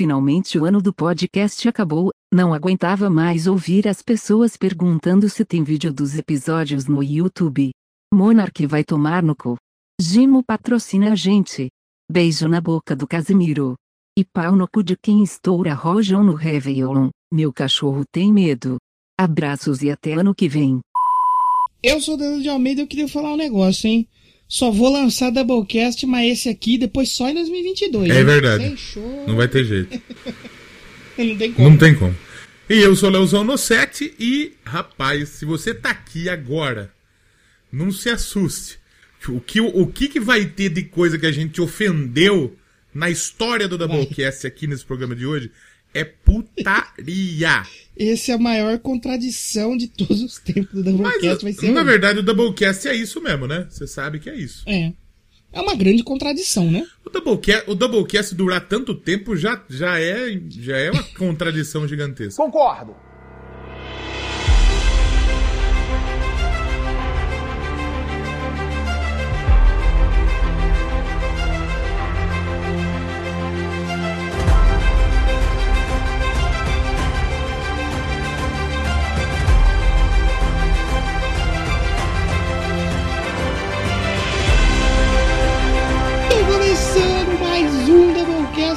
Finalmente o ano do podcast acabou, não aguentava mais ouvir as pessoas perguntando se tem vídeo dos episódios no YouTube. Monark vai tomar no cu. Gimo patrocina a gente. Beijo na boca do Casimiro. E pau no cu de quem estoura rojão no Réveillon. Meu cachorro tem medo. Abraços e até ano que vem. Eu sou o Danilo de Almeida e eu queria falar um negócio, hein? Só vou lançar Doublecast, mas esse aqui depois só em 2022. É verdade. Fechou. Não vai ter jeito. Não tem como. Não tem como. E eu sou o Leozão no 7 e, rapaz, se você tá aqui agora, não se assuste. O que, o que, que vai ter de coisa que a gente ofendeu na história do Doublecast aqui nesse programa de hoje é putaria. Esse é a maior contradição de todos os tempos do Doublecast. vai Mas, ser na um- verdade, o Doublecast é isso mesmo, né? Você sabe que é isso. É. É uma grande contradição, né? O Doublecast, o Doublecast durar tanto tempo já, já, é, já é uma contradição gigantesca. Concordo.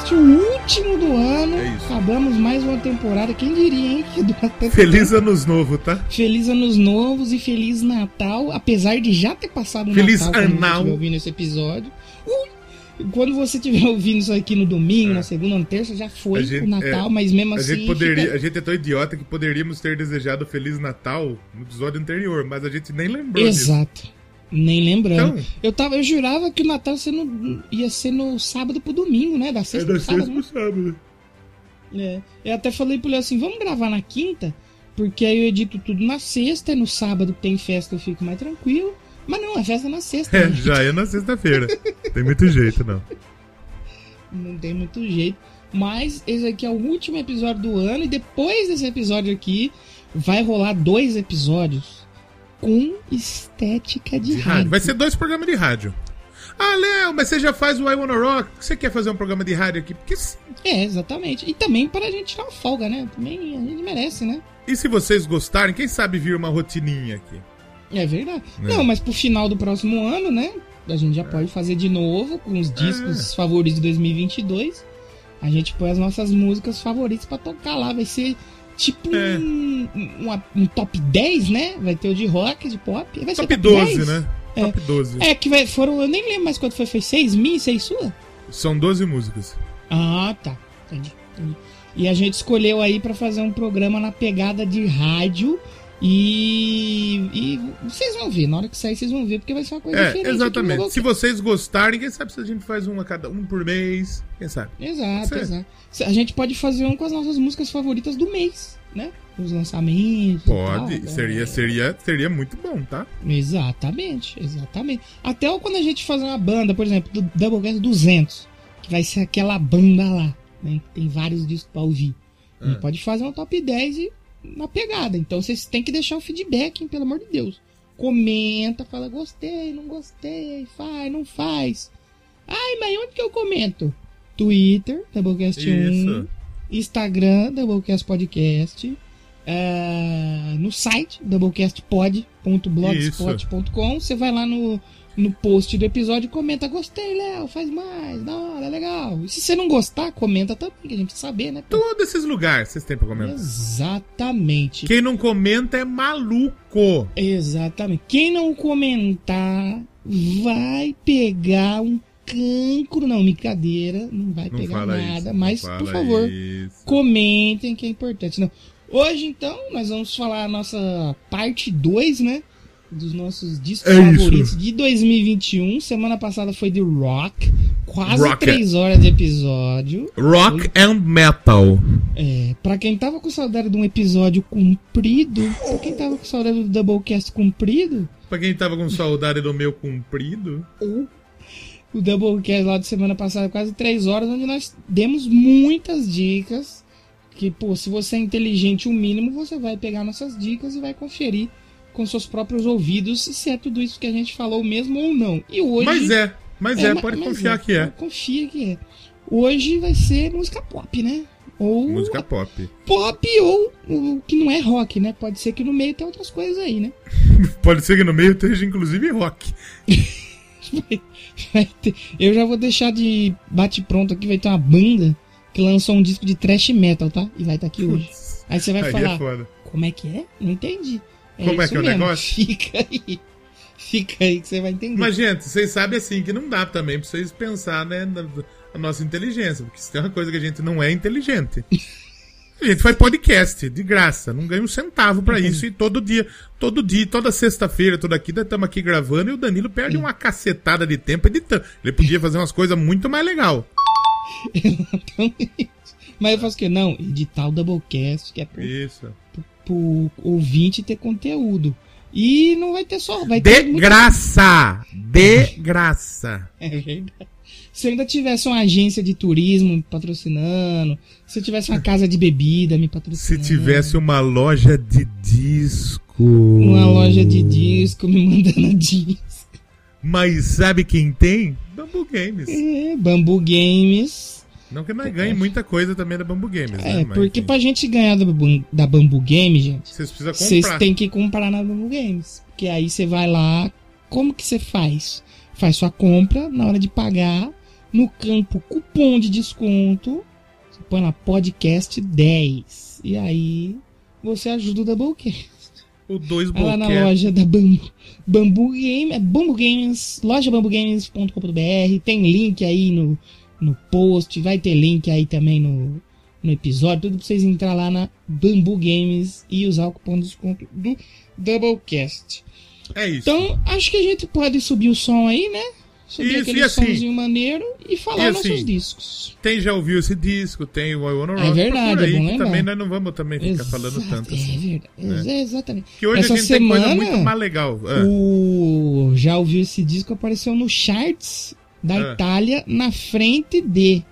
Doublecast, o último do ano. É isso. Acabamos mais uma temporada. Quem diria, hein? Que Feliz anos novo, tá? Feliz Anos Novos e Feliz Natal, apesar de já ter passado o Feliz Natal quando ouvindo esse episódio. Ui! Quando você estiver ouvindo isso aqui no domingo, na segunda, na terça, já foi É. Gente- o Natal, é, mas mesmo A assim. gente, poderia, fica- a gente é tão idiota que poderíamos ter desejado Feliz Natal no episódio anterior, mas a gente nem lembrou disso. Nem lembrando. Então- eu, tava, eu jurava que o Natal ia ser no, ia ser no sábado pro domingo, né? Da É sexta da pro sábado. sexta pro sábado. né? É. Eu até falei pro Léo assim: vamos gravar na quinta, porque aí eu edito tudo na sexta, e no sábado que tem festa eu fico mais tranquilo. Mas não, é festa na sexta. É, né? já é na sexta-feira. Tem muito jeito, não. Não tem muito jeito. Mas esse aqui é o último episódio do ano. E depois desse episódio aqui, vai rolar dois episódios com estética de, De rádio. rádio. Vai ser dois programas de rádio. Ah, Léo, mas você já faz o I Wanna Rock? Você quer fazer um programa de rádio aqui? Porque. É, exatamente. E também para a gente tirar uma folga, né? Também a gente merece, né? E se vocês gostarem, quem sabe vir uma rotininha aqui? É verdade. É. Não, mas pro final do próximo ano, né? A gente já pode fazer de novo com os discos É. favoritos de 2022. A gente põe as nossas músicas favoritas pra tocar lá. Vai ser tipo É. um, uma- um top 10, né? Vai ter o de rock, de pop. Vai Top ser 12, 10? né? É. Top 12. É, que vai, foram. Eu nem lembro mais quanto foi. Foi 6 mil, 6 sua? São 12 músicas. Ah, tá. Entendi, entendi. E a gente escolheu aí pra fazer um programa na pegada de rádio. E, e vocês vão ver, na hora que sair vocês vão ver, porque vai ser uma coisa É, diferente. exatamente. Se vocês gostarem, quem sabe se a gente faz um a cada um por mês. Quem sabe? Exato, exato. A gente pode fazer um com as nossas músicas favoritas do mês, né? Os lançamentos. Pode. tal, seria, é. seria, seria muito bom, tá? Exatamente, exatamente. Até quando a gente fazer uma banda, por exemplo, do Doublecast 200, que vai ser aquela banda lá, né? Que tem vários discos pra ouvir. A gente Ah. pode fazer um top 10 e na pegada. Então vocês têm que deixar o feedback, hein, pelo amor de Deus. Comenta, fala gostei, não gostei, faz, não faz. Ai, mas onde que eu comento? Twitter, Doublecast 1. Isso. Instagram, Doublecast Podcast. é, no site, doublecastpod.blogspot.com. Você vai lá no, no post do episódio comenta: Gostei, Léo, faz mais, da hora, legal. E se você não gostar, comenta também, que a gente precisa saber, né? pô? Todos esses lugares vocês têm pra comentar. Exatamente. Quem não comenta é maluco. Exatamente. Quem não comentar vai pegar um cancro. Não, brincadeira. Não vai Não pegar nada. isso. mas, por favor, isso. comentem que é importante. Não. Hoje, então, nós vamos falar a nossa parte 2, né? Dos nossos discos É isso. favoritos de 2021. Semana passada foi de Rock. Quase Rock. 3 horas de episódio. Rock and metal. É, pra quem tava com saudade de um episódio comprido, pra quem tava com saudade do Doublecast comprido, Pra quem tava com saudade do meu comprido. o Doublecast lá de semana passada, quase 3 horas, onde nós demos muitas dicas. Que, pô, se você é inteligente o mínimo, você vai pegar nossas dicas e vai conferir com seus próprios ouvidos se é tudo isso que a gente falou mesmo ou não. E hoje. Mas é, mas é, ma- pode mas confiar que é. Confia que é. Hoje vai ser música pop, né? Ou Música pop. pop ou o que não é rock, né? Pode ser que no meio tem outras coisas aí, né? Pode ser que no meio esteja inclusive rock. Vai ter- Eu já vou deixar de bate pronto aqui, vai ter uma banda que lançou um disco de thrash metal, tá? E vai estar aqui hoje. Aí você vai Aí falar, é como é que é? Não entendi. Como é que é o mesmo. negócio? Fica aí. Fica aí que você vai entender. Mas, gente, vocês sabem assim que não dá também pra vocês pensar, né, na, na nossa inteligência. Porque se tem uma coisa que a gente não é inteligente. A gente faz podcast, de graça, não ganha um centavo pra isso. E todo dia, todo dia, toda sexta-feira, toda aqui, estamos aqui gravando e o Danilo perde uma cacetada de tempo editando. Ele podia fazer umas coisas muito mais legal. Mas eu faço o quê? Não, editar o Doublecast, que é pro, Isso. pro ouvinte ter conteúdo. E não vai ter só. Vai De ter muita- graça! De graça! É verdade. Se eu ainda tivesse uma agência de turismo me patrocinando, se eu tivesse uma casa de bebida me Se patrocinando, tivesse uma loja de disco. uma loja de disco me mandando disco. Mas sabe quem tem? Bambu Games. É, Bambu Games. Não que nós ganhe muita coisa também da Bambu Games, né? É, Mas, porque enfim, pra gente ganhar da Bambu, da Bambu Games, gente, Vocês precisam vocês comprar. têm que comprar na Bambu Games. Porque aí você vai lá, como que você faz? Faz sua compra, na hora de pagar, no campo cupom de desconto, você põe lá podcast 10. E aí você ajuda o Doublecast. O dois Vai lá na loja da Bambu, Bambu Game, é Bambu Games, lojabambugames.com.br, tem link aí no, no post, vai ter link aí também no, no episódio, tudo pra vocês entrar lá na Bambu Games e usar o cupom de desconto do Doublecast. É isso. Então, acho que a gente pode subir o som aí, né? Subir Isso, aquele assim- somzinho maneiro e falar e nossos assim, discos. Tem já ouviu esse disco, tem o I Wanna É Rock. verdade, procura aí, é bom também nós não vamos também ficar falando Exato, tanto assim. É verdade, é, exatamente. Que hoje Essa a gente tem coisa semana- muito mais legal. Ah, O já ouviu esse disco apareceu no charts da Ah. Itália na frente de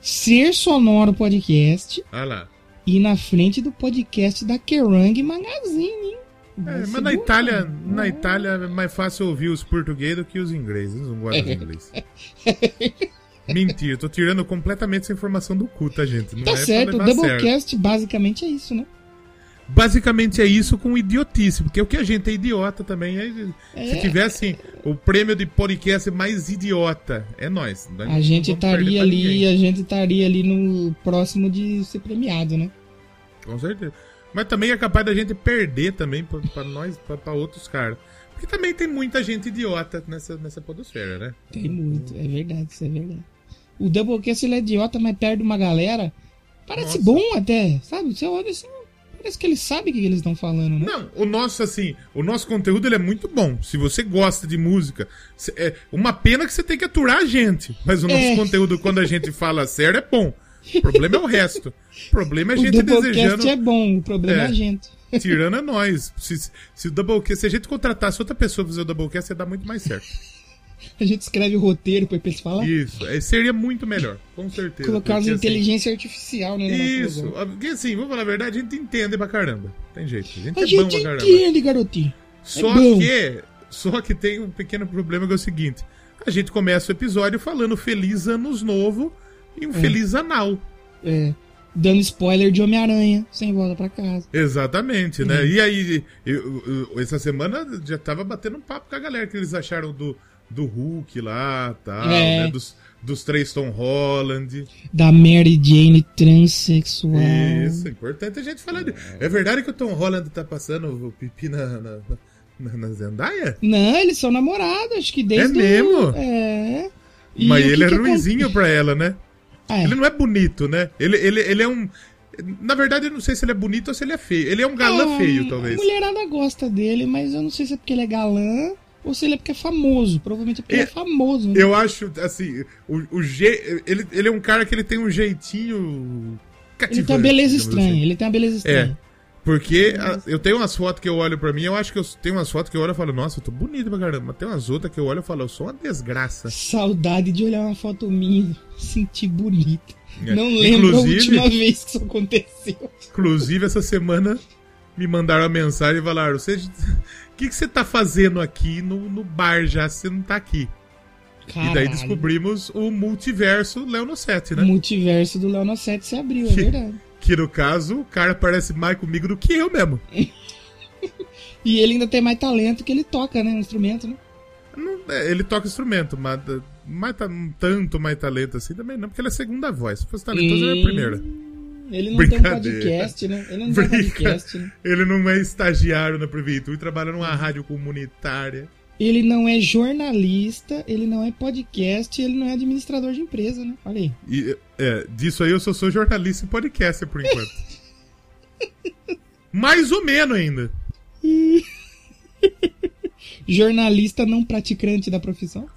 Ser Sonoro Podcast olha lá. e na frente do podcast da Kerrang Magazine. hein? É, mas na Itália, na Itália é mais fácil ouvir os portugueses do que os ingleses. Eles não gostam de inglês. Mentira, tô tirando completamente essa informação do cu, tá, gente? Não Tá é certo, o. Doublecast basicamente é isso, né? Basicamente é isso com idiotice, porque o que a gente é idiota também. É, Se tivesse o prêmio de podcast mais idiota, é nós. Nós A não gente estaria ali, a gente estaria ali no próximo de ser premiado, né? Com certeza. Mas também é capaz da gente perder também pra, pra nós, pra, pra outros caras. Porque também tem muita gente idiota nessa, nessa podosfera, né? Tem muito, é verdade, isso é verdade. O Doublecast ele é idiota, mas perde uma galera. Parece Nossa. bom até, sabe? Você olha assim, parece que eles sabem o que eles estão falando, né? Não, o nosso, assim, o nosso conteúdo ele é muito bom. Se você gosta de música, é uma pena que você tem que aturar a gente. Mas o nosso É. conteúdo, quando a gente fala sério, é bom. O problema é o resto. O problema é a o gente Doublecast desejando. é bom, o problema é, É. a gente. Tirando é nós. Se, se o Doublecast, se a gente contratasse outra pessoa pra fazer o Doublecast, ia dar muito mais certo. A gente escreve o roteiro pra eles falar. Isso, é, seria muito melhor, com certeza. Colocar as assim, inteligência artificial, né? Isso, porque assim, vamos falar a verdade, a gente entende pra caramba. Tem jeito, a gente A é bom gente pra caramba. entende, garotinho. Só bom. que, só que tem um pequeno problema que é o seguinte: a gente começa o episódio falando feliz anos novo e um feliz anal. É. Dando spoiler de Homem-Aranha, sem volta pra casa. Exatamente, Uhum. né? E aí, eu- eu- essa semana já tava batendo um papo com a galera que eles acharam do, do Hulk lá, tal, É. né? Dos, dos três Tom Holland. Da Mary Jane transexual. Isso, é importante a gente falar disso. É verdade que o Tom Holland tá passando o pipi na, na, na, na Zendaya? Não, eles são namorados, acho que desde. É mesmo? O... É. E Mas o que ele é que ruizinho pra ela, né? Ah, é. Ele não é bonito, né? Ele, ele, ele é um. Na verdade, eu não sei se ele é bonito ou se ele é feio. Ele é um galã Ah, feio, talvez. A mulherada gosta dele, mas eu não sei se é porque ele é galã ou se ele é porque é famoso. Provavelmente é porque É, ele é famoso. Né? Eu acho, assim, o, o je... ele, ele é um cara que ele tem um jeitinho. Ele tem uma beleza digamos estranha. assim. Ele tem uma beleza estranha. Porque a- eu tenho umas fotos que eu olho pra mim, eu acho que eu tenho umas fotos que eu olho e falo, nossa, eu tô bonito pra caramba. Mas tem umas outras que eu olho e falo, eu sou uma desgraça. Saudade de olhar uma foto minha sentir bonita. É. Não lembro Inclusive- a última vez que isso aconteceu. Inclusive, essa semana me mandaram uma mensagem e falaram: "Você- o que, que você tá fazendo aqui no, no bar já? se Você não tá aqui. Caralho. E daí descobrimos o multiverso Leono 7, né? O multiverso do Leono 7 se abriu, é que, é verdade. Que no caso, o cara parece mais comigo do que eu mesmo. e ele ainda tem mais talento que ele toca, né? Um instrumento, né? Não, é, ele toca instrumento, mas mais, tanto mais talento assim também não, porque ele é segunda voz. Se fosse talentoso, ele é a primeira. Ele não tem um podcast, né? Ele não tem podcast, né? Ele não é estagiário na prefeitura, trabalha numa rádio comunitária. Ele não é jornalista, ele não é podcast, ele não é administrador de empresa, né? Olha aí. E, é, disso aí eu só sou jornalista e podcaster por enquanto. Mais ou menos ainda. jornalista não praticante da profissão?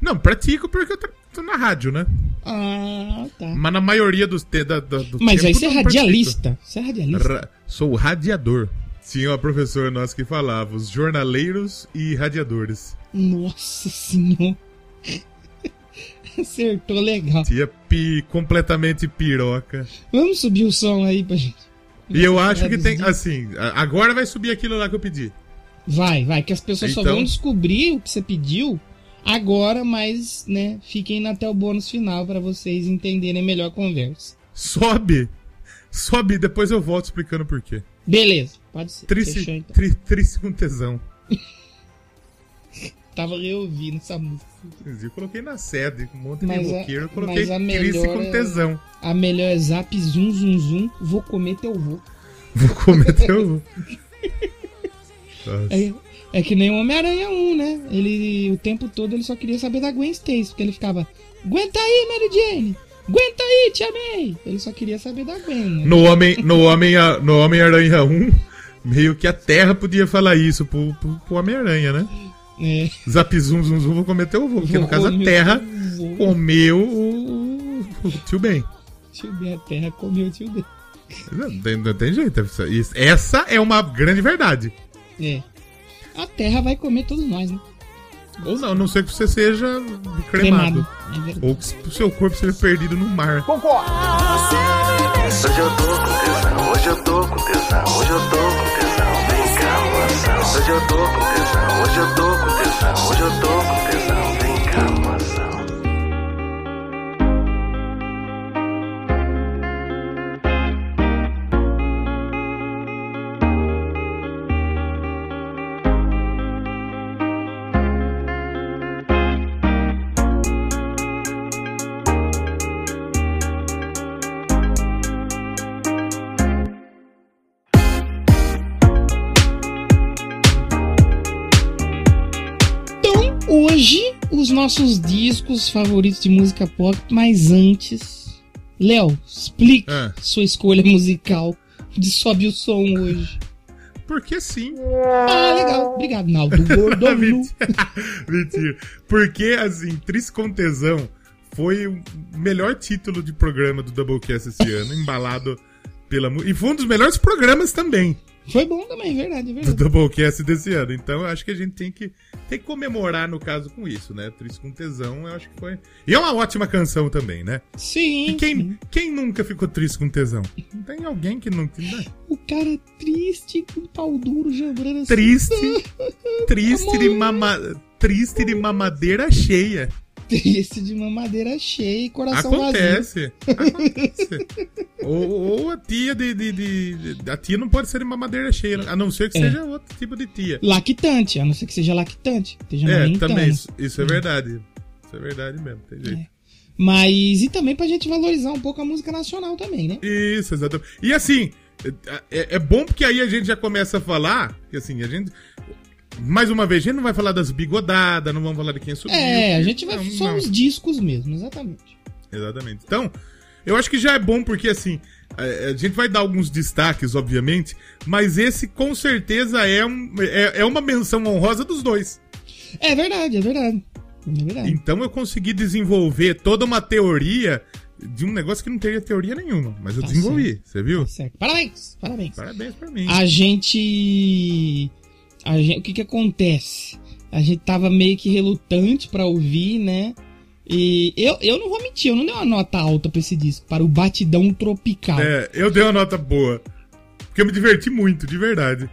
Não, pratico porque eu tô na rádio, né? Ah, tá. Mas na maioria dos te, da, da, do Mas aí você é radialista. Você é radialista. Ra sou radiador. Tinha uma professora nossa que falava os jornaleiros e radiadores. Nossa senhora. Acertou legal. Tinha pi, completamente piroca. Vamos subir o som aí pra gente. E eu acho que tem, assim, agora vai subir aquilo lá que eu pedi. Vai, vai, que as pessoas então... só vão descobrir o que você pediu agora, mas, né, fiquem até o bônus final para vocês entenderem melhor a conversa. Sobe! Sobe, depois eu volto explicando por quê. Beleza, pode ser. Triste, Fechou, então. tri, triste com tesão. Tava reouvindo essa música. Eu coloquei na sede, um monte mas de roqueiro, eu coloquei triste com tesão. A melhor é zap zum zum zum, vou comer teu vô. Vou comer teu vô. é, é, que nem o Homem-Aranha 1, né? Ele, o tempo todo, ele só queria saber da Gwen Stacy, porque ele ficava, aguenta aí, Mary Jane! Aguenta aí, Tia May! Ele só queria saber da Gwen. Né? No Homem, no Homem, no Homem Aranha 1, meio que a Terra podia falar isso pro, pro, pro Homem-Aranha, né? É. Zap zum zum zum, vou comer teu ovo. Porque no caso a Terra comeu o, o, tio Ben. Tio Ben, a Terra comeu o tio Ben. Não tem, não tem jeito. Essa é uma grande verdade. É. A Terra vai comer todos nós, né? Ou não, a não ser que você seja cremado. cremado. É ou que o seu corpo seja perdido no mar. Concordo. Hoje eu tô com tesão, hoje eu tô com tesão, hoje eu tô com tesão, vem cá, moção. Hoje eu tô com tesão, hoje eu tô com tesão, hoje eu tô com tesão, nossos discos favoritos de música pop, mas antes. Léo, explique é. sua escolha musical de Sobe o Som hoje. Porque sim. Ah, legal. Obrigado, Naldo Mentira. Porque, assim, Triste com Tesão foi o melhor título de programa do Doublecast esse ano, embalado pela... E foi um dos melhores programas também. Foi bom também, verdade, é verdade. Do Doublecast desse ano. Então eu acho que a gente tem que, tem que comemorar, no caso, com isso, né? Triste com tesão, eu acho que foi. E é uma ótima canção também, né? Sim. E quem, sim. quem nunca ficou triste com tesão? Tem alguém que não. Né? O cara triste com pau duro jogando assim. Triste. triste de mama, Triste de mamadeira cheia triste de mamadeira cheia e coração acontece, vazio. Acontece. ou, ou, a tia de, de, de, A tia não pode ser de mamadeira cheia, a não ser que é. seja outro tipo de tia. Lactante, a não ser que seja lactante. É, também, isso, isso, é verdade. Isso é verdade mesmo, tem jeito. É. Mas, e também pra gente valorizar um pouco a música nacional também, né? Isso, exatamente. E assim, é, é, é bom porque aí a gente já começa a falar, que assim, a gente mais uma vez, a gente não vai falar das bigodadas, não vamos falar de quem subiu. É, a gente vai não, só não. os discos mesmo, exatamente. Exatamente. Então, eu acho que já é bom porque assim, a, gente vai dar alguns destaques, obviamente, mas esse com certeza é, um, é, é uma menção honrosa dos dois. É verdade, é verdade. É verdade. Então eu consegui desenvolver toda uma teoria de um negócio que não teria teoria nenhuma, mas eu tá desenvolvi, certo. você viu? Tá certo. Parabéns, parabéns. Parabéns pra mim. A gente gente, o que que acontece? A gente tava meio que relutante para ouvir, né? E eu, eu não vou mentir, eu não dei uma nota alta pra esse disco, para o Batidão Tropical. É, eu dei uma nota boa. Porque eu me diverti muito, de verdade.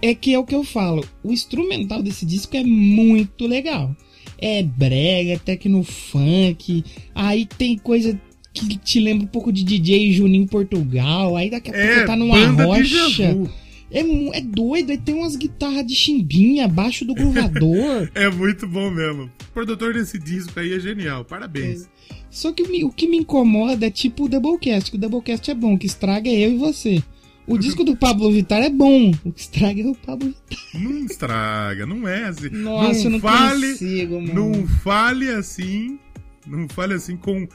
É que é o que eu falo, o instrumental desse disco é muito legal. É brega, é tecno-funk. Aí tem coisa que te lembra um pouco de DJ Juninho Portugal. Aí daqui a pouco É, tá numa rocha. É, é doido, aí tem umas guitarras de chimbinha abaixo do gruvador. É muito bom mesmo. O produtor desse disco aí é genial. Parabéns. Só que me- o que me incomoda é tipo o Doublecast, que o Doublecast é bom, o que estraga é eu e você. O disco do Pablo Vittar é bom, o que estraga é o Pablo Vittar. Não estraga, não é assim. Nossa, eu não fale, consigo, mano. Não fale assim. Não fale assim com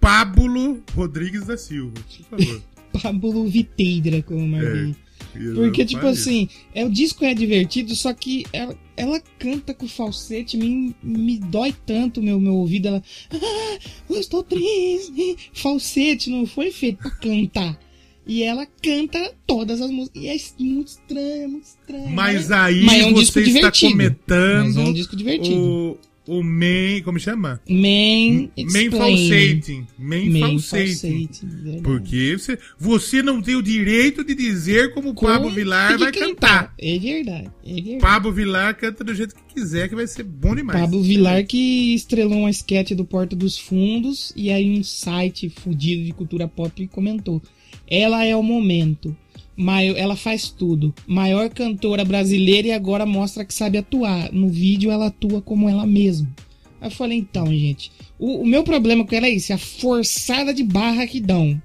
Pablo Rodrigues da Silva, por favor. Pablo Viteira, como o Marquinhos. Porque, tipo assim, é, o disco é divertido, só que ela, ela canta com falsete, me, me dói tanto meu, meu ouvido. Ela. Ah, eu estou triste. Falsete, não foi feito pra cantar. E ela canta todas as músicas. E é muito estranho, é muito estranho. Mas aí Mas é um você está comentando Mas é um disco divertido. o, o main, como chama? Main explain. falsating. Main, Man falsating. falsating. Porque você, você não tem o direito de dizer como o Pablo Vilar vai cantar. É verdade, é verdade. Pablo Vilar canta do jeito que quiser, que vai ser bom demais. Pablo Vilar que estrelou uma sketch do Porta dos Fundos e aí um site fudido de cultura pop comentou. Ela é o momento. Mai- Ela faz tudo. Maior cantora brasileira e agora mostra que sabe atuar. No vídeo ela atua como ela mesma. Aí eu falei, então, gente. O, o meu problema com ela é isso, é a forçada de barra que dão.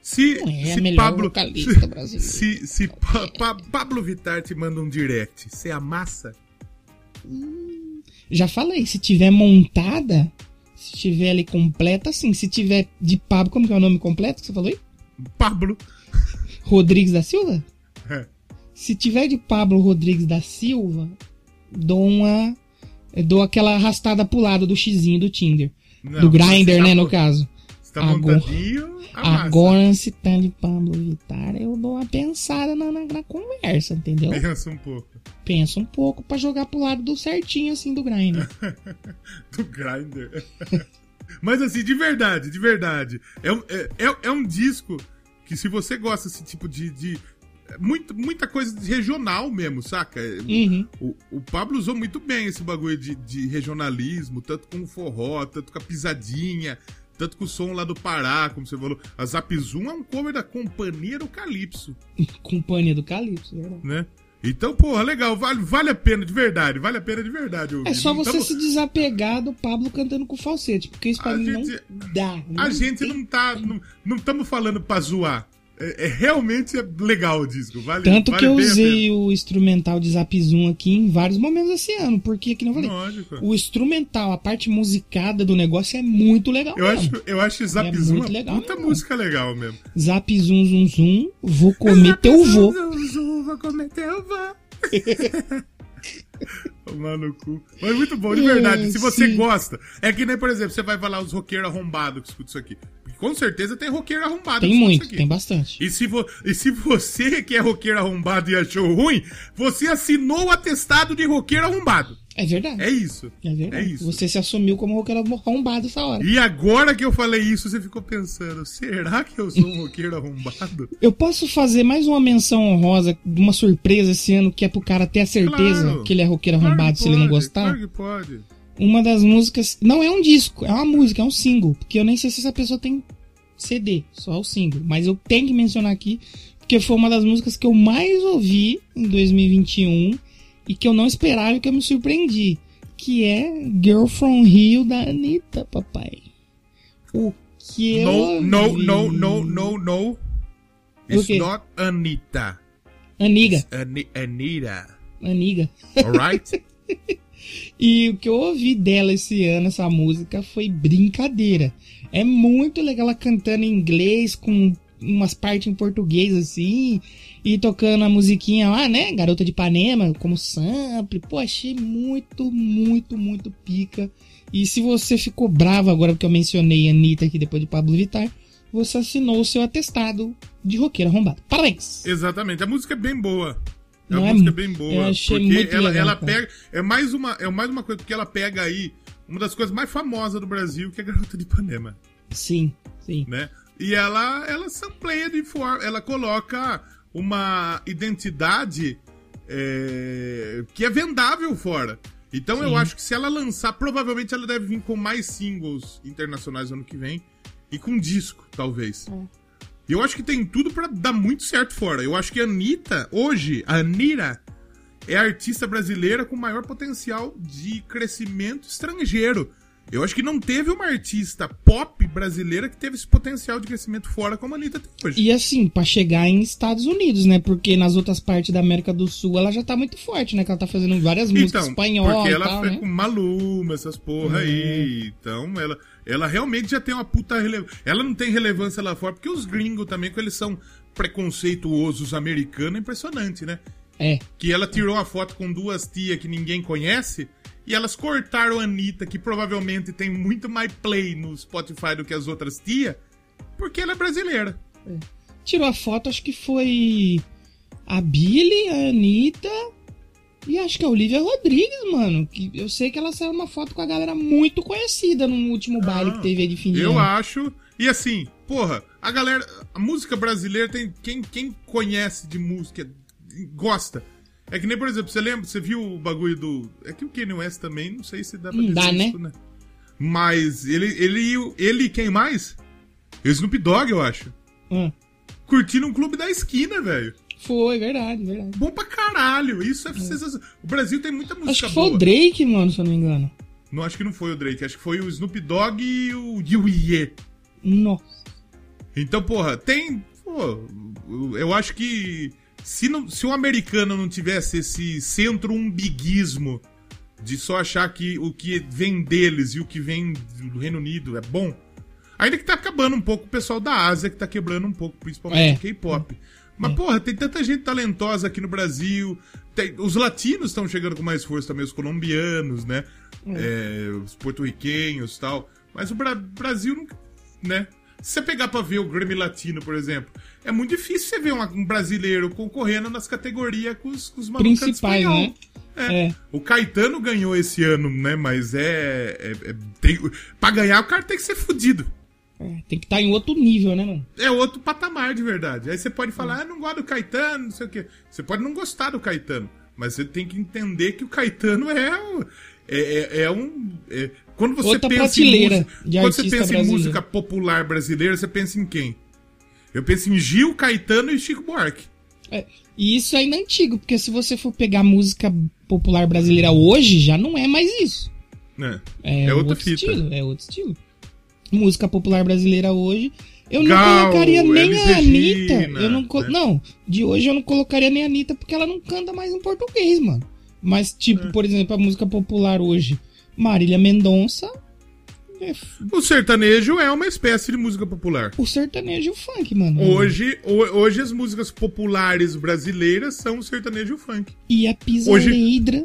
Se, é a se melhor Pablo, vocalista brasileira. se, se Pa- Pa- Pablo Vittar te manda um direct, você amassa? Já falei, se tiver montada, se tiver ali completa, sim. Se tiver de Pablo, como que é o nome completo que você falou aí? Pablo. Rodrigues da Silva? É. Se tiver de Pablo Rodrigues da Silva, dou uma. Dou aquela arrastada pro lado do xizinho do Tinder. Não, do Grindr, tá né, no caso. Você tá Agora- montadinho, amassa. Agora, se tá de Pablo Vittar, eu dou uma pensada na, na- na conversa, entendeu? Pensa um pouco. Pensa um pouco pra jogar pro lado do certinho, assim, do Grindr. Do Grindr. Mas assim, de verdade, de verdade. É é, é- é um disco que se você gosta desse tipo de... de é muito, muita coisa de regional mesmo, saca? Uhum. O, o Pablo usou muito bem esse bagulho de, de regionalismo, tanto com o forró, tanto com a pisadinha, tanto com o som lá do Pará, como você falou. A Zapzum é um cover da Companhia do Calypso, Companhia do Calypso, verdade. né? Então, porra, legal, vale, vale a pena de verdade, vale a pena de verdade. ouvir. É só você tamo- se desapegar do Pablo cantando com falsete, porque isso pra A mim gente- não dá. A Não gente tem não tá. Não estamos falando pra zoar. É, é realmente é legal o disco. Vale, Tanto vale que eu usei o instrumental de Zap Zoom aqui em vários momentos esse ano, porque, que não falei, Lógico. o instrumental, a parte musicada do negócio é muito legal. Eu mesmo. acho, eu acho Zap É Zoom muito uma legal puta mesmo. música legal mesmo. Zap Zoom Zoom Zoom, vou comer teu vô. Zum, zum, vou comer teu vô. Tomar no cu. Mas muito bom, de verdade. Se você Sim. gosta. É que nem, por exemplo, você vai falar os roqueiros arrombados que escutam isso aqui. Com certeza tem roqueiro arrombado Tem muito, tem bastante. E se, vo- e se você que é roqueiro arrombado e achou ruim, você assinou o atestado de roqueiro arrombado. É verdade. É isso. É verdade. É isso. Você se assumiu como roqueiro arrombado essa hora. E agora que eu falei isso, você ficou pensando, será que eu sou um roqueiro arrombado? Eu posso fazer mais uma menção honrosa de uma surpresa esse ano que é pro cara ter a certeza Claro. que ele é roqueiro Claro arrombado que se ele não gostar? Claro que pode. Uma das músicas. Não é um disco, é uma música, é um single. Porque eu nem sei se essa pessoa tem CD, só o single. Mas eu tenho que mencionar aqui, porque foi uma das músicas que eu mais ouvi em 2021 e que eu não esperava e que eu me surpreendi. Que é Girl From Rio da Anitta, papai. O que eu. No, no, ouvi- no, no, no, no. O It's not Anitta. Aniga, Ani Anita. Aniga. Alright? E o que eu ouvi dela esse ano, essa música, foi brincadeira. É muito legal ela cantando em inglês, com umas partes em português assim, e tocando a musiquinha lá, né? Garota de Ipanema, como sample. Pô, achei muito, muito, muito pica. E se você ficou bravo agora porque eu mencionei a Anitta aqui depois de Pablo Vittar, você assinou o seu atestado de roqueiro arrombado. Parabéns! Exatamente. A música é bem boa. A Não é música é bem boa. eu achei porque muito ela, legal, ela pega. É mais, uma, é mais uma coisa, porque ela pega aí uma das coisas mais famosas do Brasil, que é a Garota de Ipanema. Sim, sim. né? E ela, ela sampleia de forma. Ela coloca uma identidade é, que é vendável fora. Então eu Sim. acho que se ela lançar, provavelmente ela deve vir com mais singles internacionais ano que vem. E com disco, talvez. E eu acho que tem tudo pra dar muito certo fora. Eu acho que a Anitta, hoje, a Anira, é a artista brasileira com maior potencial de crescimento estrangeiro. Eu acho que não teve uma artista pop brasileira que teve esse potencial de crescimento fora como a Anitta tem hoje. E assim, pra chegar em Estados Unidos, né? Porque nas outras partes da América do Sul ela já tá muito forte, né? Que ela tá fazendo várias músicas espanholas Então, porque e ela tal, foi né? com Maluma, essas porra aí. Então, ela, ela realmente já tem uma puta relevância. Ela não tem relevância lá fora, porque os gringos também, que eles são preconceituosos americanos, é impressionante, né? É. Que ela tirou uma foto com duas tias que ninguém conhece. E elas cortaram a Anitta, que provavelmente tem muito mais play no Spotify do que as outras tias, porque ela é brasileira. Tirou a foto, acho que foi a Billy, a Anitta e acho que a Olivia Rodrigues, mano. Que eu sei que ela saiu uma foto com a galera muito conhecida no último baile Ah, que teve aí de fim de Eu ano. acho. E assim, porra, a galera. A música brasileira tem. Quem, quem conhece de música gosta. É que nem, por exemplo, você lembra, você viu o bagulho do. É que o Kanye West também, não sei se dá pra dizer dá, né? isso, né? Mas ele, ele, ele e quem mais? O Snoop Dogg, eu acho. Ah, Curtindo um clube da esquina, velho. Foi, verdade, verdade. Bom pra caralho. Isso é sensacional. O Brasil tem muita música Acho que boa. foi o Drake, mano, se eu não me engano. Não, acho que não foi o Drake. Acho que foi o Snoop Dogg e o Yue. Nossa. Então, porra, tem. Pô, eu acho que se, não, se o americano não tivesse esse centro umbiguismo de só achar que o que vem deles e o que vem do Reino Unido é bom, ainda que tá acabando um pouco o pessoal da Ásia que tá quebrando um pouco, principalmente É. o K-pop. Mas, porra, tem tanta gente talentosa aqui no Brasil. tem- os latinos estão chegando com mais força também, os colombianos, né? É, os porto-riquenhos e tal. Mas o Bra- Brasil não. né? Se você pegar pra ver o Grammy Latino, por exemplo, é muito difícil você ver um brasileiro concorrendo nas categorias com os, com os Principais, né? É. É. O Caetano ganhou esse ano, né? Mas é. é, é tem, pra ganhar, o cara tem que ser fudido. É, Tem que estar em outro nível, né, mano? É outro patamar de verdade. Aí você pode falar, ah, não gosto do Caetano, não sei o quê. Você pode não gostar do Caetano, mas você tem que entender que o Caetano é, é, é, é um. é- quando você Outra pensa em música, quando você pensa em brasileiro. música popular brasileira, você pensa em quem? Eu penso em Gil, Caetano e Chico Buarque. É, E isso ainda é antigo, porque se você for pegar música popular brasileira hoje, já não é mais isso. É, É outra outro fita. estilo, é outro estilo. Música popular brasileira hoje, eu não Gal, colocaria nem Elis a Anitta. Regina, Eu não, né? não, de hoje eu não colocaria nem a Anitta porque ela não canta mais em português, mano. Mas, tipo, É. por exemplo, a música popular hoje, Marília Mendonça, é O sertanejo é uma espécie de música popular. o sertanejo e o funk, mano. Hoje, ho- hoje as músicas populares brasileiras são o sertanejo e o funk. E a Pisareidra.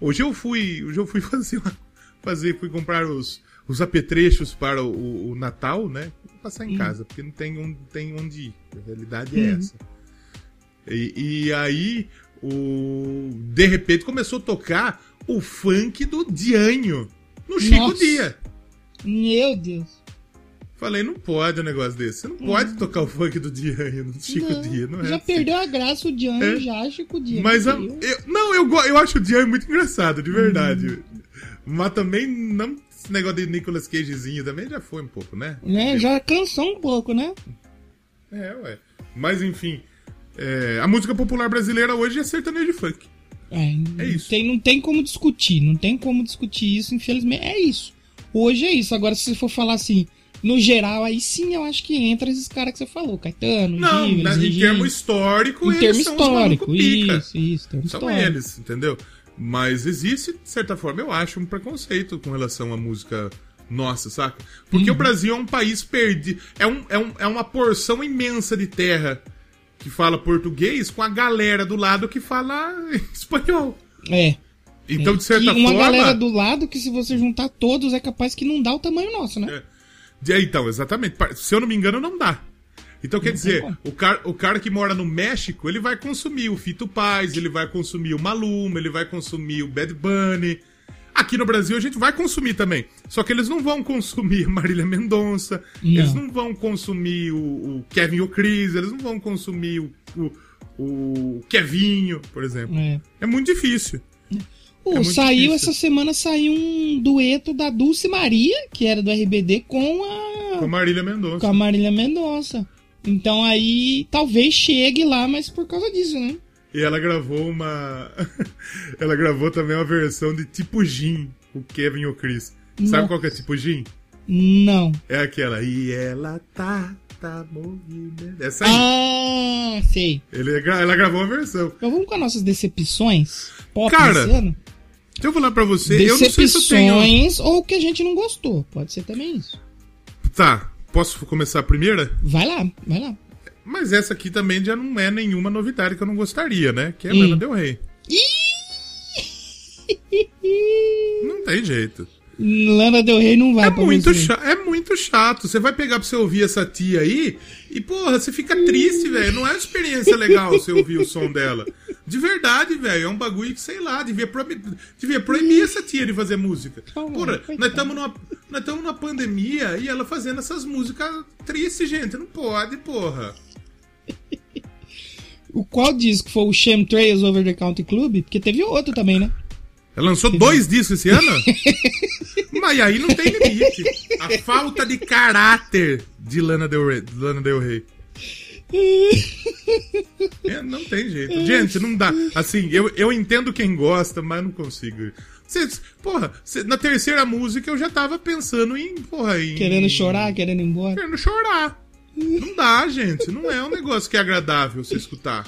Hoje eu fui, hoje eu fui fazer, uma- fazer fui comprar os, os apetrechos para o, o Natal, né? Passar em casa, porque não tem onde, tem onde ir. A realidade é Uhum. essa. E, e aí, o, de repente começou a tocar o funk do Dianho no Chico Nossa. Dia. Meu Deus. Falei, não pode um negócio desse. Você não pode tocar o funk do Dianho no Chico Não, Dia, não é? já assim. perdeu a graça o Diano, É. já acho que o Diano. Mas a- eu, não, eu, eu acho o Dianho muito engraçado, de verdade. Hum. Mas também não. Esse negócio de Nicolas Cagezinho também já foi um pouco, né? Né? Já cansou um pouco, né? É, ué. Mas enfim. é, a música popular brasileira hoje é sertanejo e funk. É, É isso. Tem, não tem como discutir, não tem como discutir isso, infelizmente. É isso. Hoje é isso. Agora, se você for falar assim, no geral, aí sim eu acho que entra esses caras que você falou, Caetano, Não, Elis em termo histórico, Em eles termo são histórico, isso, isso, termo São histórico. eles, entendeu? Mas existe, de certa forma, eu acho, um preconceito com relação à música nossa, saca? Porque Uhum. o Brasil é um país perdido. É, um, é, um, é uma porção imensa de terra que fala português com a galera do lado que fala espanhol. É. Então, de certa e uma forma. galera do lado que se você juntar todos é capaz que não dá o tamanho nosso, né? É. Então, exatamente. Se eu não me engano, não dá. Então, quer dizer, o cara, o cara que mora no México, ele vai consumir o Fito Paz, ele vai consumir o Maluma, ele vai consumir o Bad Bunny. Aqui no Brasil a gente vai consumir também. Só que eles não vão consumir Marília Mendonça, Não. eles não vão consumir o, o Kevin Chris, eles não vão consumir o, o, o Kevinho, por exemplo. É. É muito difícil. Pô, É saiu difícil. essa semana saiu um dueto da Dulce Maria, que era do RBD, com a Com a Marília Mendonça. com a Marília Mendonça. Então aí talvez chegue lá, mas por causa disso, né? E ela gravou uma. ela gravou também uma versão de tipo Jim, o Kevin e o Chris. Sabe Nossa. qual que é tipo Jim? Não. É aquela. E ela tá, tá movimento. Essa aí. Ah, sei. Ele, gra- ela gravou uma versão. Então vamos com as nossas decepções pop Cara, esse ano? Deixa eu falar pra você, eu não sei se eu tenho. Decepções ou que a gente não gostou. Pode ser também isso. Tá, posso começar a primeira? Vai lá, vai lá. Mas essa aqui também já não é nenhuma novidade que eu não gostaria, né? Que é Hum. Lana Del Rey. Não tem jeito. Lana Del Rey não vai É pra muito, chato, é muito chato. Você vai pegar pra você ouvir essa tia aí e, porra, você fica triste, velho. Não é uma experiência legal você ouvir o som dela. De verdade, velho. É um bagulho que, sei lá, devia proibir, devia proibir essa tia de fazer música. Porra, nós estamos numa, nós numa pandemia e ela fazendo essas músicas tristes, gente. Não pode, porra. O qual disco foi o Chemtrails Over the Country Club? Porque teve outro também, né? Ela lançou dois discos esse ano? Mas aí não tem limite. A falta de caráter de Lana Del Rey. Lana Del Rey. É, não tem jeito. Gente, não dá. Assim, eu, eu entendo quem gosta, mas não consigo. Cês- porra, cê- na terceira música eu já tava pensando em. Porra, em. Querendo chorar, querendo ir embora. Querendo chorar. Não dá, gente. Não é um negócio que é agradável você escutar.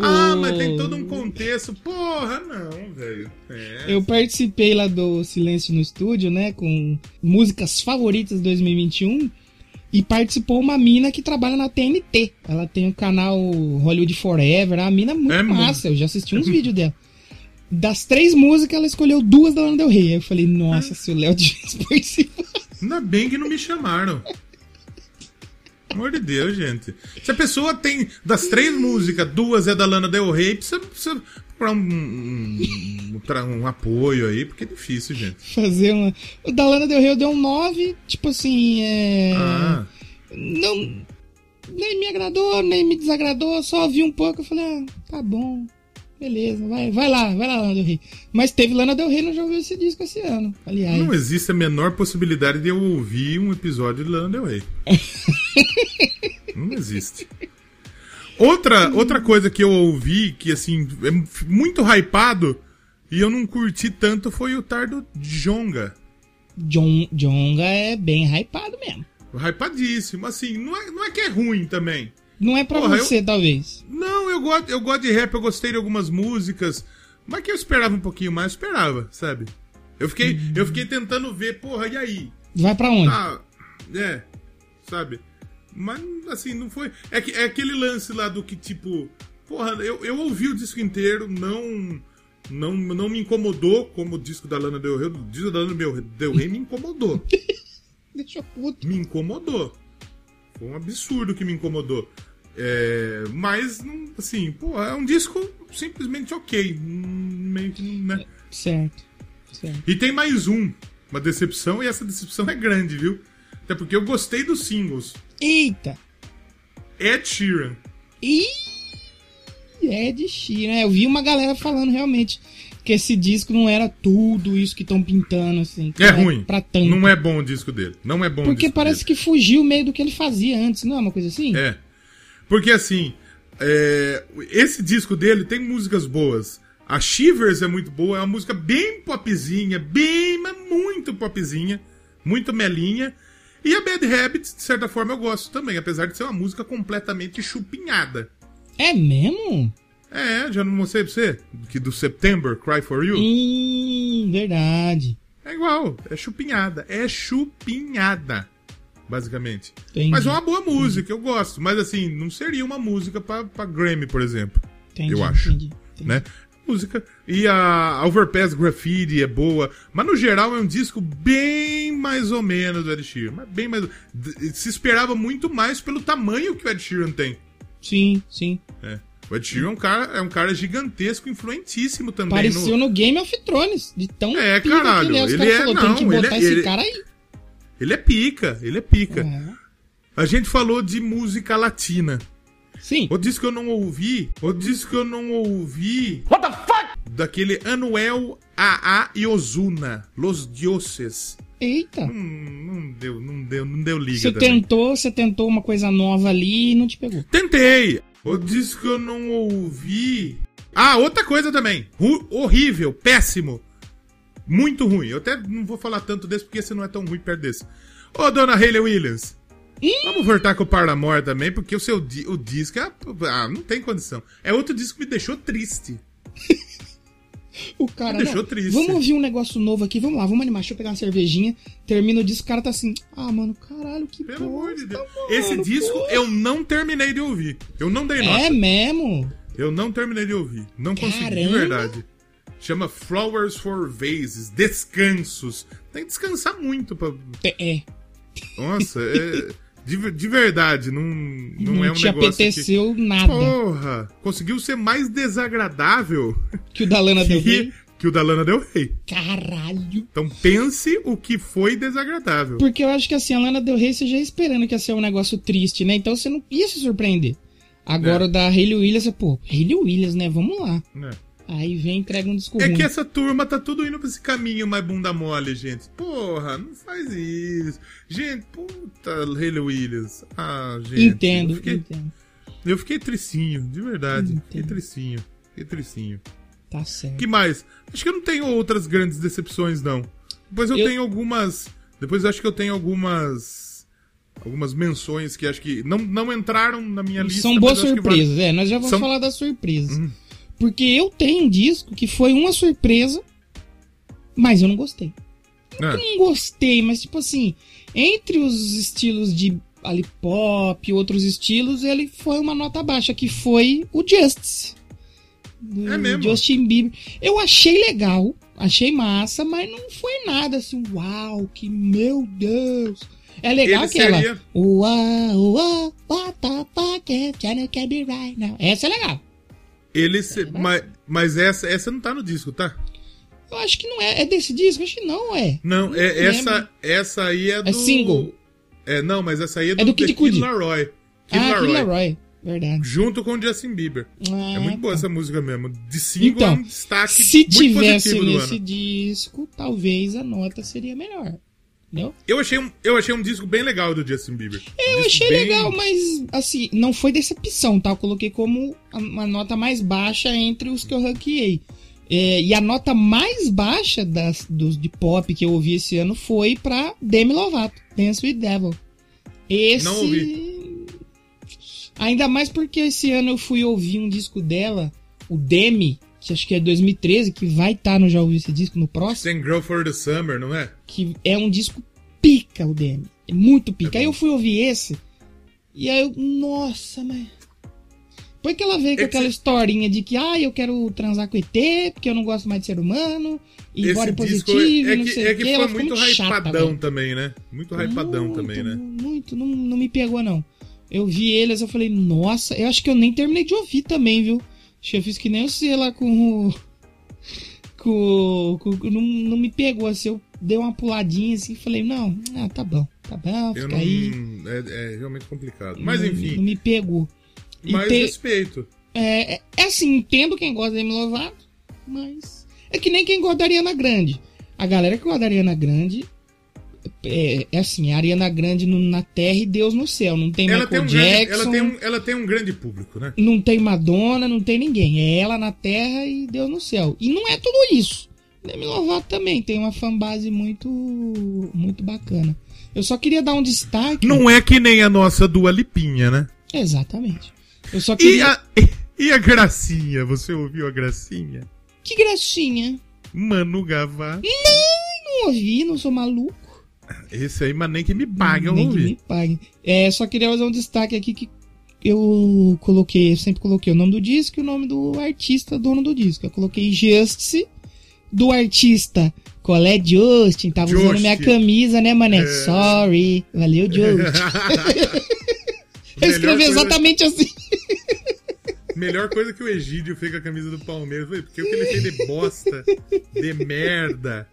Ah, mas tem todo um contexto. Porra, não, velho. É. Eu participei lá do Silêncio no Estúdio, né? Com músicas favoritas de 2021. E participou uma mina que trabalha na TNT. Ela tem o canal Hollywood Forever. A mina é muito É mu- massa. Eu já assisti uns vídeos dela. Das três músicas, ela escolheu duas da Lana Del Rey. Aí eu falei, nossa, se o Léo tivesse participado. Ainda bem que não me chamaram. Pelo amor de Deus, gente. Se a pessoa tem das três músicas, duas é da Lana Del Rey, precisa, precisa procurar um, um, um um apoio aí, porque é difícil, gente. Fazer uma. O da Lana Del Rey eu dei um 9. Tipo assim, é. Ah, Não. Nem me agradou, nem me desagradou. Só ouvi um pouco. Eu falei, ah, tá bom. Beleza, vai, vai lá, vai lá, Lana Del Rey. Mas teve Lana Del Rey, não já ouviu esse disco esse ano. Aliás. não existe a menor possibilidade de eu ouvir um episódio de Lana Del Rey. não existe. Outra, outra coisa que eu ouvi, que assim, é muito hypado, e eu não curti tanto, foi o Tardo Jonga. John, Jonga é bem hypado mesmo. Hypadíssimo. Assim, não é, não é que é ruim também. Não é pra Porra, eu- você, talvez. Não, eu gosto, eu gosto de rap, eu gostei de algumas músicas. Mas que eu esperava um pouquinho mais, eu esperava, sabe? Eu fiquei, eu fiquei tentando ver, porra, e aí? Vai pra onde? Ah, é, sabe? Mas, assim, não foi. É, que, é aquele lance lá do que, tipo, porra, eu, eu ouvi o disco inteiro, não. Não, não me incomodou como o disco da Lana Del Rey. O disco da Lana Del Rey me incomodou. Deixa puto. me incomodou. Foi um absurdo que me incomodou. É, mas, assim, pô, é um disco simplesmente ok. Meio que, né? Certo. Certo. E tem mais um, uma decepção, e essa decepção é grande, viu? Até porque eu gostei dos singles. Eita! Ed Sheeran. Ih! É de Sheeran. né? Eu vi uma galera falando realmente que esse disco não era tudo isso que estão pintando, assim. É ruim. Pra tanto. Não é bom o disco dele. Não é bom Porque parece dele. que fugiu meio do que ele fazia antes, não é uma coisa assim? É. Porque assim, é, esse disco dele tem músicas boas. A Shivers é muito boa, é uma música bem popzinha, bem, mas muito popzinha, muito melinha. E a Bad Habits, de certa forma, eu gosto também, apesar de ser uma música completamente chupinhada. É mesmo? É, já não mostrei pra você? Que do September, Cry For You? Hum, verdade. É igual, é chupinhada. É chupinhada, basicamente. Entendi. Mas é uma boa música, eu gosto. Mas assim, não seria uma música pra, pra Grammy, por exemplo. Entendi, eu acho. entendi, entendi. Né? Música. E a Overpass Graffiti é boa. Mas no geral é um disco bem mais ou menos do Ed Sheeran. Mas bem mais. Se esperava muito mais pelo tamanho que o Ed Sheeran tem. Sim, sim. né? O Ed Sheeran é um cara, é um cara gigantesco, influentíssimo também. Pareceu no... no Game of Thrones, de tão É, pica que caralho, ele é. É- falaram, tem que não, ele botar é- esse ele- cara aí. Ele é pica, ele é pica. É. A gente falou de música latina. Sim. O disco que eu não ouvi, o disco que eu não ouvi. What the fuck? Daquele Anuel AA e Ozuna, Los Dioses. Eita. Não, não deu, não deu, não deu liga Você também. tentou, você tentou uma coisa nova ali e não te pegou. Tentei! O disco que eu não ouvi. Ah, outra coisa também. Ru- horrível, péssimo. Muito ruim. Eu até não vou falar tanto desse porque esse não é tão ruim perto desse. Ô, dona Hayley Williams. Vamos voltar com o Paramore também, porque o seu di- o disco é. Ah, não tem condição. É outro disco que me deixou triste. O cara. Me deixou não, triste. Vamos ouvir um negócio novo aqui, vamos lá, vamos animar. Deixa eu pegar uma cervejinha. Termina o disco, o cara tá assim. Ah, mano, caralho, que Pelo amor de bosta, Deus. mano, Esse disco porra." eu não terminei de ouvir. Eu não dei nota. É mesmo? Eu não terminei de ouvir. Não consegui, de Caramba. verdade. Chama Flowers for Vases. Descansos. Tem que descansar muito pra. É. é. Nossa, é. De, de verdade, não, não, Não, é um te negócio. apeteceu Que... nada. Porra! Conseguiu ser mais desagradável Que o da Lana Del que, Rey. que o da Lana Del Rey. Caralho. Então pense o que foi desagradável. Porque eu acho que assim, a Lana Del Rey você já esperando que ia ser um negócio triste, né? Então você não ia se surpreender. Agora É. o da Hayley Williams, pô, Hayley Williams, né? Vamos lá. né? Aí vem e entrega um disco É ruim. que essa turma tá tudo indo pra esse caminho mais bunda mole, gente. Porra, não faz isso. Gente, puta, Hayley Williams. Ah, gente. Entendo, Eu fiquei, entendo. eu fiquei tricinho, de verdade. Fiquei Entendo. tricinho. Fiquei tricinho. Tá certo. que mais? Acho que eu não tenho outras grandes decepções, não. Depois eu, Eu- tenho algumas. Depois eu acho que eu tenho algumas. Algumas menções que acho que não, não entraram na minha lista. São boas surpresas, é. Nós já vamos São- falar das surpresas. Hum. Porque eu tenho um disco que foi uma surpresa, mas eu não gostei. É. Eu não gostei, mas tipo assim, entre os estilos de ali pop e outros estilos, ele foi uma nota baixa, que foi o Justice. Do É mesmo? Justin Bieber. Eu achei legal, achei massa, mas não foi nada assim, uau, que meu Deus. É legal Ele aquela. seria- Uau, uau, what the fuck is be right now. Essa é legal. Ele se- mas, mas essa, essa não tá no disco, tá? Eu acho que não é. É desse disco? Acho que não é. Não, é, lembro. essa, essa aí é do. single. É, não, mas essa aí é do, do Kid Kid. Laroi. Kid ah, Laroi. Kid Laroi. Verdade. Junto com o Justin Bieber. Ah, é muito boa tá. essa música mesmo. De single Então, é um destaque Se muito tivesse positivo nesse disco, talvez a nota seria melhor. Entendeu? Eu achei, um, eu achei um disco bem legal do Justin Bieber. Um Eu achei bem- legal, mas assim, não foi decepção, tá? Eu coloquei como uma nota mais baixa entre os que eu ranqueei. É, e a nota mais baixa das, dos de pop que eu ouvi esse ano foi pra Demi Lovato, Dance with Devil. Esse. Não ouvi. Ainda mais porque esse ano eu fui ouvir um disco dela, o Demi, que acho que é 2013, que vai estar no Já Ouvi esse disco no próximo Tem Girl for the Summer, não é? que é um disco pica o DM. É muito pica. É aí eu fui ouvir esse. E aí eu, nossa, mas. Foi que ela veio com É que aquela historinha de que, ah, eu quero transar com ET, porque eu não gosto mais de ser humano, e Esse body disco positivo, é, é não que, sei é o que quê. foi muito chata, hypadão também, né? Muito hypadão Muito, também, né? Muito, não, não me pegou, não. Eu vi eles, eu falei, nossa, eu acho que eu nem terminei de ouvir também, viu? Eu fiz que nem você lá com o. Com, com, não, não me pegou, assim, eu dei uma puladinha assim e falei, não, ah, tá bom, tá bom, Eu fica não. aí. É, é realmente complicado. Mas Não- enfim. Não me pegou. Mais te- respeito. é, é- é assim, entendo quem gosta da Demi Lovato, mas é que nem quem gosta da Ariana Grande. A galera que gosta da Ariana Grande é, é assim, a Ariana Grande na terra e Deus no céu. Não tem Ela Michael tem, um grande, Jackson, ela, tem um, ela tem um grande público, né? não tem Madonna, não tem ninguém. É ela na terra e Deus no céu. E não é tudo isso. Demi Lovato também tem uma fanbase muito muito bacana. Eu só queria dar um destaque. Não é que nem a nossa Dua Lipinha, né? Exatamente. Eu só E queria. a, e a Gracinha? Você ouviu a Gracinha? Que gracinha. Manu Gavassi. Não ouvi, não sou maluco. Esse aí, mas nem que me pague, eu Nem não que ouvi. me pague. É, só queria fazer um destaque aqui que eu coloquei, eu sempre coloquei o nome do disco e o nome do artista dono do disco. Eu coloquei Justice, do artista Colé Justin, tava usando minha camisa, né, mané? É. Sorry, valeu, Justin. Eu escrevi coisa- exatamente assim. Melhor coisa que o Egídio fez com a camisa do Palmeiras porque o que ele fez de bosta, de merda.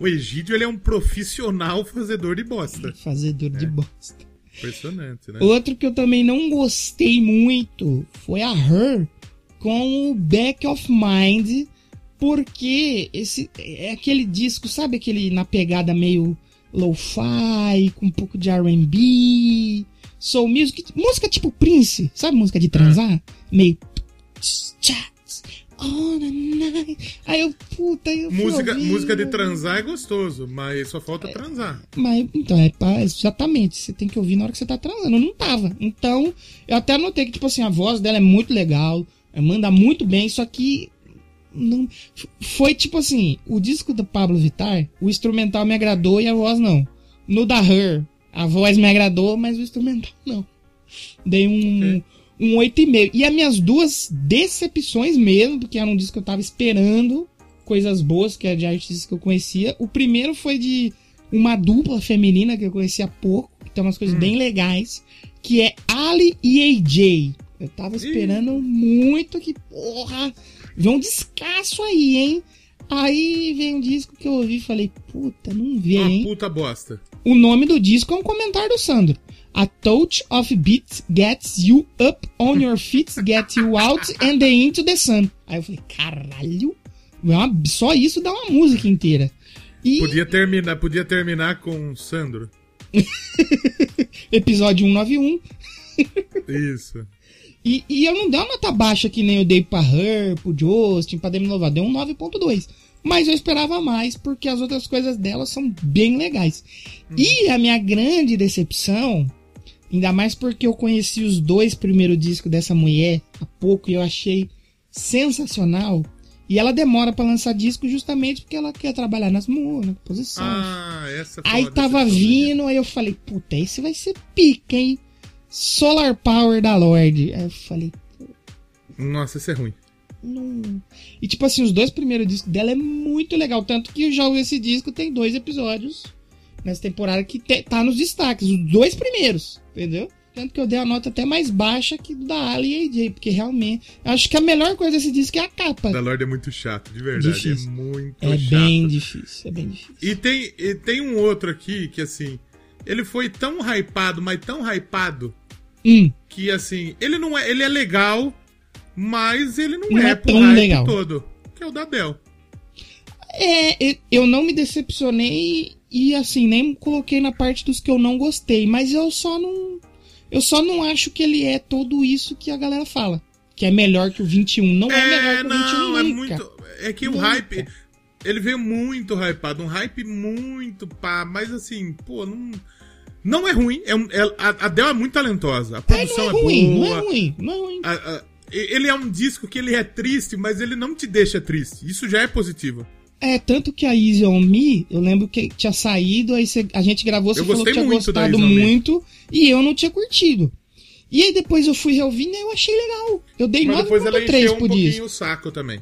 O Egídio, ele é um profissional fazedor de bosta. Fazedor É. de bosta. Impressionante, né? Outro que eu também não gostei muito foi a Her com o Back of Mind Porque esse é aquele disco, sabe aquele na pegada meio lo-fi, com um pouco de R&B, soul music, música tipo Prince, sabe música de transar? Meio on a night. Aí eu, puta, eu Música, ouvindo. música de transar é gostoso, mas só falta transar. Mas, então, é pra, exatamente, você tem que ouvir na hora que você tá transando. Eu não tava. Então, eu até notei que, tipo assim, a voz dela é muito legal, manda muito bem, só que. Não, foi tipo assim: o disco do Pablo Vittar, o instrumental me agradou e a voz não. No da Her, a voz me agradou, mas o instrumental não. Dei um, um 8,5. E as minhas duas decepções mesmo, porque era um disco que eu tava esperando coisas boas, que é de artistas que eu conhecia. O primeiro foi de uma dupla feminina que eu conhecia há pouco, que tem umas coisas bem legais, que é Ali e AJ. Eu tava esperando muito que, porra, vê um descasso aí, hein? Aí vem um disco que eu ouvi e falei, puta, não vê, Uma hein? puta bosta. O nome do disco é um comentário do Sandro. A touch of beat gets you up on your feet, gets you out and the into the sun. Aí eu falei, caralho, é só isso dá uma música inteira. E Podia terminar, podia terminar com Sandro. episódio 191. Isso. E, e eu não dei uma nota baixa que nem eu dei pra Her, pro Justin, pra Demi Lovato. Deu um 9.2. Mas eu esperava mais, porque as outras coisas dela são bem legais. E a minha grande decepção, ainda mais porque eu conheci os dois primeiros discos dessa mulher há pouco e eu achei sensacional. E ela demora pra lançar disco justamente porque ela quer trabalhar nas músicas, na composição. Ah, essa foi Aí uma tava vindo, aí eu falei, puta, esse vai ser pica, hein? Solar Power da Lorde. Aí eu falei, Nossa, esse é ruim. não. E tipo assim, os dois primeiros discos dela é muito legal. Tanto que eu ouvi esse disco, tem dois episódios nessa temporada que te- tá nos destaques. Os dois primeiros, entendeu? Tanto que eu dei a nota até mais baixa que do da Ali e AJ, porque realmente. eu Acho que a melhor coisa desse disco é a capa. Da Lorde é muito chato, de verdade. Difícil. É muito É chato. bem difícil, é bem difícil. E tem, e tem um outro aqui que, assim, ele foi tão hypado, mas tão hypado, Hum, que, assim, ele não é. Ele é legal, mas ele não, Não é, é tão legal. todo. Que é o da Adele. É, eu não me decepcionei e assim, nem coloquei na parte dos que eu não gostei, mas eu só não. Eu só não acho que ele é tudo isso que a galera fala. Que é melhor que o 21. Não é, melhor que o 21 não, é nunca. muito. É que o Nunca. hype. Ele veio muito hypado, um hype muito pá, mas assim, pô, não. Não é ruim. É, um- é- a Adele é muito talentosa. A É, produção não é é, ruim, não boa. é ruim, não é ruim. a- a- ele é um disco que ele é triste, mas ele não te deixa triste. Isso já é positivo. É, tanto que a Easy On Me, eu lembro que tinha saído, aí você- a gente gravou, você falou que tinha gostado muito, e eu não tinha curtido. E aí depois eu fui reouvindo e eu achei legal. Eu dei Mas depois ela 9.3 encheu um pouquinho disco. o saco também.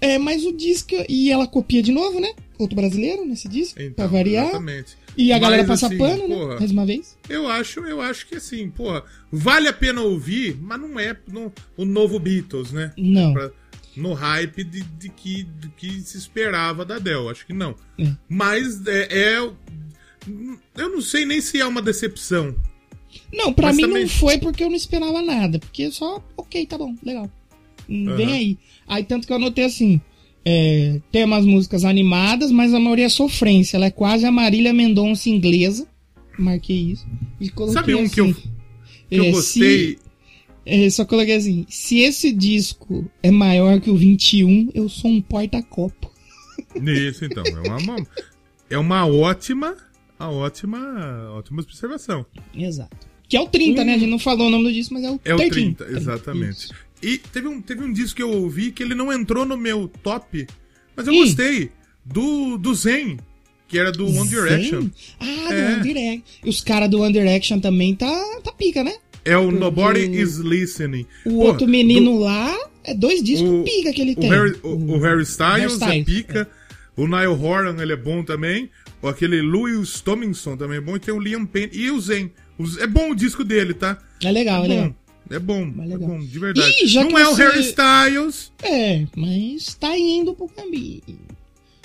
É, mas o disco. E ela copia de novo, né? Outro brasileiro nesse disco. Então, pra variar. Exatamente. E a galera Mas, passa assim, pano, né? porra, Mais uma vez. Eu acho, eu acho que assim, porra, vale a pena ouvir, mas não é no- o novo Beatles, né? Não. Pra- no hype de, de que, de que se esperava da Dell, acho que não. É. Mas é, é- Eu não sei nem se é uma decepção. Não, pra Mas mim também- não foi porque eu não esperava nada. Porque só, ok, tá bom, legal. Hum, Vem aí. Aí tanto que eu anotei assim. é, tem umas músicas animadas, mas a maioria é sofrência. Ela é quase a Marília Mendonça inglesa. Marquei isso. E coloquei Sabe um que eu, assim, que eu é, gostei? É, só coloquei assim: se esse disco é maior que o 21, eu sou um porta-copo. Isso, então. É uma, é uma ótima. A ótima. Ótima observação. Exato. Que é o 30, né? A gente não falou o nome do disco, mas é o É o 13. 30, exatamente. Isso. E teve um, teve um disco que eu ouvi que ele não entrou no meu top, mas eu Hum. gostei. Do, do Zen, que era do One Direction. Zen? Ah, É. do One Direction. E os caras do One Direction também tá, tá pica, né? É o Nobody Porque Is Listening. O Pô, outro menino lá é dois discos o- pica que ele O tem. Harry, o, o Harry Styles Harry é Styles, pica. O Niall Horan, ele é bom também. Aquele Louis Tomlinson também é bom. E tem o Liam Payne. E o Zen. O É bom o disco dele, tá? É legal, é É legal. bom. É bom, é legal. bom, de verdade. Ih, não é o você- Harry Styles. É, mas tá indo pro caminho.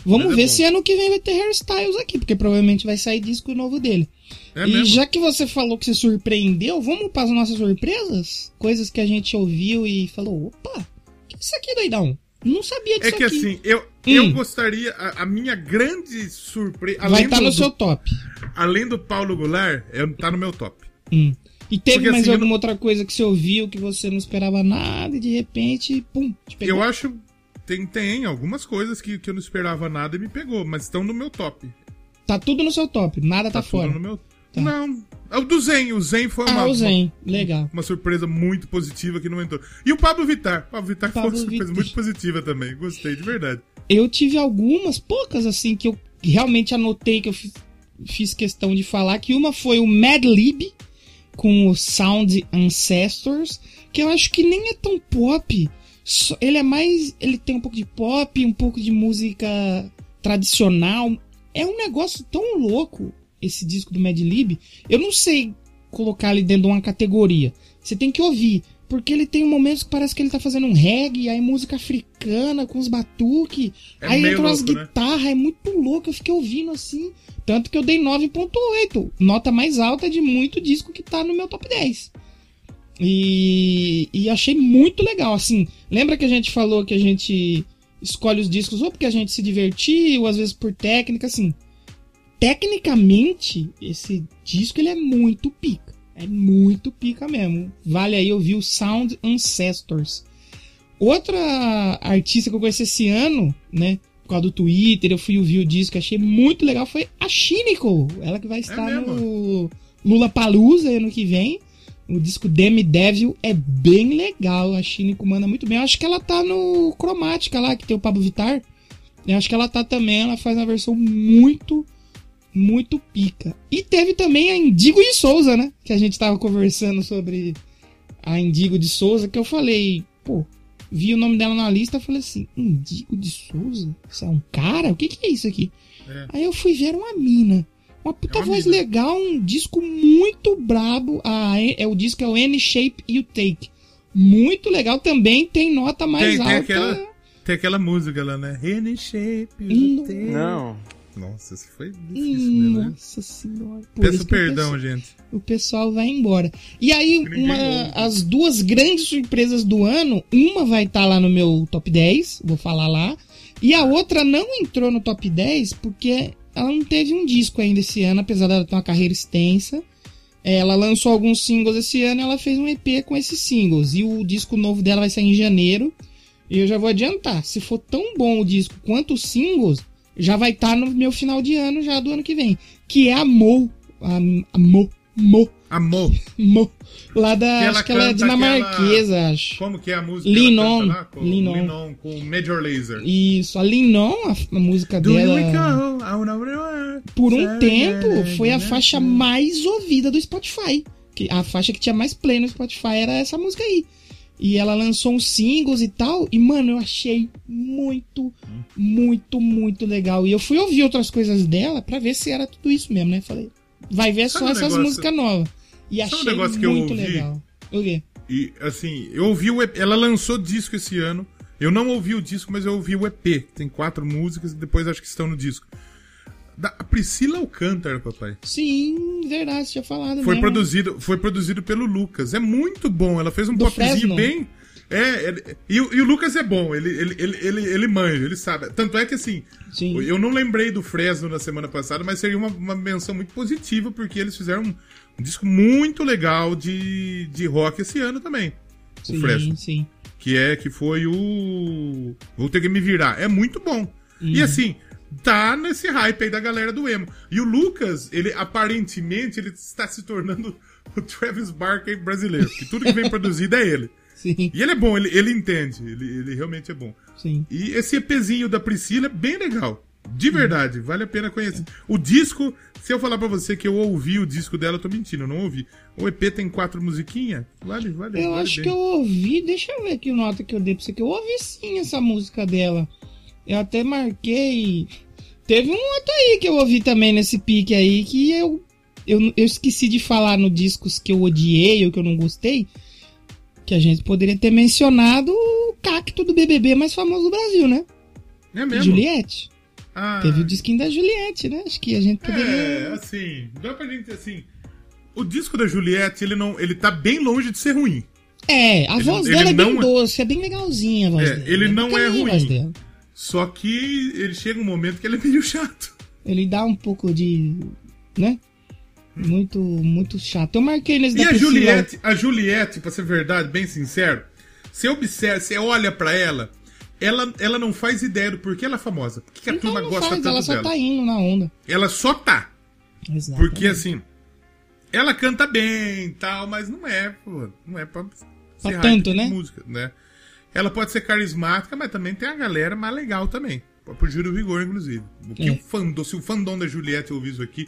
Vamos Mas é ver se ano que vem vai ter hairstyles aqui, porque provavelmente vai sair disco novo dele. É e mesmo. já que você falou que se surpreendeu, vamos para as nossas surpresas? Coisas que a gente ouviu e falou: opa, o que é isso aqui, doidão? Não sabia disso É que aqui. assim, eu, eu gostaria. A, a minha grande surpresa. Vai estar do, no seu top. além do Paulo Goulart, é, tá no meu top. Hum. E teve Porque, mais assim, alguma outra coisa que você ouviu que você não esperava nada e de repente, pum, te pegou? Eu acho. Tem, tem algumas coisas que, que eu não esperava nada e me pegou, mas estão no meu top. Tá tudo no seu top, nada tá, tudo fora. no meu. Tá. Não. É o do Zen. O Zen foi uma, Ah, o Zen, legal. uma surpresa muito positiva que não entrou. E o Pablo Vittar. O Pablo Vittar Pablo foi uma surpresa muito positiva também. Gostei, de verdade. Eu tive algumas, poucas assim, que eu realmente anotei, que eu fiz, fiz questão de falar, que uma foi o Mad Lib, com o Sound Ancestors, que eu acho que nem é tão pop. Ele é mais. Ele tem um pouco de pop, um pouco de música tradicional. É um negócio tão louco esse disco do Mad Lib. Eu não sei colocar ele dentro de uma categoria. Você tem que ouvir. Porque ele tem momentos que parece que ele tá fazendo um reggae, aí música africana com os batuques. É aí entra umas louco, né? guitarras, é muito louco. Eu fiquei ouvindo assim. Tanto que eu dei 9.8. Nota mais alta de muito disco que tá no meu top 10. E, e achei muito legal, assim. Lembra que a gente falou que a gente escolhe os discos ou porque a gente se divertiu, ou às vezes por técnica, assim. Tecnicamente, esse disco ele é muito pica. É muito pica mesmo. Vale aí ouvir o Sound Ancestors. Outra artista que eu conheci esse ano, né? Por causa do Twitter, eu fui ouvir o disco, achei muito legal, foi a Shiniko. Ela que vai estar mesmo? no Lula Palusa ano que vem. O disco Demi Devil é bem legal. A Shiniko manda muito bem. Eu acho que ela tá no Cromática lá, que tem o Pablo Vittar. Eu acho que ela tá também. Ela faz uma versão muito, muito pica. E teve também a Indigo de Souza, né? Que a gente tava conversando sobre a Indigo de Souza. Que eu falei, pô, vi o nome dela na lista. Falei assim: Indigo de Souza? Isso é um cara? O que, que é isso aqui? É. Aí eu fui ver uma mina. Uma puta É uma voz legal, um disco muito brabo. Ah, é, o disco é o Any Shape You Take. Muito legal também, tem nota mais Tem, tem alta. aquela- Tem aquela música lá, né? Any shape Hum, you take. Não. Nossa, isso foi difícil mesmo, né? Nossa senhora. Por Peço que o perdão, pessoal- gente. O pessoal vai embora. E aí, uma, as duas grandes surpresas do ano, uma vai estar lá no meu top 10, vou falar lá, e a outra não entrou no top 10 porque ela não teve um disco ainda esse ano, apesar dela ter uma carreira extensa. Ela lançou alguns singles esse ano, ela fez um EP com esses singles. E o disco novo dela vai sair em janeiro. E eu já vou adiantar, se for tão bom o disco quanto os singles, já vai estar no meu final de ano já do ano que vem, que é a Mo, a, a Mo, Mo, Amor. Lá da, ela acho que ela é dinamarquesa, acho. Como que é a música? Lean que ela On, canta lá? Com, Major Laser. Isso, a Linon, a, a música Do dela, por um tempo, foi a faixa mais ouvida do Spotify. Que a faixa que tinha mais play no Spotify era essa música aí. E ela lançou uns singles e tal. E, mano, eu achei muito, muito, muito legal. E eu fui ouvir outras coisas dela pra ver se era tudo isso mesmo, né? Falei, vai ver Sabe só um essas músicas novas. E Sabe um achei negócio que eu ouvi? legal. O quê? E assim, eu ouvi o EP, ela lançou disco esse ano. Eu não ouvi o disco, mas eu ouvi o EP. Tem quatro músicas e depois acho que estão no disco. Da Priscila Alcântara, papai. Sim, verdade, você tinha falado Foi mesmo. produzido, foi produzido pelo Lucas. É muito bom. Ela fez um Do popzinho Fresno. bem. É, ele- e, o- e o Lucas é bom, ele, ele, ele, ele, ele manja, ele sabe. Tanto é que assim, Sim. eu não lembrei do Fresno na semana passada, mas seria uma, uma menção muito positiva, porque eles fizeram um, disco muito legal de, de rock esse ano também. O Sim, Fresno. sim. Que é que foi o. Vou ter que me virar. É muito bom. Uhum. E assim, tá nesse hype aí da galera do emo. E o Lucas, ele aparentemente ele está se tornando o Travis Barker brasileiro. Que tudo que vem produzido é ele. Sim, E ele é bom, ele, ele entende. Ele, ele realmente é bom. sim. E esse EPzinho da Priscila é bem legal. De verdade, vale a pena conhecer. O disco, se eu falar pra você que eu ouvi o disco dela, eu tô mentindo, eu não ouvi. O EP tem quatro musiquinhas, vale, vale. Eu vale acho bem. que eu ouvi, deixa eu ver aqui o nota que eu dei pra você, que eu ouvi sim essa música dela. Eu até marquei. Teve um outro aí que eu ouvi também nesse pique aí, que eu, eu, eu esqueci de falar no discos que eu odiei ou que eu não gostei. Que a gente poderia ter mencionado o cacto do BBB mais famoso do Brasil, né? É mesmo? Juliette. Ah, Teve o disquinho da Juliette, né? Acho que a gente poderia. É, assim, dá pra gente assim. O disco da Juliette, ele não, ele tá bem longe de ser ruim. É, a Ele- voz ele dela é bem é- doce, é bem legalzinha a voz É, dela. ele não é ruim. Só que ele chega um momento que ele é meio chato. Ele dá um pouco de. né? Muito, muito chato. Eu marquei nesse E a Priscila. Juliette, a Juliette, pra ser verdade, bem sincero, você observa, você olha pra ela, ela, ela não faz ideia do porquê ela é famosa. Por que, a Então turma gosta faz, tanto ela só dela? tá indo na onda. Ela só tá. Exato. Porque assim, ela canta bem e tal, mas não é, pô, não é pra, hype tanto, né? música, né? Ela pode ser carismática, mas também tem a galera mais legal também. Por Júlio Vigor, inclusive. O que É. o fandom, se o fandom da Juliette ouvir isso aqui.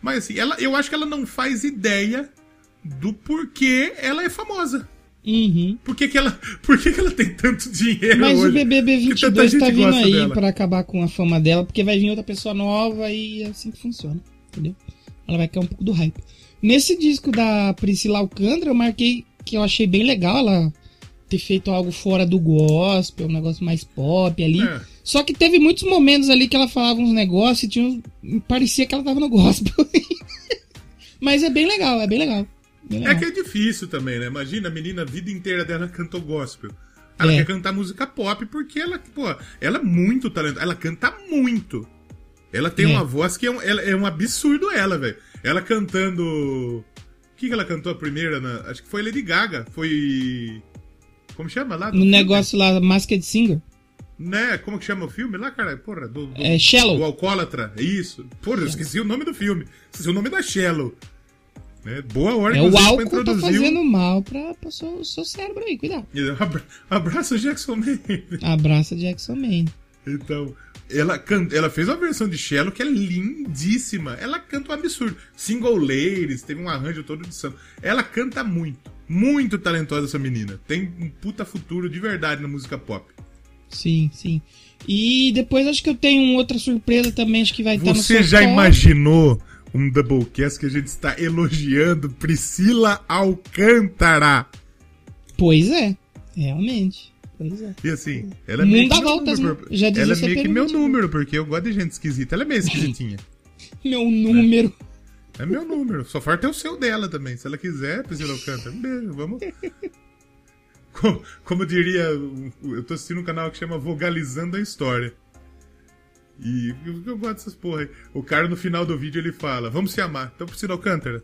Mas assim, ela, eu acho que ela não faz ideia do porquê ela é famosa. Uhum. Por que, que ela, por que, que ela tem tanto dinheiro Mas hoje? o BBB Que tanta 22 tá vindo aí dela. pra acabar com a fama dela, porque vai vir outra pessoa nova e é assim que funciona, entendeu? Ela vai cair um pouco do hype. Nesse disco da Priscila Alcântara, eu marquei que eu achei bem legal ela ter feito algo fora do gospel, um negócio mais pop ali. É. Só que teve muitos momentos ali que ela falava uns negócios e tinha uns... parecia que ela tava no gospel. Mas é bem legal, é bem legal. É legal. que é difícil também, né? Imagina a menina a vida inteira dela cantou gospel. Ela É. quer cantar música pop porque ela, pô, ela é muito talentosa. Ela canta muito. Ela tem É. uma voz que é um, é um absurdo, ela, velho. Ela cantando. O que, que ela cantou a primeira? na- Acho que foi Lady Gaga. Foi. Como chama lá? No filme? negócio lá, Masked Singer. Né? Como que chama o filme lá, cara? Porra, do. do É Shallow. Do Alcoólatra. É Isso. Porra, eu esqueci o nome do filme. Esqueci o nome da Shallow. Né? Boa hora, É, o álcool tá introduzir o- fazendo mal pra, pra seu, seu cérebro aí, cuidado. Abra- Abraço Jackson Man. Abraça Jackson Man. Então, ela, can... ela fez uma versão de Shallow que é lindíssima. Ela canta um absurdo. Single Ladies, teve um arranjo todo de samba. Ela canta muito. Muito talentosa essa menina. Tem um puta futuro de verdade na música pop. Sim, sim. E depois acho que eu tenho outra surpresa também, acho que vai estar no Você já imaginou um Doublecast que a gente está elogiando Priscila Alcântara? Pois é, realmente. Pois é. E assim, ela é meio que meu voltas, número, né? Já Ela é meio que meu número, porque eu gosto de gente esquisita. Ela é meio esquisitinha. Meu número. É meu número. Só falta é o seu dela também. Se ela quiser, Priscila Alcântara, um beijo, vamos. Como, como diria, eu tô assistindo um canal que chama Vogalizando a História. E eu, eu gosto dessas porra aí. O cara no final do vídeo ele fala: Vamos se amar. Então, Priscila Alcântara,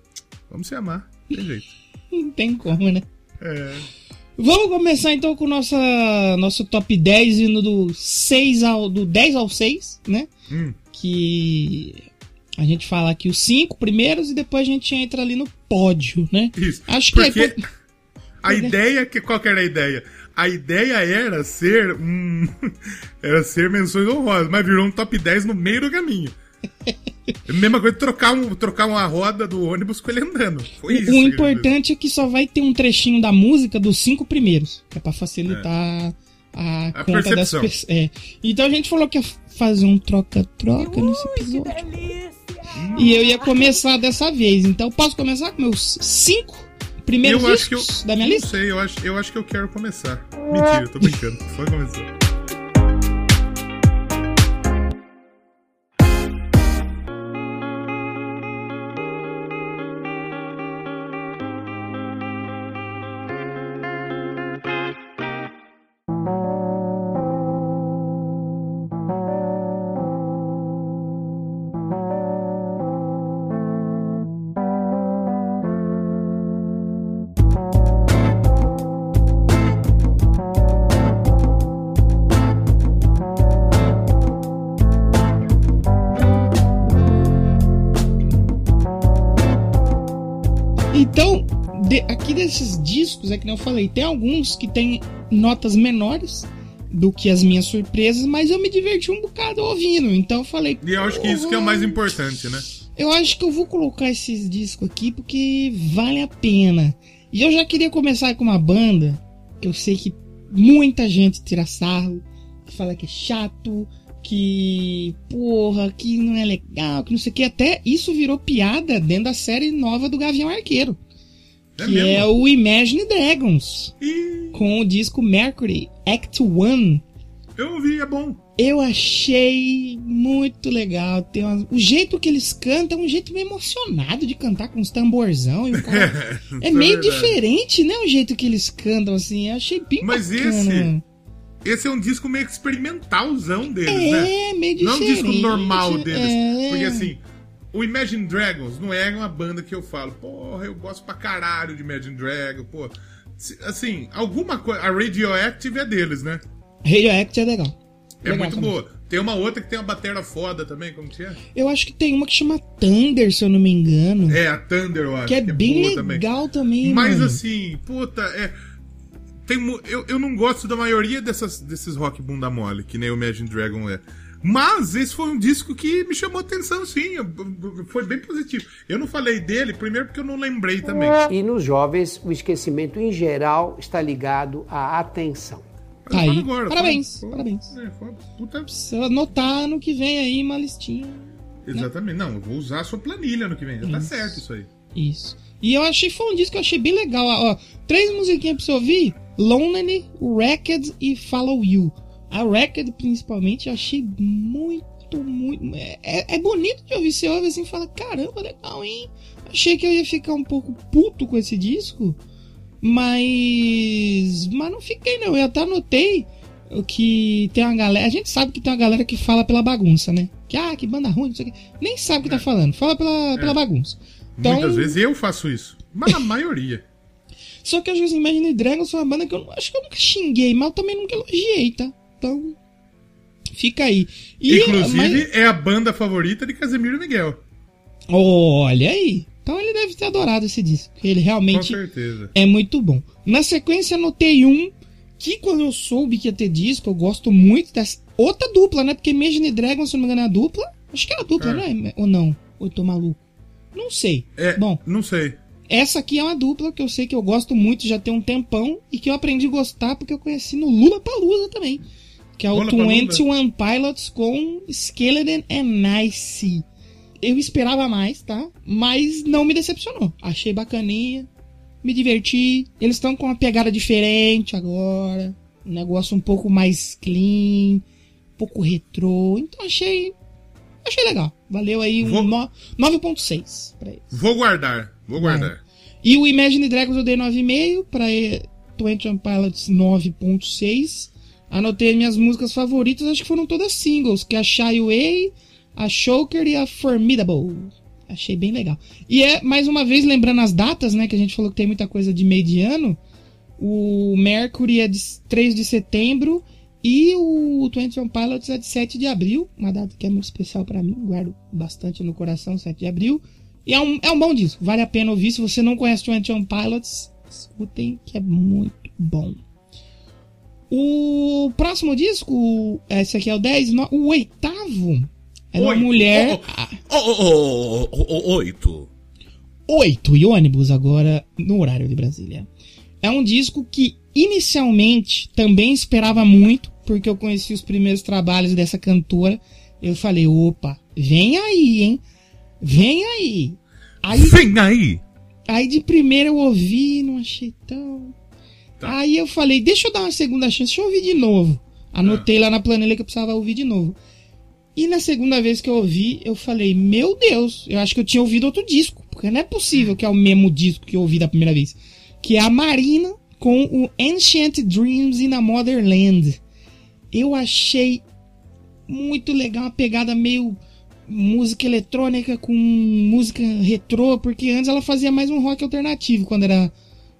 vamos se amar. Tem jeito. Não tem como, né? É. Vamos começar então com nossa nosso top 10 indo do 6 ao do 10 ao 6, né? Hum. Que a gente fala aqui os cinco primeiros e depois a gente entra ali no pódio, né? Isso. Acho que Porque é a ideia que qual que era a ideia? A ideia era ser um era ser menções honrosas, mas virou um top 10 no meio do caminho. É mesma coisa trocar, um, trocar uma roda do ônibus com ele andando. Foi isso. o importante é que só vai ter um trechinho da música dos cinco primeiros, é pra facilitar a, A conta das percepção. pessoas. É. Então a gente falou que ia fazer um troca-troca nesse episódio. E eu ia começar dessa vez. Então posso começar com meus cinco fez. primeiros Eu acho que eu da minha não lista? sei, eu acho, eu acho que eu quero começar. Mentira, eu tô brincando. Pode começar. Desses discos, é que nem eu falei, tem alguns que tem notas menores do que as minhas surpresas, mas eu me diverti um bocado ouvindo. Então eu falei. E eu acho que isso que é o mais importante, né? Eu acho que eu vou colocar esses discos aqui porque vale a pena. E eu já queria começar com uma banda que eu sei que muita gente tira sarro, que fala que é chato, que porra, que não é legal, que não sei o que. Até isso virou piada dentro da série nova do Gavião Arqueiro. É que mesmo. é o Imagine Dragons, Ih, com o disco Mercury Act 1. Eu ouvi, é bom. Eu achei muito legal. Tem umas- O jeito que eles cantam é um jeito meio emocionado de cantar com os tamborzão. E o cara... é meio diferente, né? O jeito que eles cantam, assim. Eu achei bem Mas bacana. esse- Esse é um disco meio experimentalzão deles, né? É, meio Não é um diferente. disco normal deles. É. Porque assim, o Imagine Dragons não é uma banda que eu falo, porra, eu gosto pra caralho de Imagine Dragons, pô. Assim, alguma coisa. A Radioactive é deles, né? Radioactive é legal. É Legal muito também. boa. Tem uma outra que tem uma batera foda também, como que é? Eu acho que tem uma que chama Thunder, se eu não me engano. É, a Thunder, eu acho. que é bem boa legal também, Mas mano. assim, puta, é. Tem, eu, eu não gosto da maioria dessas, desses rock bunda mole, que nem o Imagine Dragon é. Mas esse foi um disco que me chamou atenção, sim. Foi bem positivo. Eu não falei dele, primeiro porque eu não lembrei também. E nos jovens, o esquecimento em geral está ligado à atenção. Tá aí. agora, Parabéns, fala- parabéns. É, puta, Precisa anotar no que vem aí uma listinha. exatamente. Não, eu vou usar a sua planilha no que vem. Já tá Isso. certo isso aí. Isso. E eu achei, foi um disco que eu achei bem legal. Ó, três musiquinhas pra você ouvir: Lonely, Wrecked e Follow You. A Wrecked, principalmente, eu achei muito, muito. É, é- é bonito de ouvir. Você ouve assim e fala: caramba, legal, hein? Achei que eu ia ficar um pouco puto com esse disco. Mas. Mas não fiquei, não. Eu até anotei que tem uma galera. A gente sabe que tem uma galera que fala pela bagunça, né? Que, ah, que banda ruim, não sei o quê. Nem sabe o que tá falando. Fala pela, pela bagunça. Então- Muitas vezes eu faço isso. Mas a maioria. Só que que assim, Imagine Dragons foi uma banda que eu acho que eu nunca xinguei, mas eu também nunca elogiei, tá? Então. Fica aí. E, Inclusive, mas- é a banda favorita de Casemiro Miguel. olha aí. Então ele deve ter adorado esse disco. Ele realmente é muito bom. Na sequência, anotei um que quando eu soube que ia ter disco, eu gosto muito dessa. Outra dupla, né? Porque Imagine Dragons, se não me engano, é a dupla. Acho que é a dupla, É. né? Ou não? Ou eu tô maluco? Não sei. É, Bom, não sei. Essa aqui é uma dupla que eu sei que eu gosto muito, já tem um tempão, e que eu aprendi a gostar porque eu conheci no Lula Palusa também. Que é o Lollapalooza? 21 Pilots com Skeleton and Nice. Eu esperava mais, tá? Mas não me decepcionou. Achei bacaninha, me diverti. Eles estão com uma pegada diferente agora. Um negócio um pouco mais clean, um pouco retrô. Então achei. Achei legal. Valeu aí um Vou- no- 9.6 pra eles. Vou guardar. Vou guardar. E o Imagine Dragons eu dei 9,5 para 21 Pilots 9.6. Anotei minhas músicas favoritas, acho que foram todas singles, que é a Shy Away, a Choker e a Formidable. Achei bem legal. E é, mais uma vez, lembrando as datas, né, que a gente falou que tem muita coisa de meio de ano, o Mercury é de 3 de setembro e o 21 Pilots é de 7 de abril, uma data que é muito especial pra mim, guardo bastante no coração, 7 de abril. E é um, é um bom disco, vale a pena ouvir. Se você não conhece 21 Pilots, escutem que é muito bom. O próximo disco, esse aqui é o 10, no- o oitavo, é uma Oito. mulher. Oito. 8 e ônibus agora no horário de Brasília. É um disco que inicialmente também esperava muito, porque eu conheci os primeiros trabalhos dessa cantora. Eu falei, opa, vem aí, hein? Vem aí. Aí, Vem aí. aí de primeira eu ouvi, não achei tão. Tá. Aí eu falei, deixa eu dar uma segunda chance, deixa eu ouvir de novo. Anotei lá na planilha que eu precisava ouvir de novo. E na segunda vez que eu ouvi, eu falei, meu Deus, eu acho que eu tinha ouvido outro disco. Porque não é possível que é o mesmo disco que eu ouvi da primeira vez. Que é a Marina com o Ancient Dreams in a Motherland. Eu achei muito legal, uma pegada meio música eletrônica com música retrô, porque antes ela fazia mais um rock alternativo quando era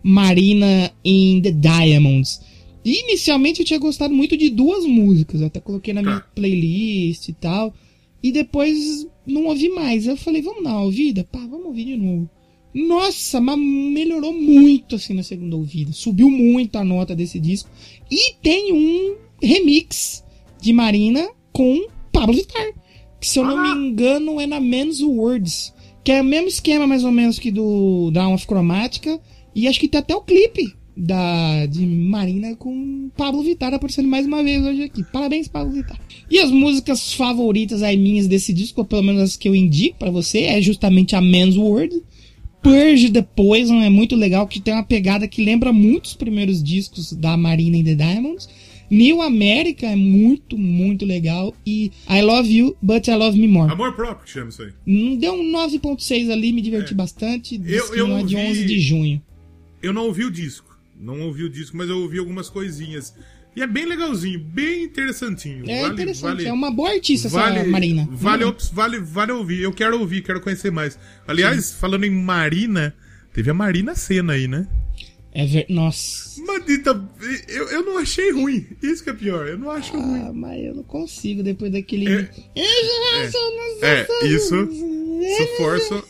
Marina in the Diamonds. E inicialmente eu tinha gostado muito de duas músicas, eu até coloquei na minha Tá. playlist e tal. E depois não ouvi mais. Eu falei, vamos dar uma ouvida? Pá, vamos ouvir de novo. Nossa, mas melhorou muito assim na segunda ouvida. Subiu muito a nota desse disco. E tem um remix de Marina com Pablo Vittar. Que se eu não me engano é na Men's Words. Que é o mesmo esquema mais ou menos que do Down of Chromatica. E acho que tem até o clipe da, de Marina com Pablo Vittar aparecendo mais uma vez hoje aqui. Parabéns, Pablo Vittar. E as músicas favoritas aí minhas desse disco, ou pelo menos as que eu indico pra você, é justamente a Men's World. Purge the Poison é muito legal, que tem uma pegada que lembra muito os primeiros discos da Marina and the Diamonds. New America é muito, muito legal. E I Love You, But I Love Me More. Amor próprio que chama isso aí. Deu um 9.6 ali, me diverti bastante. Disquinho eu lá de ouvi- 11 de junho. Eu não ouvi o disco. Não ouvi o disco, mas eu ouvi algumas coisinhas. E é bem legalzinho, bem interessantinho. É vale, interessante, vale, é uma boa artista vale, essa Marina. Vale, Hum. vale, vale ouvir. Eu quero ouvir, quero conhecer mais. Aliás, falando em Marina, teve a Marina Senna aí, né? É ver... Nossa. Madita, eu, eu não achei ruim. Isso que é pior, eu não acho ruim. Ah, mas eu não consigo depois daquele. É. É, isso, isso força,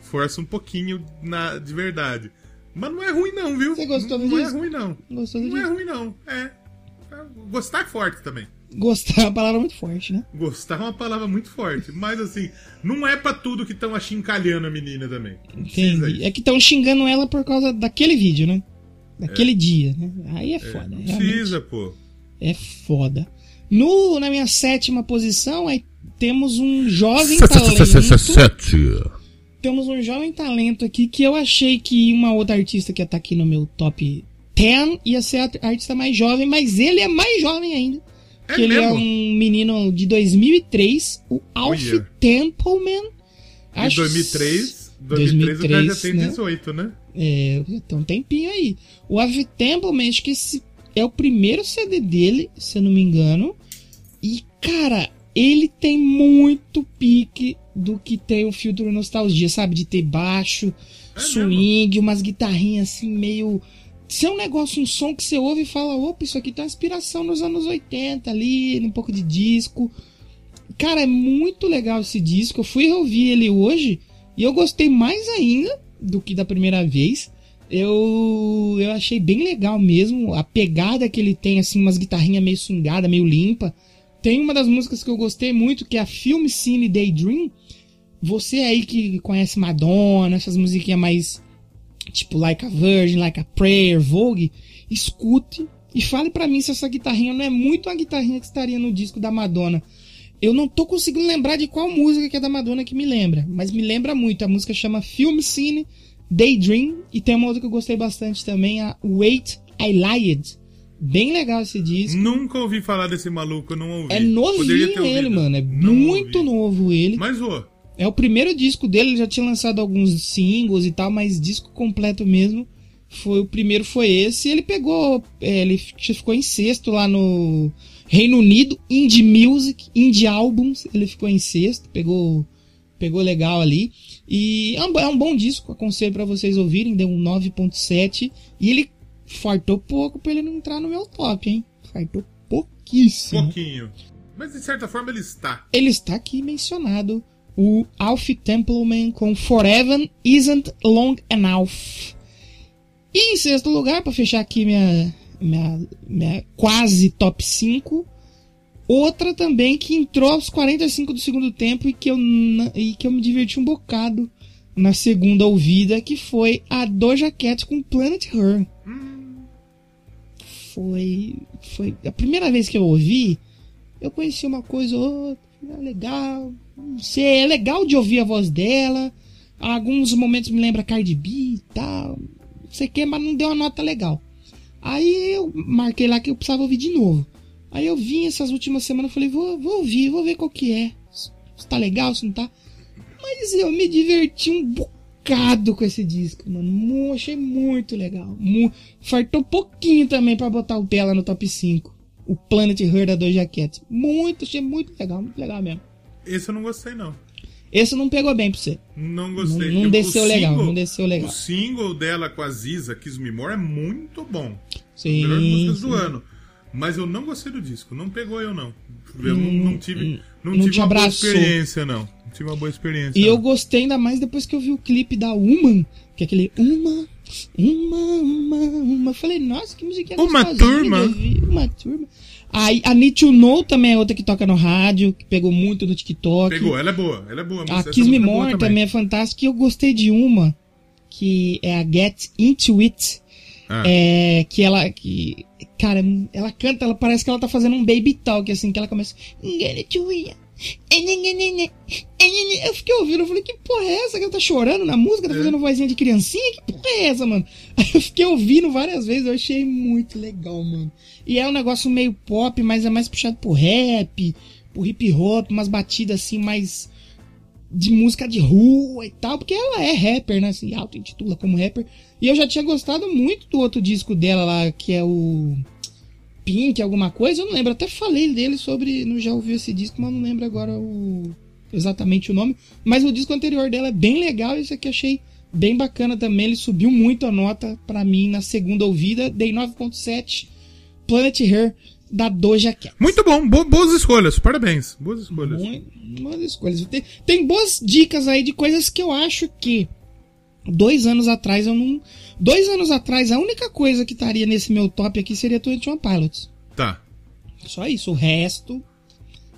força um pouquinho na, de verdade. Mas não é ruim não, viu? Você gostou do Não é disco? ruim não. Gostou do Não é disco? ruim não, é. Gostar é forte também. Gostar é uma palavra muito forte, né? Gostar é uma palavra muito forte, mas assim, não é pra tudo que estão achincalhando a menina também. Não Entendi. É que estão xingando ela por causa daquele vídeo, né? Daquele dia, né? Aí é foda. Não realmente. precisa, pô. É foda. No, na minha sétima posição, aí temos um jovem talento. Sete. Temos um jovem talento aqui que eu achei que uma outra artista que ia estar aqui no meu top 10 ia ser a artista mais jovem, mas ele é mais jovem ainda. É que ele é um menino de 2003, o Alf Olha. Templeman. Em 2003, 2003, o cara já tem né? 18, né? É, tem um tempinho aí. O Ave Templeman, acho que esse é o primeiro CD dele, se eu não me engano. E, cara, ele tem muito pique do que tem o filtro nostalgia, sabe? De ter baixo, É swing, umas guitarrinhas assim, meio. Se é um negócio, um som que você ouve e fala, opa, isso aqui tem uma inspiração nos anos 80 ali, um pouco de disco. Cara, é muito legal esse disco. Eu fui ouvir ele hoje e eu gostei mais ainda do que da primeira vez. Eu, eu achei bem legal mesmo. A pegada que ele tem, assim, umas guitarrinhas meio swingada, meio limpa. Tem uma das músicas que eu gostei muito, que é a Film Cine Daydream. Você aí que conhece Madonna, essas musiquinhas mais tipo Like a Virgin, Like a Prayer, Vogue, escute e fale pra mim se essa guitarrinha não é muito uma guitarrinha que estaria no disco da Madonna. Eu não tô conseguindo lembrar de qual música que é da Madonna que me lembra, mas me lembra muito. A música chama Film Scene Daydream e tem uma outra que eu gostei bastante também, a Wait I Lied. Bem legal esse disco. Nunca ouvi falar desse maluco, eu não ouvi. É novinho ele, mano. É Não muito ouvi. novo ele. Mas, ô, É o primeiro disco dele, ele já tinha lançado alguns singles e tal, mas disco completo mesmo. Foi o primeiro foi esse. Ele pegou, é, ele ficou em sexto lá no Reino Unido, Indie Music, Indie Albums, ele ficou em sexto, pegou pegou legal ali. E é um, é um bom disco, aconselho pra vocês ouvirem, deu um 9.7 e ele fartou pouco pra ele não entrar no meu top, hein? Fartou pouquíssimo. pouquinho. Mas de certa forma ele está. Ele está aqui mencionado. O Alf Templeman com Forever Isn't Long Enough. E em sexto lugar, para fechar aqui minha, minha, minha quase top 5, outra também que entrou aos 45 do segundo tempo e que eu, e que eu me diverti um bocado na segunda ouvida, que foi a Doja Cat com Planet Her. Foi, foi a primeira vez que eu ouvi, eu conheci uma coisa ou outra, é legal, não sei, é legal de ouvir a voz dela. Alguns momentos me lembra Cardi B e tal, não sei o que, mas não deu uma nota legal. Aí eu marquei lá que eu precisava ouvir de novo. Aí eu vim essas últimas semanas falei, vou, vou ouvir, vou ver qual que é. Se tá legal, se não tá. Mas eu me diverti um bocado com esse disco, mano. Achei muito legal. Mu Fartou pouquinho também pra botar o lá no top 5. O Planet Her da Doja Cat. Muito, achei muito legal, muito legal mesmo. Esse eu não gostei, não. Esse não pegou bem pra você. Não gostei. Não- não O desceu legal, single- não desceu legal. O single dela com a Ziza, Kiss Me More, é muito bom. Sim, Melhor músicas do ano. Mas eu não gostei do disco. Não pegou eu, não. Eu não, não tive, não não tive uma boa abraçou. experiência, não. Tive uma boa experiência. E eu não. gostei ainda mais depois que eu vi o clipe da Uma, que é aquele Uma, Uma, Uma, Uma. Eu falei, nossa, que musiquinha Uma turma. Uma turma. Aí a Need to Know também é outra que toca no rádio, que pegou muito no TikTok. Pegou, ela é boa. Ela é boa. A Essa Kiss Me é More também é fantástica. E eu gostei de uma, que é a Get Into It. Ah. É, que ela, que, cara, ela canta, ela parece que ela tá fazendo um baby talk, assim, que ela começa, Get into it, Eu fiquei ouvindo, eu falei, que porra é essa? Que ela tá chorando na música, tá fazendo vozinha de criancinha? Que porra é essa, mano? Aí eu fiquei ouvindo várias vezes, eu achei muito legal, mano. E é um negócio meio pop, mas é mais puxado pro rap, pro hip hop, umas batidas assim mais de música de rua e tal, porque ela é rapper, né? Assim, auto-intitula como rapper. E eu já tinha gostado muito do outro disco dela lá, que é o Pink, alguma coisa, eu não lembro. Até falei dele sobre. Não já ouvi esse disco, mas não lembro agora o exatamente o nome. Mas o disco anterior dela é bem legal, esse aqui achei bem bacana também. Ele subiu muito a nota para mim na segunda ouvida. Dei 9.7. Planet Hair da Doja Cat. Muito bom, bo- boas escolhas, parabéns. Boas escolhas. Muito, boas escolhas. Tem, tem boas dicas aí de coisas que eu acho que dois anos atrás eu não. Dois anos atrás, a única coisa que estaria nesse meu top aqui seria Twenty One Pilots. Tá. Só isso. O resto,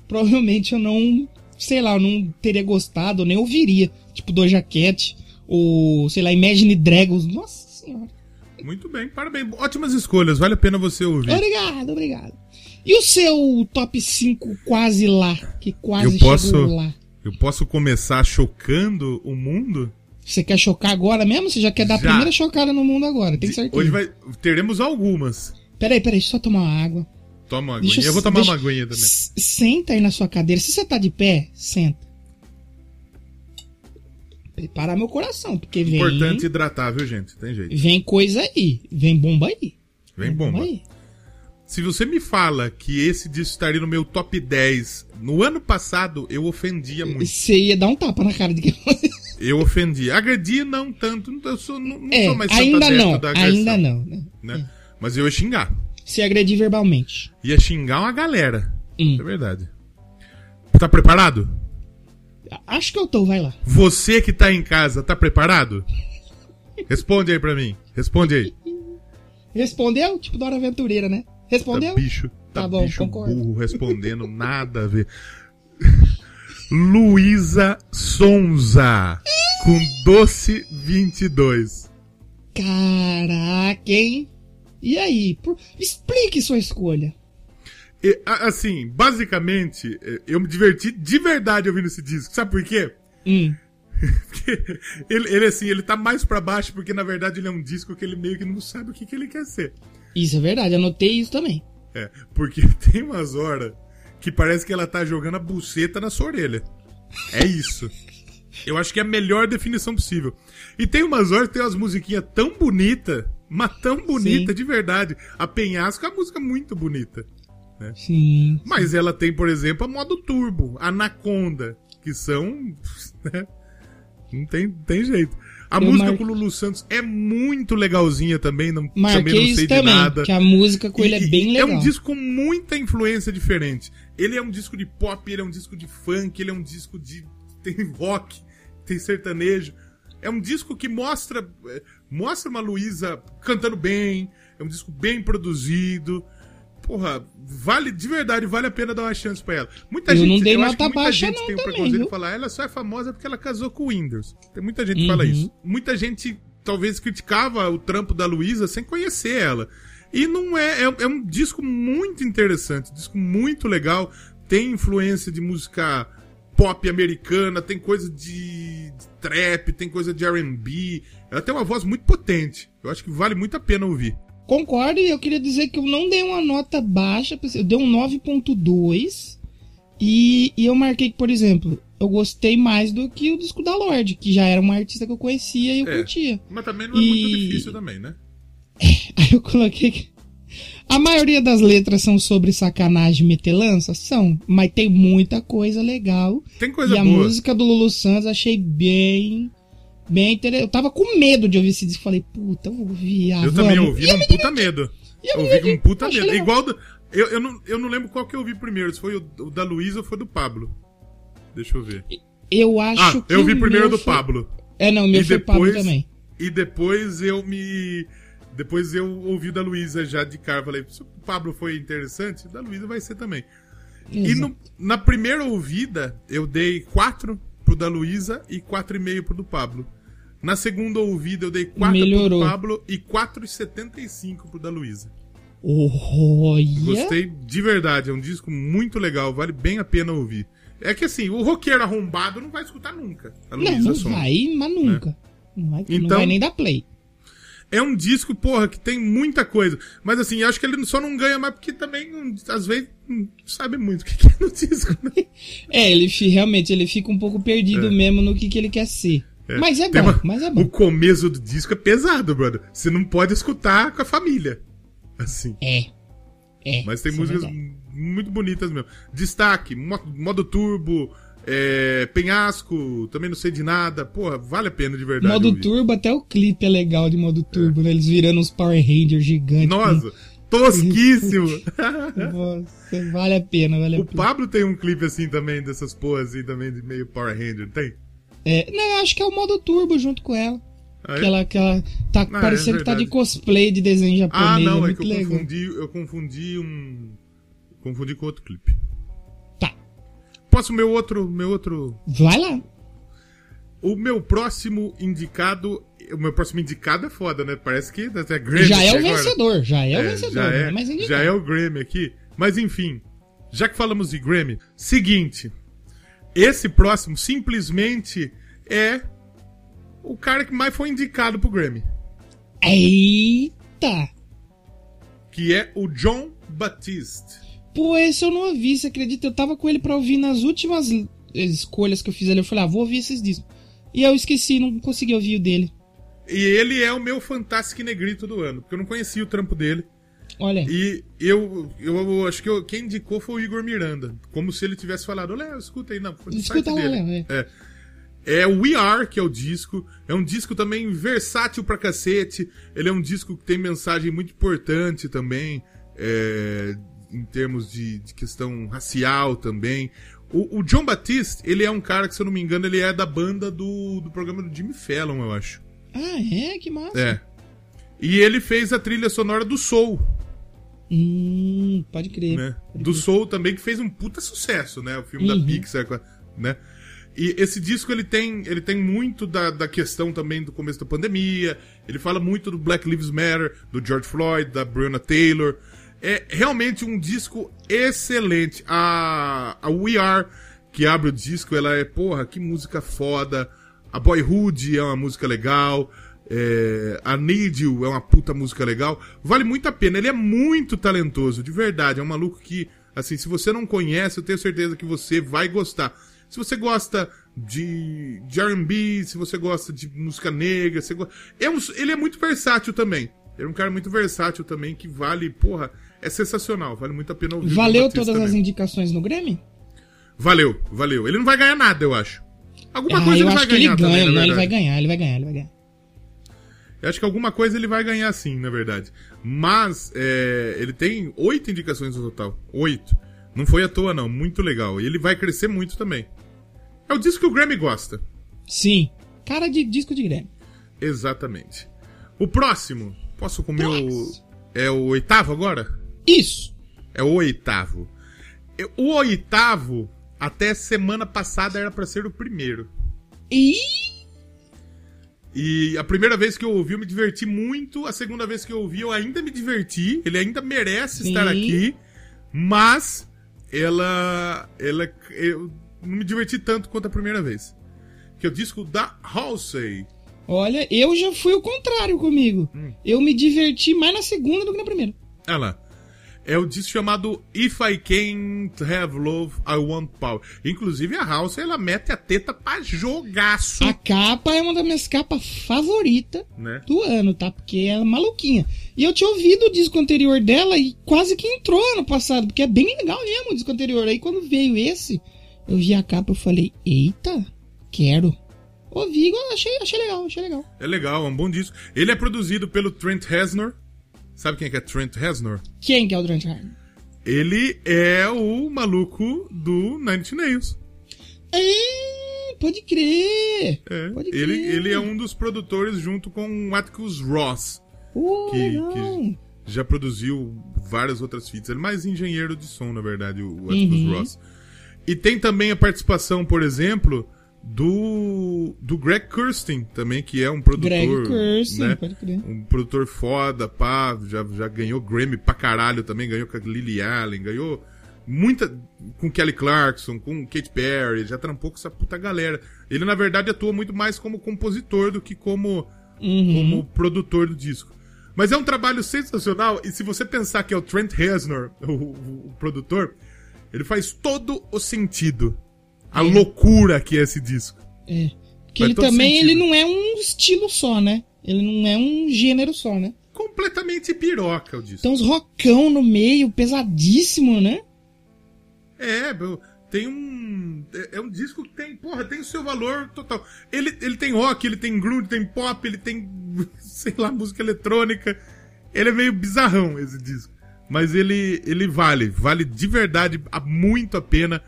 provavelmente eu não. Sei lá, eu não teria gostado, nem ouviria. Tipo Doja Cat, ou sei lá, Imagine Dragons. Nossa senhora. Muito bem, parabéns. Ótimas escolhas, vale a pena você ouvir. Obrigado, obrigado. E o seu top 5 quase lá? Que quase Eu posso- chegou lá. Eu posso começar chocando o mundo? Você quer chocar agora mesmo? Você já quer dar a Já. primeira chocada no mundo agora, tem certeza. Hoje vai, teremos algumas. Peraí, peraí, deixa eu só tomar uma água. Toma uma aguinha. Eu vou tomar deixa- uma aguinha também. Senta aí na sua cadeira. Se você tá de pé, senta. Prepara meu coração, porque vem. Importante hidratar, viu, gente? Tem jeito. Vem coisa aí. Vem bomba aí. Vem bomba. aí. Se você me fala que esse disco estaria no meu top 10 no ano passado, eu ofendia muito. Você ia dar um tapa na cara de quem. Eu ofendia. Agredia não tanto. Eu sou, não, não É, sou mais ainda não. da agressão, Ainda não. né? Né? Mas eu ia xingar. Se agredir verbalmente. Ia xingar uma galera. Hum. É verdade. Tá preparado? Acho que eu tô, vai lá. Você que tá em casa, tá preparado? Responde aí pra mim. Responde aí. Respondeu? Tipo Dora Aventureira, né? Respondeu? Tá bicho, tá, Tá bom, bicho concordo. burro respondendo nada a ver. Luísa Sonza com Doce 22. Caraca, hein? E aí? Por- Explique sua escolha. E, assim, basicamente, eh, eu me diverti de verdade ouvindo esse disco. Sabe por quê? Hum. Porque ele, ele, assim, ele tá mais pra baixo porque, na verdade, ele é um disco que ele meio que não sabe o que, que ele quer ser. Isso é verdade, anotei isso também. É, porque tem umas horas que parece que ela tá jogando a buceta na sua orelha. É isso. Eu acho que é a melhor definição possível. E tem umas horas que tem umas musiquinhas tão bonitas, mas tão bonita Sim. de verdade. A Penhasco é uma música muito bonita. Sim. Mas ela tem, por exemplo, a modo turbo, Anaconda, que são. né, Não tem, tem jeito. A Eu música mar- com o Lulu Santos é muito legalzinha também, não, também Marquei não isso sei de também, nada. que a música com ele é bem legal. É um disco com muita influência diferente. Ele é um disco de pop, ele é um disco de funk, ele é um disco de. tem rock, tem sertanejo. É um disco que mostra. eh, Mostra uma Luísa cantando bem. É um disco bem produzido. Porra, vale, de verdade, vale a pena dar uma chance pra ela. Muita Eu gente, não dei eu acho nota que muita baixa gente não tem o preconceito viu? de falar, ela só é famosa porque ela casou com o Winders. Tem muita gente que Uhum. fala isso. Muita gente talvez criticava o trampo da Luísa sem conhecer ela. E não é, é, é um disco muito interessante, disco muito legal. Tem influência de música pop americana, tem coisa de, de trap, tem coisa de R&B. Ela tem uma voz muito potente. Eu acho que vale muito a pena ouvir. Concordo, e eu queria dizer que eu não dei uma nota baixa, eu dei um 9.2. E, e eu marquei que, por exemplo, eu gostei mais do que o disco da Lorde, que já era uma artista que eu conhecia e eu É. curtia. Mas também não é muito E- difícil também, né? Aí eu coloquei que. A maioria das letras são sobre sacanagem e metelança? São, mas tem muita coisa legal. Tem coisa e a boa. música do Lulu Santos achei bem. Bem interessante. Eu tava com medo de ouvir esse disco. Falei, puta, eu vou ouvir. ah, Eu também vamos. ouvi E a num puta medo. e a Eu ouvi com um puta medo. legal. Igual. do- eu, eu, não, eu não lembro qual que eu ouvi primeiro, se foi o, o da Luísa ou foi do Pablo. Deixa eu ver. Eu acho Ah, que. eu ouvi o primeiro do foi- Pablo. É, não, o meu E foi Pablo depois- também. E depois eu me. Depois eu ouvi da Luísa já de cara. Falei, se o Pablo foi interessante, da Luísa vai ser também. E no- na primeira ouvida, eu dei 4 pro da Luísa e 4,5 pro do Pablo. Na segunda ouvida, eu dei 4 Melhorou. pro Pablo e 4,75 pro da Luísa. Olha. Gostei de verdade, é um disco muito legal, vale bem a pena ouvir. É que assim, o roqueiro arrombado não vai escutar nunca. a Não, Luísa não Sonza. vai, mas nunca. Não, vai, não Então- vai nem dar play. É um disco, porra, que tem muita coisa. Mas assim, eu acho que ele só não ganha mais porque também, às vezes, não sabe muito o que que é no disco, né? É, ele realmente ele fica um pouco perdido mesmo no que, que ele quer ser. Mas é Tem bom, uma- mas é O bom. começo do disco é pesado, brother. Você não pode escutar com a família. Assim. É. É. Mas tem é músicas verdade. muito bonitas mesmo. Destaque, mo- modo turbo, é, penhasco, também não sei de nada. Porra, vale a pena de verdade. Modo ouvir. turbo, até o clipe é legal de modo turbo, né? Eles virando uns Power Rangers gigantes. Nossa, tosquíssimo. Nossa, vale a pena, vale a o pena. Pablo tem um clipe assim também, dessas porras assim também, de meio Power Ranger, tem? É, não, eu acho que é o modo turbo junto com ela. Ah, é? Que ela, que ela tá Ah, parecendo é que tá de cosplay de desenho japonês. Ah, não, é, muito que eu legal. confundi, eu confundi um. Confundi com outro clipe. Tá, Posso meu outro, meu outro. vai lá. O meu próximo indicado. O meu próximo indicado é foda, né? Parece que é Grammy já é o agora. vencedor, já é, o É, vencedor, já, é, é indicado. já é o Grammy aqui. Mas enfim, já que falamos de Grammy, seguinte. Esse próximo simplesmente é o cara que mais foi indicado pro Grammy. Eita! Que é o John Batiste. Pô, esse eu não ouvi, você acredita? Eu tava com ele pra ouvir nas últimas l- escolhas que eu fiz ali. Eu falei, ah, vou ouvir esses discos. E eu esqueci, não consegui ouvir o dele. E ele é o meu Fantastic Negrito do ano, porque eu não conhecia o trampo dele. Olha, E eu, eu, acho que eu- quem indicou foi o Igor Miranda. Como se ele tivesse falado, Léo, escuta aí, não. Escuta lá. Léo, É. É o We Are, que é o disco. É um disco também versátil pra cacete. Ele é um disco que tem mensagem muito importante também. é, em termos de, de questão racial também. O, o John Batiste, ele é um cara que, se eu não me engano, ele é da banda do, do programa do Jimmy Fallon, eu acho. ah, é? Que massa. É. E ele fez a trilha sonora do Soul. Hum, pode crer. né? Do Soul também, que fez um puta sucesso, né? O filme Uhum. da Pixar, né? E esse disco, ele tem, ele tem muito da, da questão também do começo da pandemia, ele fala muito do Black Lives Matter, do George Floyd, da Breonna Taylor. É realmente um disco excelente. A, a We Are, que abre o disco, ela é, porra, que música foda. A Boyhood é uma música legal. É, a Need You é uma puta música legal. Vale muito a pena. Ele é muito talentoso, de verdade. É um maluco que, assim, se você não conhece, eu tenho certeza que você vai gostar. Se você gosta de, de R&B, se você gosta de música negra, você go... é um- ele é muito versátil também. Ele é um cara muito versátil também, que vale, porra, é sensacional. Vale muito a pena ouvir. o Valeu todas as também. indicações no Grammy? Valeu, valeu. Ele não vai ganhar nada, eu acho. Alguma ah, coisa eu ele acho vai que ele ganhar também, ganha, na não, ele vai ganhar, ele vai ganhar, ele vai ganhar. Eu acho que alguma coisa ele vai ganhar sim, na verdade. Mas é, ele tem oito indicações no total. Oito. Não foi à toa, não. Muito legal. E ele vai crescer muito também. É o disco que o Grammy gosta. Sim. Cara de disco de Grammy. Exatamente. O próximo. Posso comer o. Próximo. É o oitavo agora? Isso. É o oitavo. O oitavo, até semana passada, era pra ser o primeiro. E E a primeira vez que eu ouvi, eu me diverti muito. A segunda vez que eu ouvi, eu ainda me diverti. Ele ainda merece Sim. estar aqui. Mas ela. ela eu não me diverti tanto quanto a primeira vez. Que é o disco da Halsey. olha, eu já fui o contrário comigo. Hum. Eu me diverti mais na segunda do que na primeira. Olha lá. É o disco chamado If I Can't Have Love, I Want Power. Inclusive a Halsey, ela mete a teta pra jogaço. A capa é uma das minhas capas favoritas Né? do ano, tá? Porque ela é maluquinha. E eu tinha ouvido o disco anterior dela e quase que entrou ano passado, porque é bem legal mesmo o disco anterior. Aí quando veio esse, eu vi a capa e falei, eita, quero. Ouvi, achei, achei legal, achei legal. É legal, é um bom disco. Ele é produzido pelo Trent Reznor. Sabe quem é, que é Trent Reznor? Quem que é o Trent Reznor? Ele é o maluco do Nine Inch Nails. É, pode crer. É, Pode crer. ele, ele é um dos produtores junto com o Atticus Ross, Pô, que, que já produziu várias outras fitas. Ele é mais engenheiro de som, na verdade, o, o Atticus Uhum. Ross. E tem também a participação, por exemplo, do, do Greg Kirsten, também, que é um produtor. Greg Kirsten, né? pode crer. Um produtor foda, pá, já, já ganhou Grammy pra caralho também, ganhou com a Lily Allen, ganhou Muita. Com Kelly Clarkson, com Katy Perry, já trampou com essa puta galera. Ele, na verdade, atua muito mais como compositor do que como, Uhum. como produtor do disco. Mas é um trabalho sensacional, e se você pensar que é o Trent Reznor, o, o- o produtor, ele faz todo o sentido. A loucura que é esse disco. É. Porque Faz ele também sentido. ele não é um estilo só, né? Ele não é um gênero só, né? Completamente piroca o disco. Tem uns rockão no meio, pesadíssimo, né? É, tem um. É é um disco que tem, porra, tem o seu valor total. Ele, ele tem rock, ele tem groove, tem pop, ele tem, sei lá, música eletrônica. Ele é meio bizarrão esse disco. Mas ele, ele vale, vale de verdade muito a pena.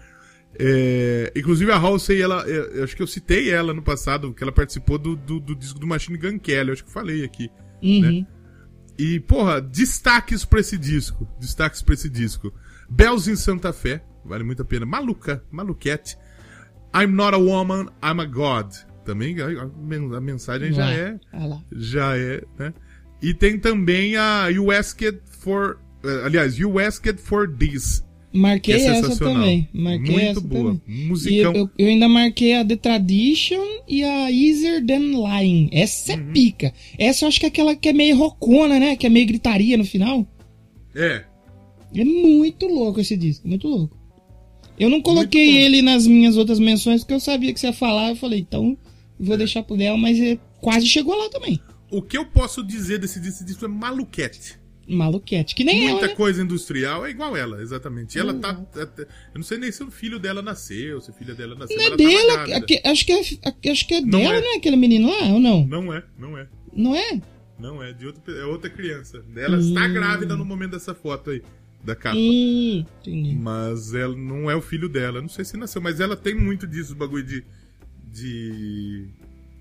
É, inclusive a Halsey, ela, é, eu acho que eu citei ela no passado, que ela participou do, do, do disco do Machine Gun Kelly, eu acho que eu falei aqui. Uhum. E, porra, destaques pra esse disco. Destaques pra esse disco. Bells in Santa Fé, vale muito a pena. Maluca, maluquete. I'm not a woman, I'm a god. Também a, a men- a mensagem já é, já é, né? E tem também a You Asked for, eh, aliás, You Asked for This, Marquei é essa também. Marquei muito essa boa. também. Musicão. eu, eu ainda marquei a The Tradition e a Easier Than Lying. Essa Uhum. é pica. Essa eu acho que é aquela que é meio rocona, né? Que é meio gritaria no final. É, É muito louco esse disco, muito louco. Eu não coloquei ele nas minhas outras menções porque eu sabia que você ia falar. Eu falei, então vou deixar pro Léo, mas é, quase chegou lá também. o que eu posso dizer desse disco, esse disco é maluquete. Maluquete. Que nem Muita ela, né? coisa industrial é igual ela, exatamente. Ela tá. até- Eu não sei nem se o filho dela nasceu, se a filha dela nasceu. Não é tava dela, aque- acho que é, acho que é Não dela, é. não é aquele menino lá, ou não? Não é, não é. Não é? Não é, de outra, pe- é outra criança. Ela está grávida no momento dessa foto aí, da capa. Hum, entendi. Mas ela não é o filho dela. Não sei se nasceu, mas ela tem muito disso, bagulho de. de.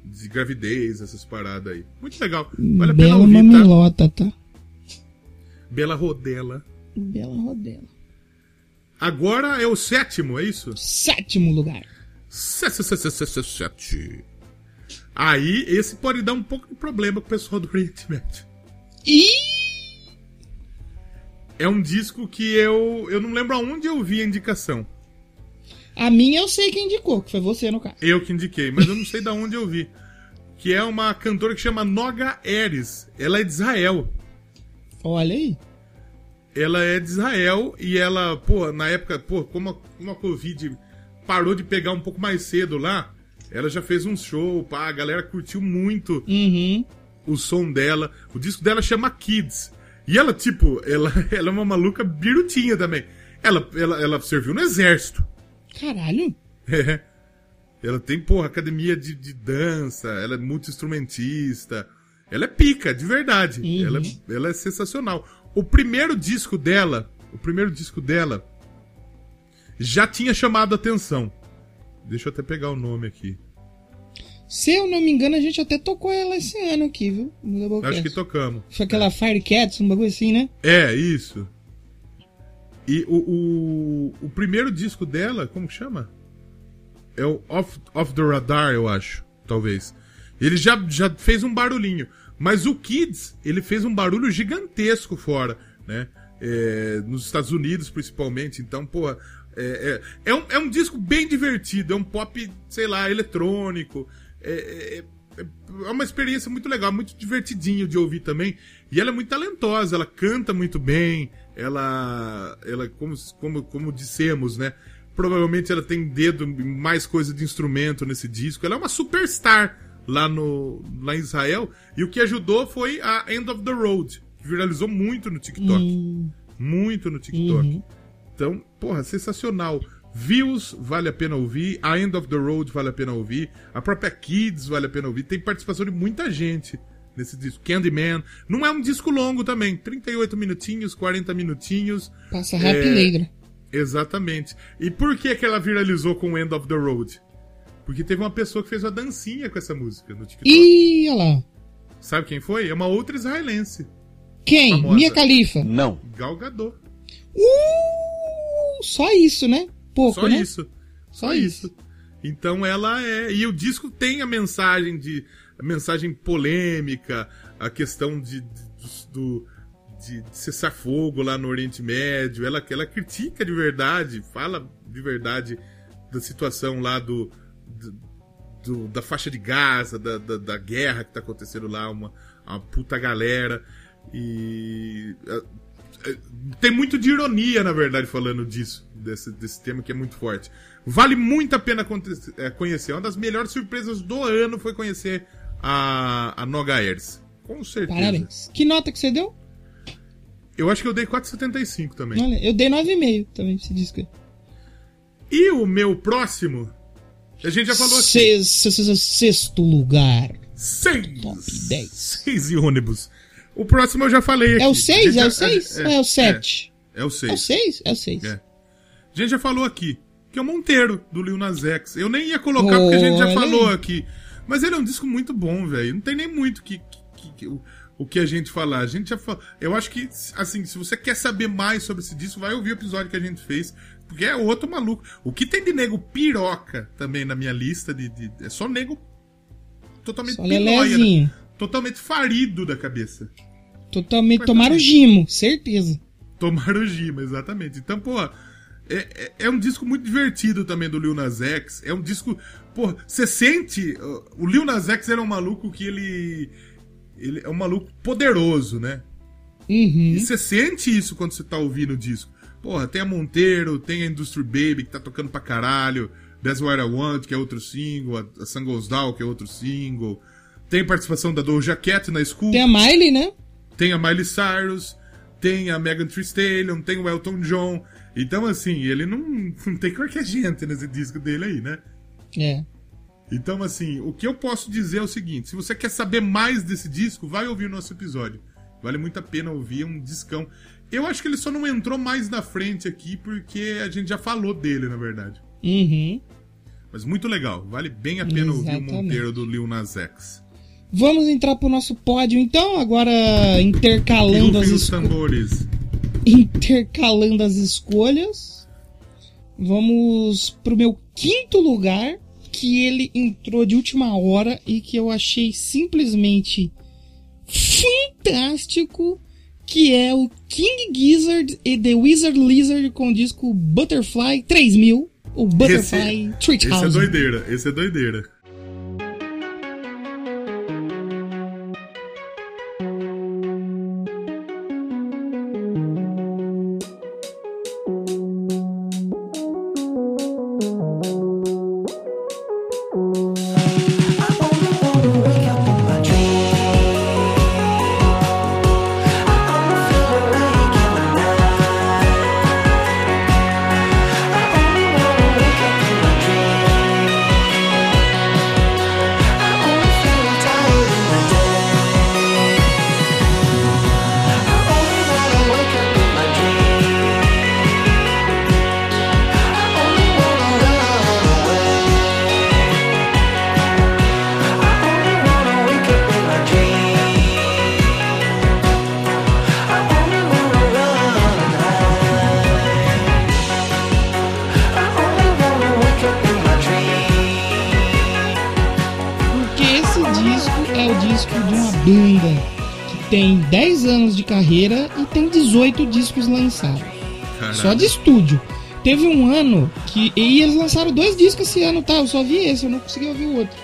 de gravidez, essas paradas aí. Muito legal. Vale a pena Bela ouvir, tá? mamilota, tá? Bela Rodela. Bela rodela. Agora é o sétimo, é isso? Sétimo lugar. Sete, sete, sete, sete. Aí, esse pode dar um pouco de problema com o pessoal do Oriente Médio. E É um disco que eu. Eu não lembro aonde eu vi a indicação. a minha eu sei quem indicou, que foi você no caso. Eu que indiquei, mas eu não sei de onde eu vi. Que é uma cantora que chama Noga Eres. Ela é de Israel. Olha aí. Ela é de Israel e ela, pô, na época, pô, como a, como a Covid parou de pegar um pouco mais cedo lá, ela já fez um show, pá, a galera curtiu muito Uhum. o som dela. O disco dela chama Kids. E ela, tipo, ela, ela é uma maluca birutinha também. Ela, ela, ela serviu no exército. Caralho. É. Ela tem, porra, academia de, de dança, ela é multi-instrumentista. Ela é pica, de verdade. Uhum. Ela, é- ela é sensacional. O primeiro disco dela, o primeiro disco dela já tinha chamado a atenção. Deixa eu até pegar o nome aqui. Se eu não me engano, a gente até tocou ela esse ano aqui, viu? No Doublecast. Acho que tocamos. Foi aquela Firecats, um bagulho assim, né? É, isso. E o, o, o primeiro disco dela, como que chama? É o Off, Off the Radar, eu acho, talvez. Ele já, já fez um barulhinho. Mas o Kids, ele fez um barulho gigantesco fora, né? É, nos Estados Unidos, principalmente. Então, pô, é, é, é, um, é um disco bem divertido. É um pop, sei lá, eletrônico. É, é, é uma experiência muito legal, muito divertidinho de ouvir também. E ela é muito talentosa, ela canta muito bem, ela, ela como, como, como dissemos, né? Provavelmente ela tem dedo mais coisa de instrumento nesse disco. Ela é uma superstar lá, no, lá em Israel. E o que ajudou foi a End of the Road, que viralizou muito no TikTok. Hum, Muito no TikTok. Uhum. Então, porra, sensacional. Views vale a pena ouvir, a End of the Road vale a pena ouvir, a própria Kids vale a pena ouvir. Tem participação de muita gente nesse disco. Candyman. Não é um disco longo também, 38 minutinhos, 40 minutinhos. passa rápido, Leidra. Exatamente. E por que, que ela viralizou com End of the Road? Porque teve uma pessoa que fez uma dancinha com essa música no TikTok. Ih, olha lá. Sabe quem foi? É uma outra israelense, Quem? Famosa. Mia Khalifa. Não. Gal Gadot. Uh, só isso, né? Pouco, Só né? isso. Só Só isso. Então ela é. E o disco tem a mensagem de. A mensagem polêmica, a questão de, de- do, de, de cessar fogo lá no Oriente Médio. Ela, ela critica de verdade, fala de verdade da situação lá do- do- da faixa de Gaza, da, da, da guerra que tá acontecendo lá, uma, uma puta galera. E. é, é, tem muito de ironia, na verdade, falando disso, desse, desse tema que é muito forte. Vale muito a pena é, conhecer. Uma das melhores surpresas do ano foi conhecer a, a Noga Airs. Com certeza. Parabéns. Que nota que você deu? Eu acho que eu dei 4,75 também. Olha, eu dei 9,5 também esse disco. aí. E o meu próximo, a gente já falou aqui. Seis- se- se- Sexto lugar. Seis. Top 10. Seis e ônibus. O próximo eu já falei aqui. É o A 6? gente É o 6? é, Ou é o 7? É, é o 6. É o 6? É o 6. É. A gente já falou aqui, que é o Monteiro, do Lil Nas X. Eu nem ia colocar porque a gente já falou aí. aqui. Mas ele é um disco muito bom, velho. Não tem nem muito que, que- que- o, o que a gente falar. A gente já. Eu acho que, assim, se você quer saber mais sobre esse disco, vai ouvir o episódio que a gente fez. Porque é outro maluco. O que tem de nego piroca também na minha lista de. de- é só nego totalmente Só pilóia, né? Totalmente farido da cabeça. Totalmente. Mas Tomaram o também. Gimo, certeza. Tomaram o Gima, exatamente. Então, pô, é, é, é um disco muito divertido também do Lil Nas X. É um disco. Pô, você sente. uh, O Lil Nas X era um maluco que ele. Ele é um maluco poderoso, né? Uhum. E você sente isso quando você tá ouvindo o disco. Porra, tem a Monteiro, tem a Industry Baby, que tá tocando pra caralho. That's What I Want, que é outro single. A, Sun Goes Down, que é outro single. Tem participação da Doja Cat na School. Tem a Miley, né? Tem a Miley Cyrus, tem a Megan Thee Stallion, tem o Elton John. Então, assim, ele não, não tem qualquer gente nesse disco dele aí, né? É. Então, assim, o que eu posso dizer é o seguinte: se você quer saber mais desse disco, vai ouvir o nosso episódio. Vale muito a pena ouvir, é um discão. Eu acho que ele só não entrou mais na frente aqui porque a gente já falou dele, na verdade. Uhum. Mas muito legal, vale bem a pena ouvir o Exatamente. Monteiro do Lil Nas X. Vamos entrar pro nosso pódio, então, agora intercalando as, Rufem os esco- tambores. intercalando as escolhas. Vamos pro meu quinto lugar, que ele entrou de última hora e que eu achei simplesmente fantástico, que é o King Gizzard e The Wizard Lizard com o disco Butterfly 3000, ou Butterfly Esse é 3000. doideira, esse é doideira. Discos lançados. Caralho. Só de estúdio. Teve um ano que. E eles lançaram dois discos esse ano, tá? Eu só vi esse, eu não consegui ouvir o outro.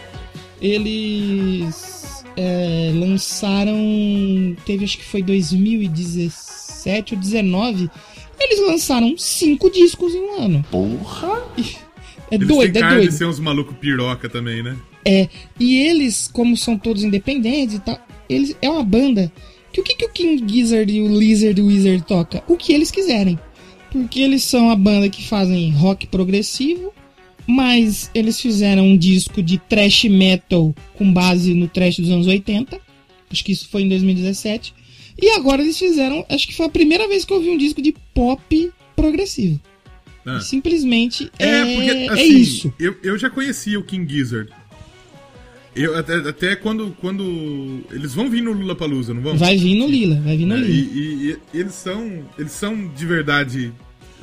Eles é, lançaram. Teve acho que foi 2017 ou 2019. Eles lançaram cinco discos em um ano. Porra! É Eles doido, é doido. de ser uns malucos piroca também, né? É, e eles, como são todos independentes e tal, eles é uma banda que o que, que o King Gizzard e o Lizard Wizard toca? O que eles quiserem. Porque eles são a banda que fazem rock progressivo, mas eles fizeram um disco de thrash metal com base no thrash dos anos 80. Acho que isso foi em 2017. E agora eles fizeram, acho que foi a primeira vez que eu vi um disco de pop progressivo. Ah. Simplesmente é, É, porque, é assim, isso. Eu, eu já conhecia o King Gizzard. Eu, até, até quando, quando. Eles vão vir no Lula Palusa, não vão? Vai vir no Lila, vai vir no É, Lila. e, e- e eles são. Eles são de verdade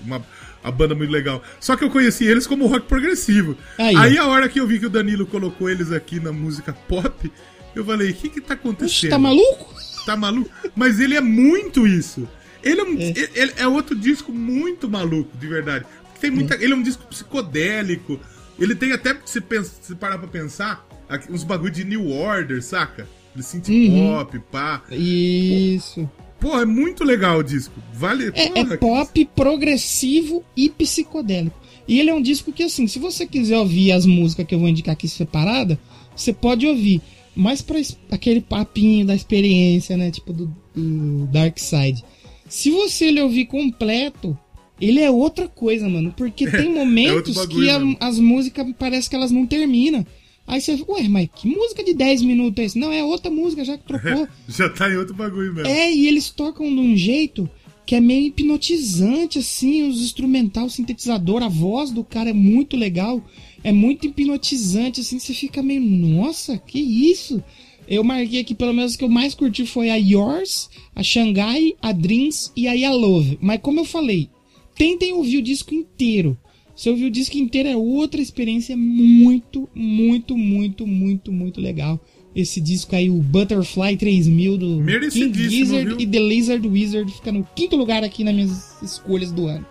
uma a banda muito legal. Só que eu conheci eles como rock progressivo. Aí, Aí, a hora que eu vi que o Danilo colocou eles aqui na música pop, eu falei, o que que tá acontecendo? Oxe, tá maluco? tá maluco. Mas ele é muito isso. Ele é, um, ele- ele é outro disco muito maluco, de verdade. Tem muita, Ele é um disco psicodélico. Ele tem até, se, pensa, se parar pra pensar, uns bagulho de New Order, saca? Ele synth Uhum. pop, pá. Isso. Pô, é muito legal o disco. Vale. É, porra, é pop progressivo e psicodélico. E ele é um disco que, assim, se você quiser ouvir as músicas que eu vou indicar aqui separada, você pode ouvir. Mas pra es- aquele papinho da experiência, né? Tipo do, do Dark Side. Se você ele ouvir completo, ele é outra coisa, mano. Porque tem momentos É que a- as músicas parece que elas não terminam. Aí você, ué, mas que música de 10 minutos é esse? Não, é outra música já que trocou. Já tá em outro bagulho mesmo. É, e eles tocam de um jeito que é meio hipnotizante, assim, os instrumental, sintetizador, a voz do cara é muito legal, é muito hipnotizante, assim, você fica meio, nossa, que isso? Eu marquei aqui, pelo menos, que eu mais curti foi a Yours, a Shanghai, a Dreams e a Love. Mas como eu falei, tentem ouvir o disco inteiro. Se ouvir o disco inteiro é outra experiência muito, muito, muito, muito, muito legal. Esse disco aí, o Butterfly 3000 do King Gizzard viu? e The Lizard Wizard, fica no quinto lugar aqui nas minhas escolhas do ano.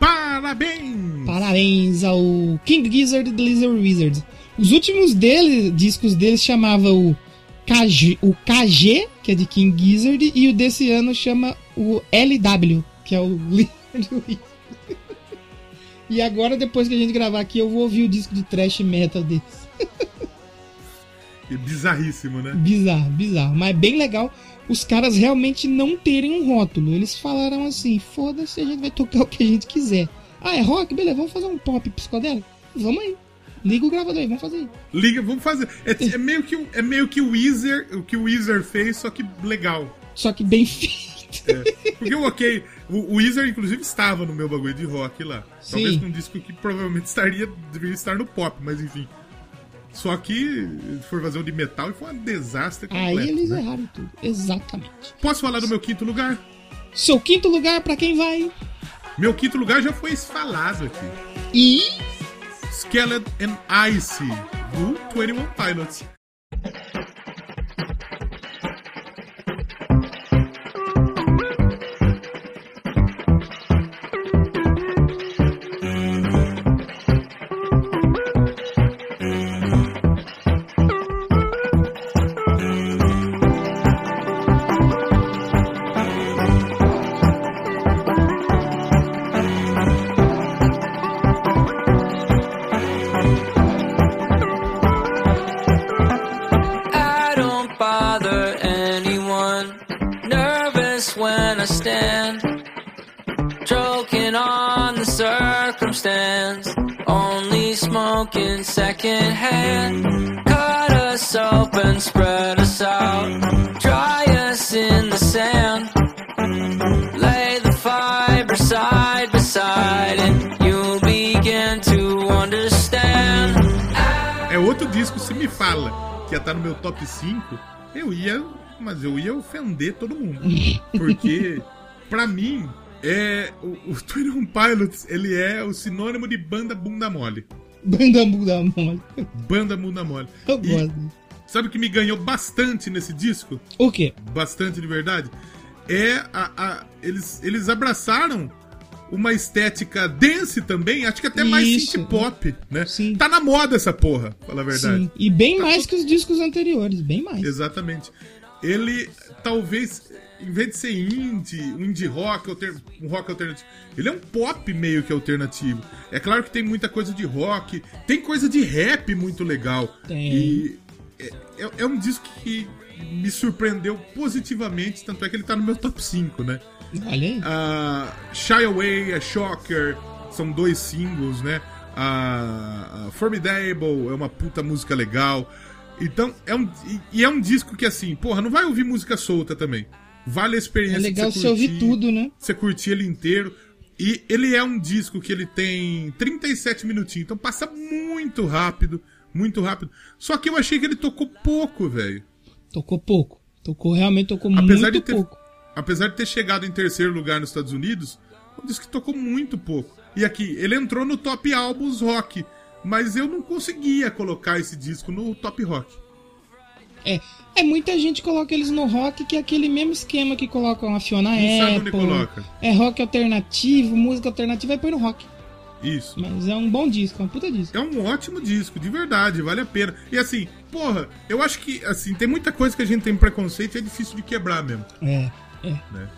Parabéns! Parabéns ao King Gizzard e The Lizard Wizard. Os últimos dele, discos deles chamava o KG, o KG, que é de King Gizzard, e o desse ano chama o LW, que é o Lizard Wizard. E agora, depois que a gente gravar aqui, eu vou ouvir o disco de thrash metal deles. É bizarríssimo, né? Bizarro, bizarro. Mas bem legal os caras realmente não terem um rótulo. Eles falaram assim: foda-se, a gente vai tocar o que a gente quiser. Ah, é rock? Beleza, vamos fazer um pop psicodélico? Vamos aí. Liga o gravador aí, vamos fazer aí. Liga, vamos fazer. É, é meio que o- é meio que o Weezer, o que o Weezer fez, só que legal. Só que bem feito. É. Porque o ok, o, o Weezer inclusive estava no meu bagulho de rock lá. Talvez Sim. num disco que provavelmente estaria deveria estar no pop, mas enfim. Só que for fazer um de metal e foi um desastre completo. Aí eles né? erraram tudo. Exatamente. Posso falar do meu quinto lugar? Seu quinto lugar, pra quem vai? Meu quinto lugar já foi falado aqui. E. Skeleton and Ice, do 21 Pilots. Circumstance. Only smoking secondhand. Cut us open, spread us out. Dry us in the sand. Lay the fiber side by side. And you'll begin to understand. É outro disco, se me fala que ia estar no meu top 5, eu ia. Mas eu ia ofender todo mundo. Porque, pra mim, é. O, o 21 Pilots, ele é o sinônimo de banda bunda mole. Banda Buda Mole. Banda bunda mole. Eu E gosto. sabe o que me ganhou bastante nesse disco? O quê? bastante de verdade, é a, a- eles, eles abraçaram uma estética dance também, acho que até mais Isso. synth pop, né? Sim. Tá na moda essa porra, fala a verdade. Sim. E bem mais que os discos anteriores, bem mais. Exatamente. Ele talvez em vez de ser indie, um indie rock, um rock alternativo, ele é um pop meio que alternativo. É claro que tem muita coisa de rock, tem coisa de rap muito legal. Tem. E é, é- é um disco que me surpreendeu positivamente, tanto é que ele tá no meu top 5, né? Olha aí. a Shy Away, a Shocker, são dois singles, né? A Formidable é uma puta música legal. Então, é um, e, e é um disco que, assim, porra, não vai ouvir música solta também. Vale a experiência É legal você ouvir tudo, né? Você curtir ele inteiro. E ele é um disco que ele tem 37 minutinhos, então passa muito rápido, muito rápido. Só que eu achei que ele tocou pouco, velho. Tocou pouco. Tocou, realmente tocou Apesar muito ter, pouco. apesar de ter chegado em terceiro lugar nos Estados Unidos, um disco que tocou muito pouco. E aqui, ele entrou no top álbuns rock, mas eu não conseguia colocar esse disco no top rock. É. É, muita gente coloca eles no rock, que é aquele mesmo esquema que colocam a Fiona Não sabe onde Apple. coloca. É rock alternativo, música alternativa, aí põe no rock. Isso. Mas é um bom disco, é um puta disco. É um ótimo disco, de verdade, vale a pena. E assim, porra, eu acho que assim, tem muita coisa que a gente tem preconceito e é difícil de quebrar mesmo, É, é. né?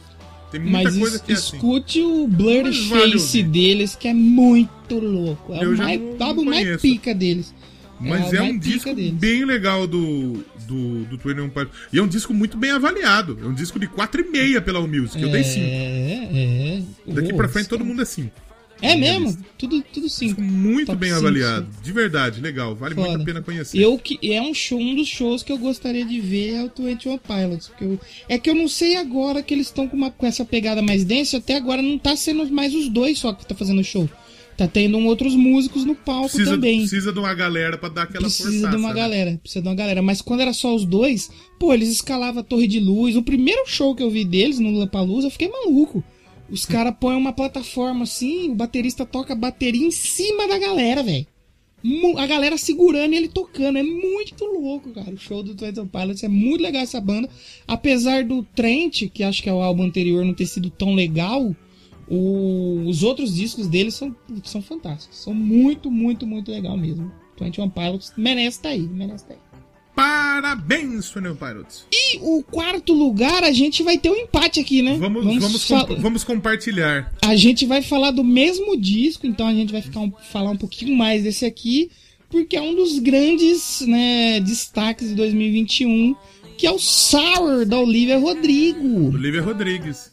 Tem muita Mas coisa que é assim. escute o Blurry vale Face ouvir. deles, que é muito louco. É Eu o mais, álbum mais pica deles. Mas é mais um disco deles. bem legal do, do, do 21 Pilots. E é um disco muito bem avaliado. É um disco de 4,5 pela Allmusic. Eu dei 5. É, é. Daqui Ô, pra frente todo mundo é 5. É mesmo? Tudo, tudo cinco. Muito Top bem cinco, avaliado. De verdade, legal. Vale muito Foda. a pena conhecer. Eu que é um show, um dos shows que eu gostaria de ver é o 21 Pilots. Porque eu, é que eu não sei agora que eles estão com, uma- com essa pegada mais densa. Até agora não tá sendo mais os dois só que tá fazendo show. Tá tendo um outros músicos no palco Precisa, também. precisa de uma galera pra dar aquela Precisa forçaça, de uma né? galera, precisa de uma galera. Mas quando era só os dois, pô, eles escalavam a torre de luz. O primeiro show que eu vi deles no Lampalooza, eu fiquei maluco. Os caras põem uma plataforma assim, o baterista toca a bateria em cima da galera, velho. A galera segurando e ele tocando. É muito louco, cara. O show do Twenty Pilots é muito legal essa banda. Apesar do Trent, que acho que é o álbum anterior, não ter sido tão legal, o- os outros discos deles são, são fantásticos. São muito, muito, muito legal mesmo. 21 Pilots merece estar aí, merece estar aí. Parabéns, 21 Pilots. E o quarto lugar, a gente vai ter um empate aqui, né? Vamos, vamos, compa- vamos compartilhar. A gente vai falar do mesmo disco, então a gente vai ficar um- falar um pouquinho mais desse aqui, porque é um dos grandes né, destaques de 2021, que é o Sour, da Olivia Rodrigo. Olivia Rodrigues.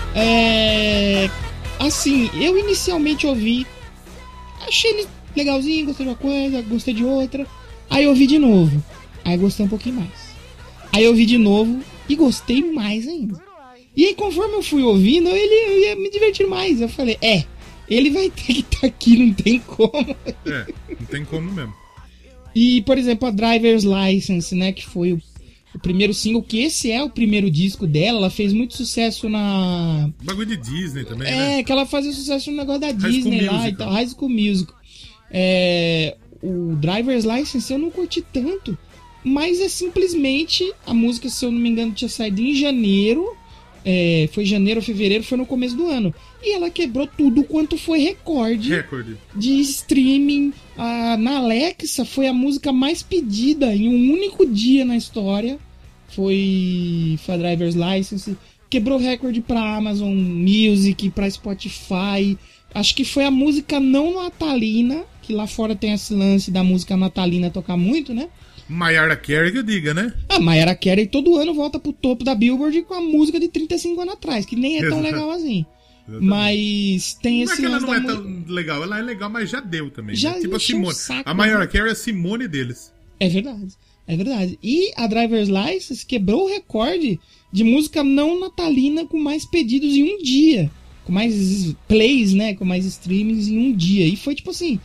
É assim, eu inicialmente ouvi, achei ele legalzinho, gostei de uma coisa, gostei de outra. Aí eu ouvi de novo, aí gostei um pouquinho mais. Aí eu ouvi de novo e gostei mais ainda. E aí conforme eu fui ouvindo, ele eu ia me divertir mais. Eu falei, é, ele vai ter que estar aqui, não tem como. É, não tem como mesmo. E, por exemplo, a Driver's License, né? Que foi o, o primeiro single, que esse é o primeiro disco dela. Ela fez muito sucesso na. Bagulho de Disney também, É, né? que ela fazia sucesso no negócio da School Disney lá e tal. High School Music. É, o Driver's License eu não curti tanto. Mas é simplesmente. A música, se eu não me engano, tinha saído em janeiro. é, foi janeiro ou fevereiro, foi no começo do ano. E ela quebrou tudo quanto foi recorde Recorde. de streaming. Ah, na Alexa foi a música mais pedida em um único dia na história. Foi, foi a Driver's License. Quebrou recorde pra Amazon Music, pra Spotify. Acho que foi a música não natalina, que lá fora tem esse lance da música natalina tocar muito, né? Mayara Carey que eu diga, né? A Mayara Carey todo ano volta pro topo da Billboard com a música de 35 anos atrás, que nem é tão Exato. legal assim. Exatamente. Mas tem Não é esse que ela não é mu- tão legal, ela é legal, mas já deu também. Já né? Tipo a Simone. saco, a Mayara né? Carey é a Simone deles. É verdade. É verdade. E a Driver's License quebrou o recorde de música não natalina com mais pedidos em um dia. Com mais plays, né? Com mais streamings em um dia. E foi tipo assim.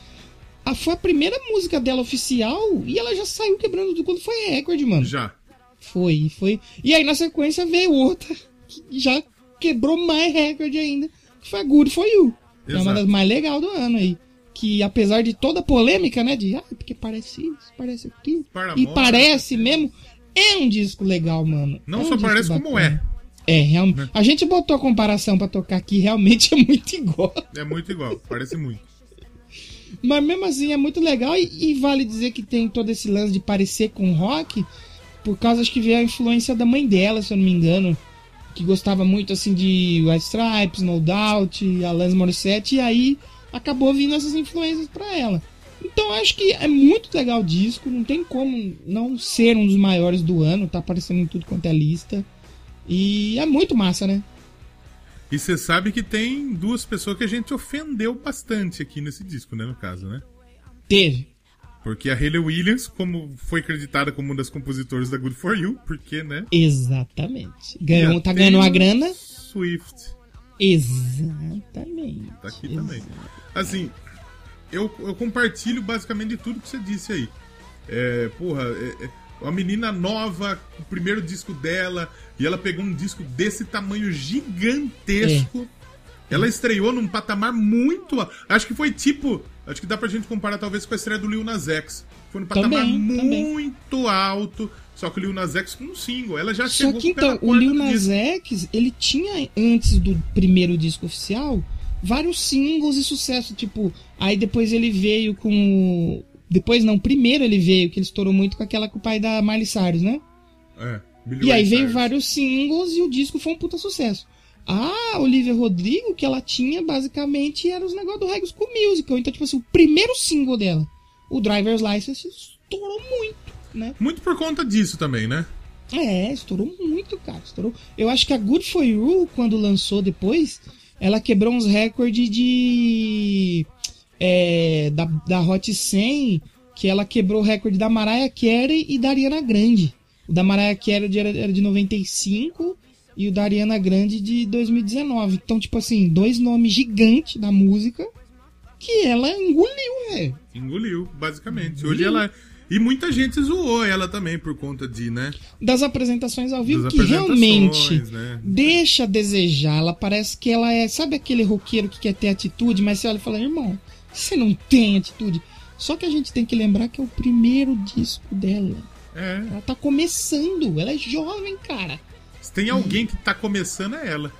A, foi a primeira música dela oficial e ela já saiu quebrando tudo quando foi recorde, mano. Já. Foi, foi. E aí na sequência veio outra que já quebrou mais recorde ainda. Que foi a Good For You. Que é uma das mais legais do ano aí. Que apesar de toda a polêmica, né? De, ah, porque parece isso, parece aquilo. Paramore, E parece mesmo. É um disco legal, mano. Não É um só parece como bacana. É, realmente. A gente botou a comparação pra tocar aqui, realmente é muito igual. É muito igual, parece muito. Mas mesmo assim é muito legal e, e vale dizer que tem todo esse lance de parecer com rock, por causa acho que veio a influência da mãe dela, se eu não me engano. Que gostava muito assim de White Stripes, No Doubt, Alanis Morissette, e aí acabou vindo essas influências pra ela. Então acho que é muito legal o disco, não tem como não ser um dos maiores do ano, tá aparecendo em tudo quanto é lista. E é muito massa, né? E você sabe que tem duas pessoas que a gente ofendeu bastante aqui nesse disco, né? No caso, né? Teve. Porque a Hayley Williams, como foi acreditada como uma das compositoras da Good For You, porque, né? Exatamente. Ganhou, tá ganhando uma grana. Swift. Exatamente. Tá aqui também. Assim, eu, eu compartilho basicamente de tudo que você disse aí. É, porra, é, é uma menina nova, o primeiro disco dela, e ela pegou um disco desse tamanho gigantesco. Ela estreou num patamar muito. Acho que foi tipo. Acho que dá pra gente comparar talvez com a estreia do Lil Nas X. Foi num patamar Também, também. muito alto. Só que o Lil Nas X com um single. Ela já Só chegou que então, o Lil Nas. X, ele tinha, antes do primeiro disco oficial, vários singles e sucesso. Tipo, aí depois ele veio com. Depois não, primeiro ele veio, que ele estourou muito com aquela com o pai da Miley Cyrus, né? É, Billy E aí Ray veio Cyrus. vários singles e o disco foi um puta sucesso. A Olivia Rodrigo, que ela tinha, basicamente, era os negócios do Reggae School Musical. Então, tipo assim, o primeiro single dela, o Driver's License, estourou muito, né? Muito por conta disso também, né? É, estourou muito, cara. Estourou. Eu acho que a Good For You, quando lançou depois, ela quebrou uns recordes de. é, da, da Hot 100, que ela quebrou o recorde da Mariah Carey e da Ariana Grande. O da Mariah Carey era de 95 e o da Ariana Grande de 2019. Então, tipo assim, dois nomes gigantes da música que ela engoliu, velho. Engoliu, basicamente. Hoje ela. E muita gente zoou ela também por conta de, né? das apresentações ao vivo Das que realmente né? deixa a desejar. Ela parece que ela é, sabe aquele roqueiro que quer ter atitude, mas você olha e fala, irmão, você não tem atitude. Só que a gente tem que lembrar que é o primeiro disco dela. É. Ela tá começando, ela é jovem, cara. Se tem alguém que tá começando, é ela.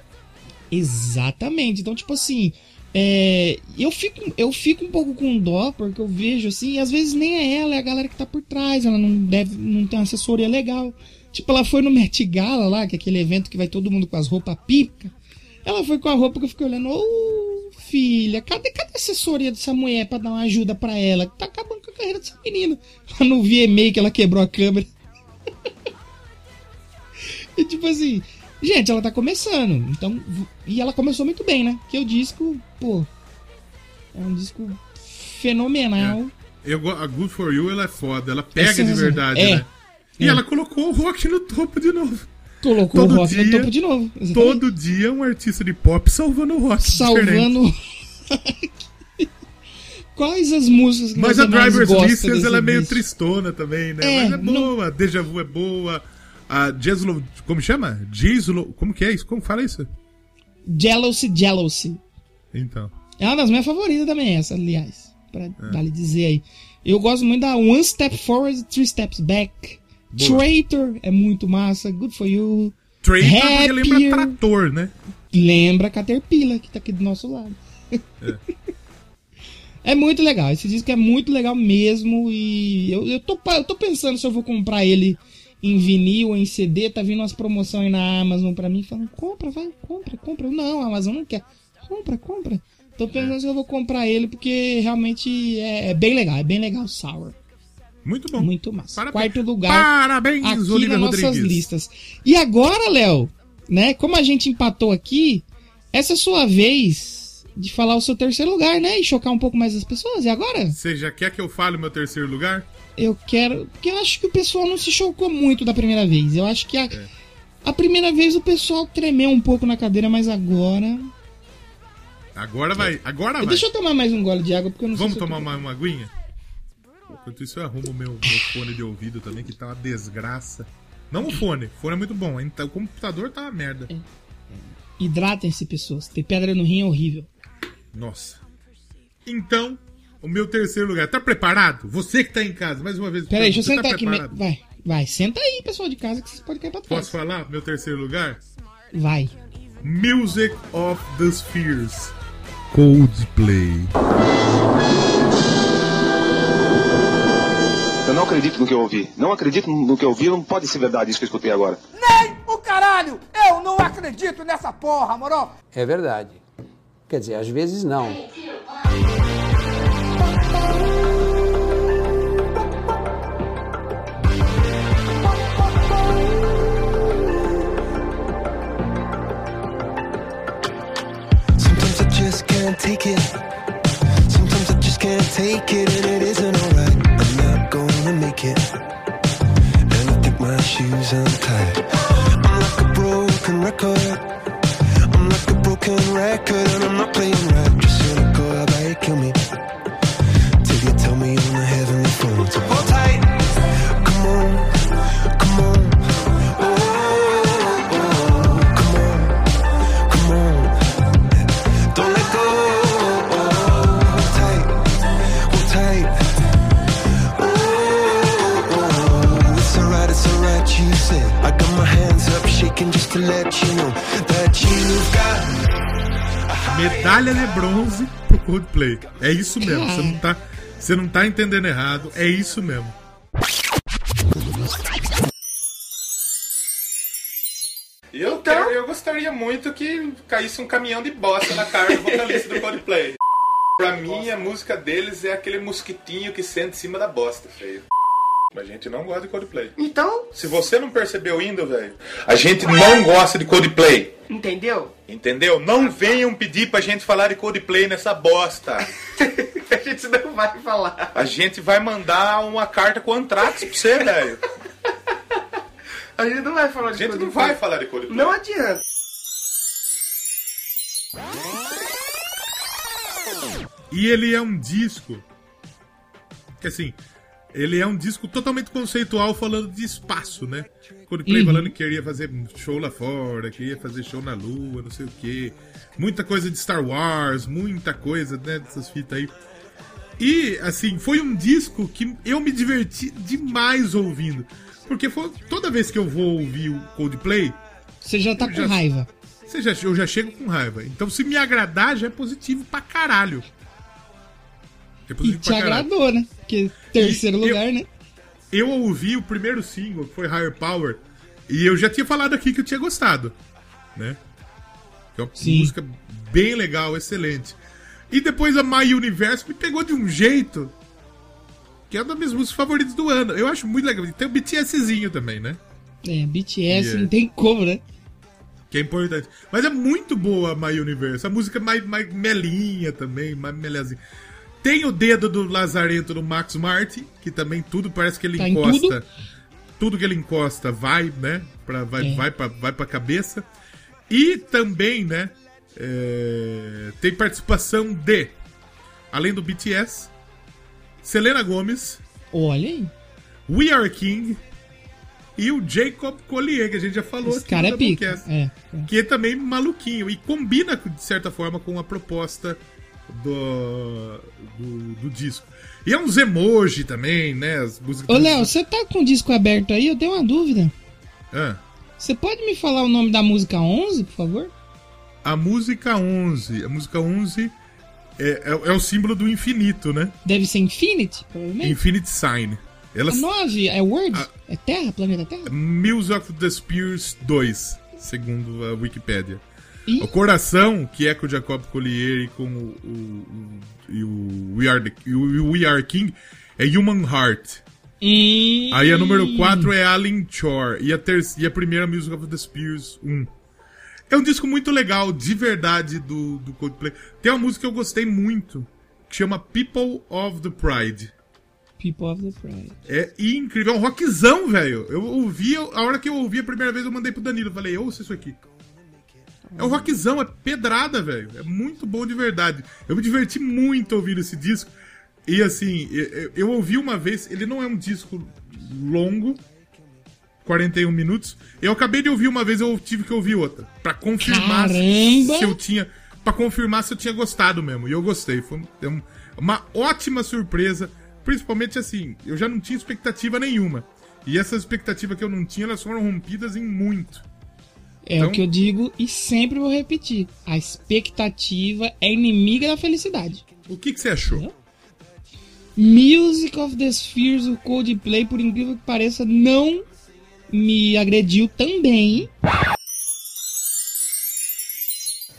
Exatamente. Então, tipo assim, é, eu, fico, eu fico um pouco com dó, porque eu vejo assim, às vezes nem é ela, é a galera que tá por trás, ela não deve, não tem uma assessoria legal. Tipo, ela foi no Met Gala lá, que é aquele evento que vai todo mundo com as roupas pica. Ela foi com a roupa que eu fiquei olhando, ô filha, cadê, cadê a assessoria dessa mulher pra dar uma ajuda pra ela? Tá acabando com a carreira dessa menina. Lá no VMA que ela quebrou a câmera. E tipo assim, gente, ela tá começando. Então, e ela começou muito bem, né? Que o disco, pô, é um disco fenomenal. Eu, go- a Good For You, ela é foda. Ela pega de verdade, É. né? E É. ela colocou o rock no topo de novo. Colocou Todo o rock no dia- topo de novo. exatamente. Todo dia um artista de pop salvando o rock. Salvando. Quais as músicas que Mas a Driver's desse ela é meio disco? tristona também, né? É, Mas é não- boa. Deja Vu é boa. A Jeslo... Como chama? Jeslo... Como que é isso? Como fala isso? Jealousy, Jealousy. Então. É uma das minhas favoritas também, essa, aliás. Pra É. dizer aí. Eu gosto muito da One Step Forward, Three Steps Back. Boa. Traitor é muito massa. Good for you. Traitor porque lembra Happier. trator, né? Lembra Caterpillar, que tá aqui do nosso lado. É muito legal. Esse disco é muito legal mesmo. E eu, eu, tô, eu tô pensando se eu vou comprar ele em vinil ou em CD. Tá vindo umas promoções na Amazon pra mim falando: compra, vai, compra, compra. Não, a Amazon não quer. Compra, compra. Tô pensando se eu vou comprar ele porque realmente é, é bem legal. É bem legal, Sour. Muito bom. Muito massa. Parabéns. Quarto lugar. Parabéns, aqui Olivia nas nossas Rodrigues. listas. E agora, Léo, né? Como a gente empatou aqui, essa é a sua vez de falar o seu terceiro lugar, né? E chocar um pouco mais as pessoas. E agora? Você já quer que eu fale o meu terceiro lugar? Eu quero. Porque eu acho que o pessoal não se chocou muito da primeira vez. Eu acho que a, É. a primeira vez o pessoal tremeu um pouco na cadeira, mas agora. Agora vai. Agora vai. Deixa eu tomar mais um gole de água, porque eu não Vamos sei se eu tomar uma, uma aguinha? Enquanto isso, eu arrumo o meu, meu fone de ouvido também, que tá uma desgraça. Não o fone, o fone é muito bom. ainda O computador tá uma merda. Hidratem-se, pessoas. Ter pedra no rim é horrível. Nossa. Então, o meu terceiro lugar. Tá preparado? Você que tá em casa, mais uma vez. Peraí, deixa eu você sentar tá aqui. me-? Vai, vai. Senta aí, pessoal de casa, que vocês podem cair pra trás. Posso falar? Meu terceiro lugar? Vai. Music of the Spheres. Coldplay. Eu não acredito no que eu ouvi. Não acredito no que eu ouvi. Não pode ser verdade isso que eu escutei agora. Nem o caralho! Eu não acredito nessa porra, moro? É verdade. Quer dizer, às vezes não. Record. I'm like a broken record, and I'm not playing right. Just cynical, how about you kill me? Just to let you know that you've got. Medalha de bronze pro Coldplay. É isso mesmo. Você não tá, você não tá entendendo errado. É isso mesmo. Eu, quero- eu gostaria muito que caísse um caminhão de bosta na cara do vocalista do Coldplay. Pra mim, a música deles é aquele mosquitinho que senta em cima da bosta, feio. A gente não gosta de Coldplay. Então, Se você não percebeu ainda, velho, a gente não gosta de Coldplay. entendeu? Entendeu? Não venham pedir pra gente falar de Coldplay nessa bosta. A gente não vai falar. A gente vai mandar uma carta com Antrax pra você, velho. A gente não vai falar A de gente não Coldplay. vai falar de Coldplay. Não adianta. E ele é um disco que assim, ele é um disco totalmente conceitual falando de espaço, né? Coldplay Uhum. falando que queria fazer show lá fora, queria fazer show na lua, não sei o quê. Muita coisa de Star Wars, muita coisa, né, dessas fitas aí. E, assim, foi um disco que eu me diverti demais ouvindo. Porque foi, toda vez que eu vou ouvir o Coldplay, Você já tá com já- raiva. você já, eu já chego com raiva. Então, se me agradar, já é positivo pra caralho. É E te agradou, né? Porque terceiro E eu- lugar, né? Eu ouvi o primeiro single, que foi Higher Power, e eu já tinha falado aqui que eu tinha gostado, né? Que é uma Sim. música bem legal, excelente. E depois a My Universe me pegou de um jeito que é uma das minhas músicas favoritas do ano. Eu acho muito legal. Tem o BTSzinho também, né? É, BTS Yeah. não tem como, né? Que é importante. Mas é muito boa a My Universe. A música é mais, mais melinha também, mais melezinha. Tem o dedo do Lazarento no Max Martin, que também tudo parece que ele Tá encosta. tudo? Tudo? que ele encosta vai, né? Pra, vai, É. vai, pra, vai pra cabeça. E também, né? é, tem participação de, além do BTS, Selena Gomez, Olha aí. We Are King e o Jacob Collier, que a gente já falou Esse aqui cara é pica. Doublecast É. que é também maluquinho e combina de certa forma com a proposta do, do, do disco. E é uns emoji também, né? As músicas. Ô, Léo, você tá com o disco aberto aí? Eu tenho uma dúvida. Ah, Você pode me falar o nome da música 11, por favor? a música 11. A música 11 é, é, é o símbolo do infinito, né? Deve ser Infinity, provavelmente. Infinite Sign. Ela, A 9 é Word? É Terra? Planeta Terra? Muse of the Spears 2, segundo a Wikipédia. Ih. O coração, que é com o Jacob Collier e com o, o, e o We, Are the- e o We Are King, é Human Heart. Hum. Aí a número 4 é Alien Chore. E a, ter e a primeira Music of the Spears 1. É um disco muito legal, de verdade, do, do Coldplay. Tem uma música que eu gostei muito, que chama People of the Pride. People of the Pride. É incrível, é um rockzão, velho. Eu ouvi, a hora que eu ouvi a primeira vez, eu mandei pro Danilo. Falei, ouça isso aqui. É um rockzão, é pedrada, velho. É muito bom de verdade. Eu me diverti muito ouvindo esse disco. E assim, eu, eu ouvi uma vez, ele não é um disco longo, 41 minutos. Eu acabei de ouvir uma vez, eu tive que ouvir outra. Pra confirmar se, Caramba! se eu tinha. Pra confirmar se eu tinha gostado mesmo. E eu gostei. Foi um- uma ótima surpresa. Principalmente assim, eu já não tinha expectativa nenhuma. E essas expectativas que eu não tinha, elas foram rompidas em muito. É então... o que eu digo e sempre vou repetir. A expectativa é inimiga da felicidade. O que, que você achou? Music of the Spheres, o Coldplay, por incrível que pareça, não me agrediu também.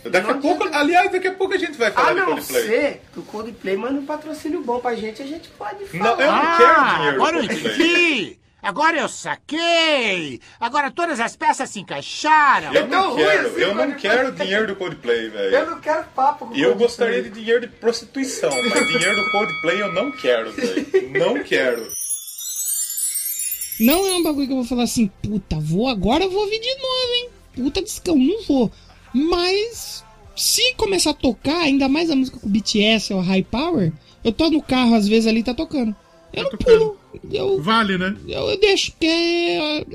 Daqui a pouco, aliás, daqui a pouco a gente vai falar do de Coldplay. A não ser que o Coldplay manda um patrocínio bom pra gente, a gente pode falar. Não, eu não ah, quero dinheiro. Agora eu! Agora eu saquei. Agora todas as peças se encaixaram. Eu não quero, assim, eu não quero dinheiro do Coldplay, velho. Eu não quero papo com o E eu Coldplay. gostaria de dinheiro de prostituição, mas dinheiro do Coldplay eu não quero, velho. Não quero. Não é um bagulho que eu vou falar assim, puta, vou agora, eu vou ouvir de novo, hein? Puta discão, não vou. Mas se começar a tocar, ainda mais a música com BTS ou High Power, eu tô no carro, às vezes ali tá tocando. Eu não pulo. Eu, Vale, né? eu, eu deixo, porque é,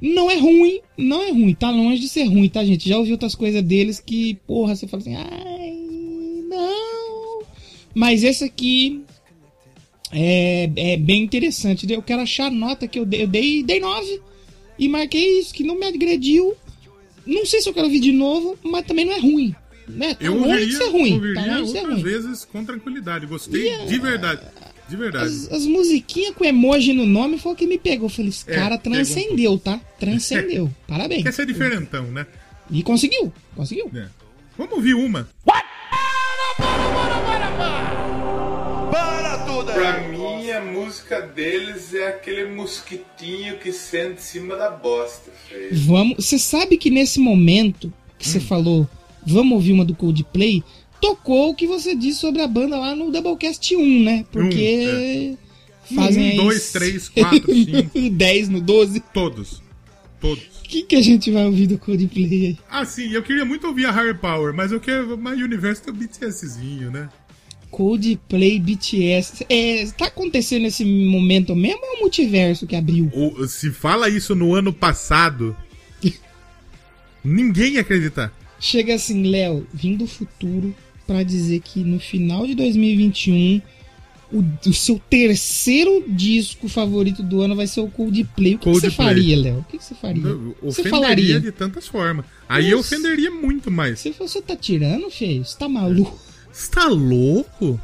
não é ruim, não é ruim, tá longe de ser ruim, tá, gente? Já ouvi outras coisas deles que, porra, você fala assim, ai, não. Mas esse aqui é, é bem interessante. Eu quero achar a nota que eu dei. Eu dei, dei 9 e marquei isso, que não me agrediu. Não sei se eu quero ouvir de novo, mas também não é ruim. Né? Tá Eu longe de ouviria, ser ruim. ouviria Tá de outras ruim. vezes com tranquilidade. Gostei de verdade. De verdade. As, as musiquinhas com emoji no nome foi o que me pegou. Eu falei, esse É, cara um transcendeu, tá? Transcendeu. Parabéns. Quer ser diferentão, né? E conseguiu, conseguiu. É. Vamos ouvir uma. Para tudo aí. Pra mim, a música deles é aquele mosquitinho que senta em cima da bosta, feio. Vamos. Você sabe que nesse momento que Hum. você falou, vamos ouvir uma do Coldplay, tocou o que você disse sobre a banda lá no Doublecast 1, né? Porque fazem Um, aí dois, três, quatro, cinco. 10 no 12. Todos. Todos. O que, que a gente vai ouvir do Coldplay aí? Ah, sim, eu queria muito ouvir a Higher Power, mas eu quero My Universe tem o BTSzinho, né? Coldplay BTS. É, tá acontecendo esse momento mesmo ou é o multiverso que abriu? Ou, se fala isso no ano passado, ninguém ia acreditar. Chega assim, Léo, vim do futuro pra dizer que no final de 2021 o, o seu terceiro disco favorito do ano vai ser o Coldplay. O que, que você Coldplay. faria, Léo? O que, que você faria? Eu Você falaria? de tantas formas. Aí eu Nossa. ofenderia muito mais. Você, você tá tirando, feio? Você tá maluco? Você tá louco?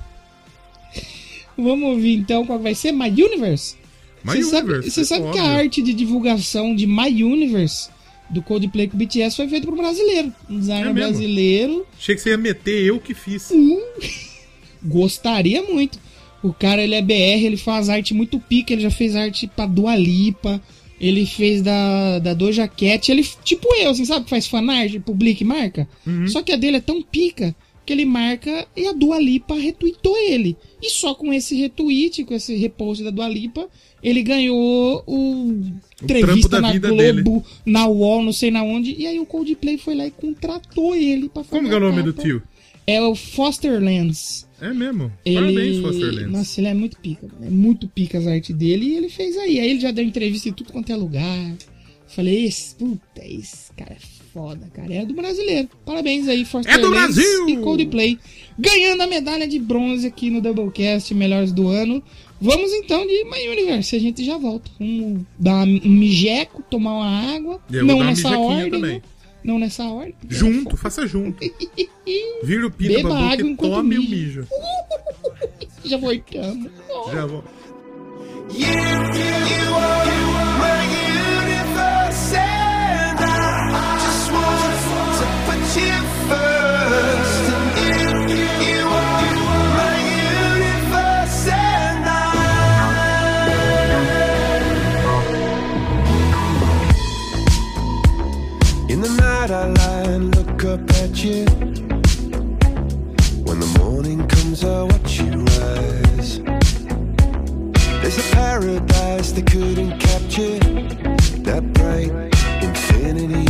Vamos ouvir então qual vai ser? My Universe? My você sabe, Universe, você sabe que a óbvio. arte de divulgação de My Universe do Coldplay com o BTS foi feita por um brasileiro. Um designer É brasileiro. Achei que você ia meter eu que fiz. Gostaria muito. O cara, ele é BR, ele faz arte muito pica, ele já fez arte pra Dua Lipa, ele fez da, da Doja Cat, ele, tipo eu, assim, sabe, faz fanart, publica e marca. Uhum. Só que a dele é tão pica que ele marca e a Dua Lipa retweetou ele. E só com esse retweet, com esse repost da Dua Lipa, ele ganhou o entrevista trampo da na Globo, na UOL, não sei na onde, e aí o Coldplay foi lá e contratou ele pra fazer Como que é o nome do tio? É o Foster Lands. É mesmo. Ele... Parabéns, Foster Lands. Nossa, ele é muito pica. mano. É muito pica as artes dele. E ele fez aí. Aí ele já deu entrevista em tudo quanto é lugar. Falei, esse, puta, esse cara é foda, cara. É do brasileiro. Parabéns aí, Foster É do Lands Brasil! E Coldplay. Ganhando a medalha de bronze aqui no Doublecast Melhores do Ano. Vamos então de My Universe. A gente já volta. Vamos dar um mijeco, tomar uma água. E eu Não nessa ordem. também. né? Não nessa ordem. Junto, faça junto. Vira o pino Beba água e enquanto tome o mija. mijo. Já voltamos. Já vou. Paradise they couldn't capture. That bright infinity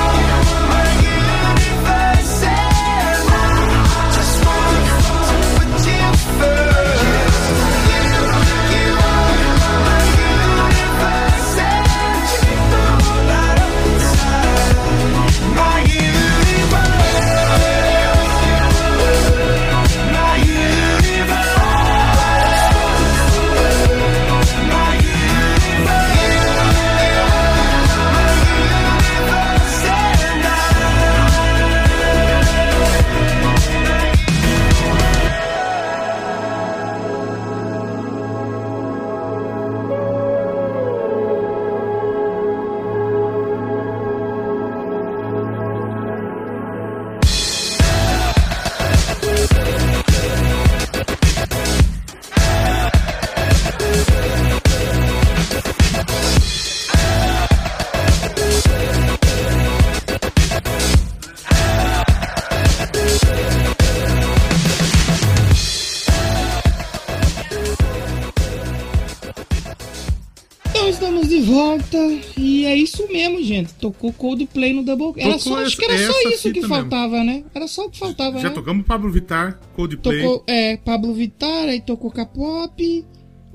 Tocou Coldplay no Double. Era só, acho que era essa- só essa isso que faltava, né? Era só o que faltava, Já né? tocamos Pablo Vittar, Coldplay. Tocou, é, Pablo Vittar, aí tocou K-pop,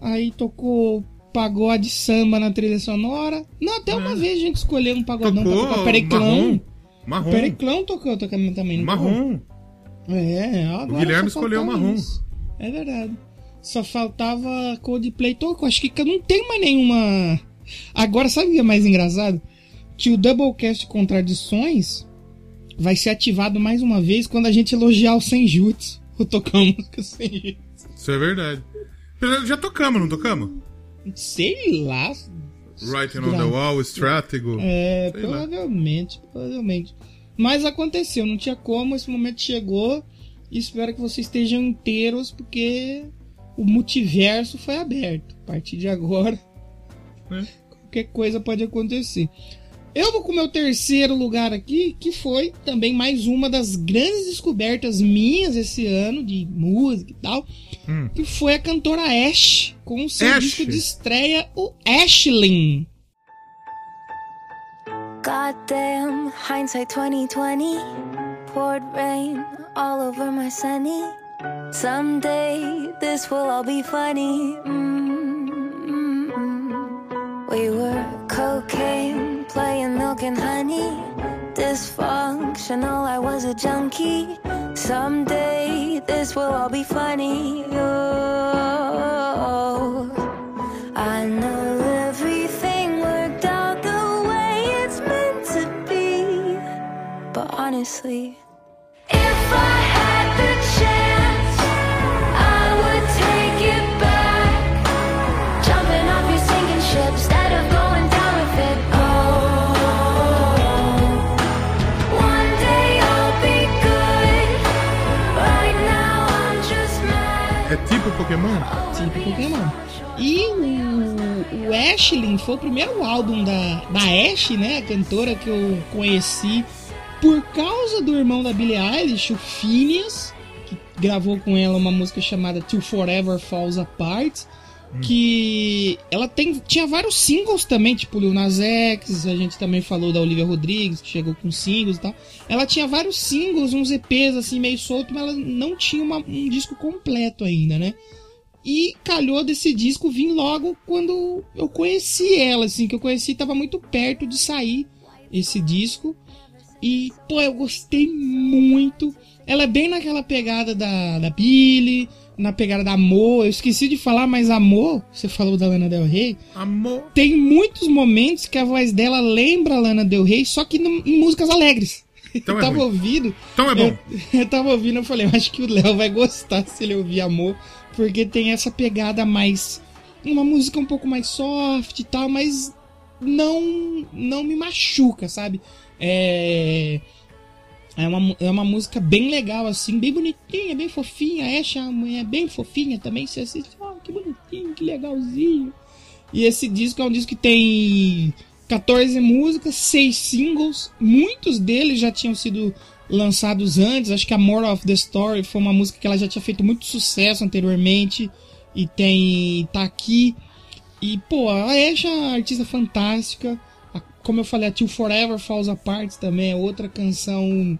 aí tocou pagode samba na trilha sonora. Não, até uma vez a gente escolheu um pagodão pra É. Tocou tocar Periclão. Marrom. Marrom. Periclão tocou, tocou também. não Marrom. tocou? É, agora O Guilherme escolheu marrom. isso. É verdade. Só faltava Coldplay tocou. Acho que não tem mais nenhuma. Agora, sabe o que é mais engraçado? Que o Doublecast Contradições vai ser ativado mais uma vez quando a gente elogiar o Senjutsu. Ou tocar música Senjutsu. Isso é verdade. Já tocamos, não tocamos? Sei lá. Writing on the Wall, Stratego. É, Sei lá. provavelmente, provavelmente. Mas aconteceu, não tinha como, esse momento chegou. E espero que vocês estejam inteiros, porque o multiverso foi aberto. A partir de agora, É. qualquer coisa pode acontecer. Eu vou com o meu terceiro lugar aqui, que foi também mais uma das grandes descobertas minhas esse ano, de música e tal, Hum. que foi a cantora Ash, com o seu Ash. disco de estreia, o Ashlyn. Goddamn, hindsight 2020 poured rain all over my sunny. Someday this will all be funny. Mm-mm-mm. We were cocaine, playing milk and honey. Dysfunctional, I was a junkie. Someday this will all be funny. Oh, I know everything worked out the way it's meant to be. But honestly, Pokémon? Tipo Pokémon. E o, o Ashlyn foi o primeiro álbum da, da Ash, né? A cantora que eu conheci por causa do irmão da Billie Eilish, o Phineas, que gravou com ela uma música chamada Till Forever Falls Apart. Que ela tem, tinha vários singles também, tipo Lil Nas X, a gente também falou da Olivia Rodrigues, que chegou com singles e tal. Ela tinha vários singles, uns EPs assim, meio solto, mas ela não tinha uma- um disco completo ainda, né? E calhou desse disco vir logo quando eu conheci ela, assim, que eu conheci, tava muito perto de sair esse disco. E, pô, eu gostei muito. Ela é bem naquela pegada da, da Billy, na pegada da Amor. Eu esqueci de falar, mas Amor, você falou da Lana Del Rey. Amor. Tem muitos momentos que a voz dela lembra a Lana Del Rey, só que em músicas alegres. Então eu é tava ouvindo. Então é bom. Eu, eu tava ouvindo, eu falei, eu acho que o Léo vai gostar se ele ouvir Amor, porque tem essa pegada mais. Uma música um pouco mais soft e tal, mas não, não me machuca, sabe? É. É uma, é uma música bem legal, assim, bem bonitinha, bem fofinha. A Ash é bem fofinha também. Você assiste, oh, que bonitinho, que legalzinho. E esse disco é um disco que tem 14 músicas, 6 singles. Muitos deles já tinham sido lançados antes. Acho que a More of the Story foi uma música que ela já tinha feito muito sucesso anteriormente. E tem. tá aqui. E, pô, a Ash é artista fantástica. Como eu falei, a Till Forever Falls Apart também é outra canção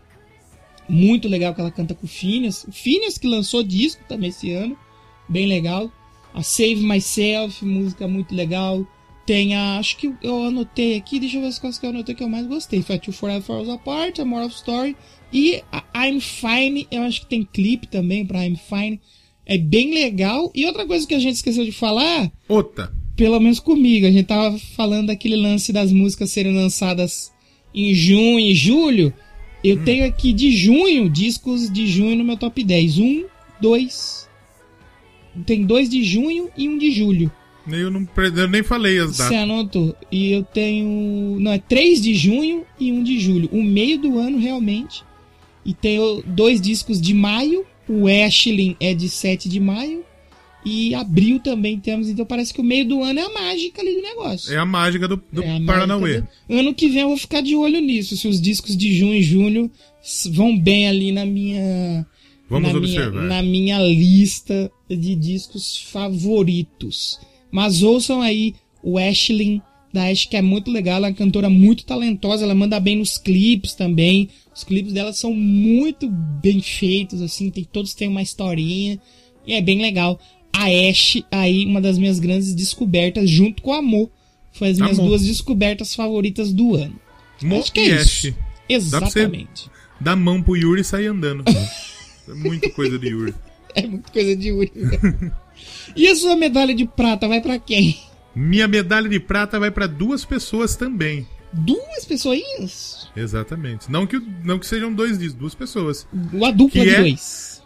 muito legal que ela canta com o Phineas. O Phineas que lançou disco também esse ano, bem legal. A Save Myself, música muito legal. Tem a. Acho que eu anotei aqui, deixa eu ver as coisas que eu anotei que eu mais gostei. Foi a Two Forever Falls Apart, a More of Story. E a I'm Fine, eu acho que tem clipe também pra I'm Fine. É bem legal. E outra coisa que a gente esqueceu de falar. Outra. Pelo menos comigo, a gente tava falando daquele lance das músicas serem lançadas em junho e julho. Eu tenho aqui de junho, discos de junho no meu top 10. Um, dois. Tem dois de junho e um de julho. Eu, não, eu nem falei as Você datas. anotou? E eu tenho. Não, é 3 de junho e 1 de julho. O meio do ano, realmente. E tenho dois discos de maio. O Ashley é de 7 de maio. E abril também temos. Então parece que o meio do ano é a mágica ali do negócio. É a mágica do, do É Paranauê. do- Ano que vem eu vou ficar de olho nisso. Se os discos de junho e julho vão bem ali na minha. Vamos na observar. Minha, na minha lista de discos favoritos. Mas ouçam aí o Ashley da Ash, que é muito legal. Ela é uma cantora muito talentosa. Ela manda bem nos clipes também. Os clipes dela são muito bem feitos, assim. Tem, todos têm uma historinha. E é bem legal. A Ash, aí, uma das minhas grandes descobertas, junto com a Mo. Foi as minhas Amor. duas descobertas favoritas do ano. Mo Acho que é isso. Dá Exatamente. a mão pro Yuri e sair andando. é muita coisa de Yuri. É muita coisa de Yuri. e a sua medalha de prata vai pra quem? Minha medalha de prata vai pra duas pessoas também. Duas pessoinhas? Exatamente. Não que, não que sejam dois disso, duas pessoas. Uma dupla Que de é dois.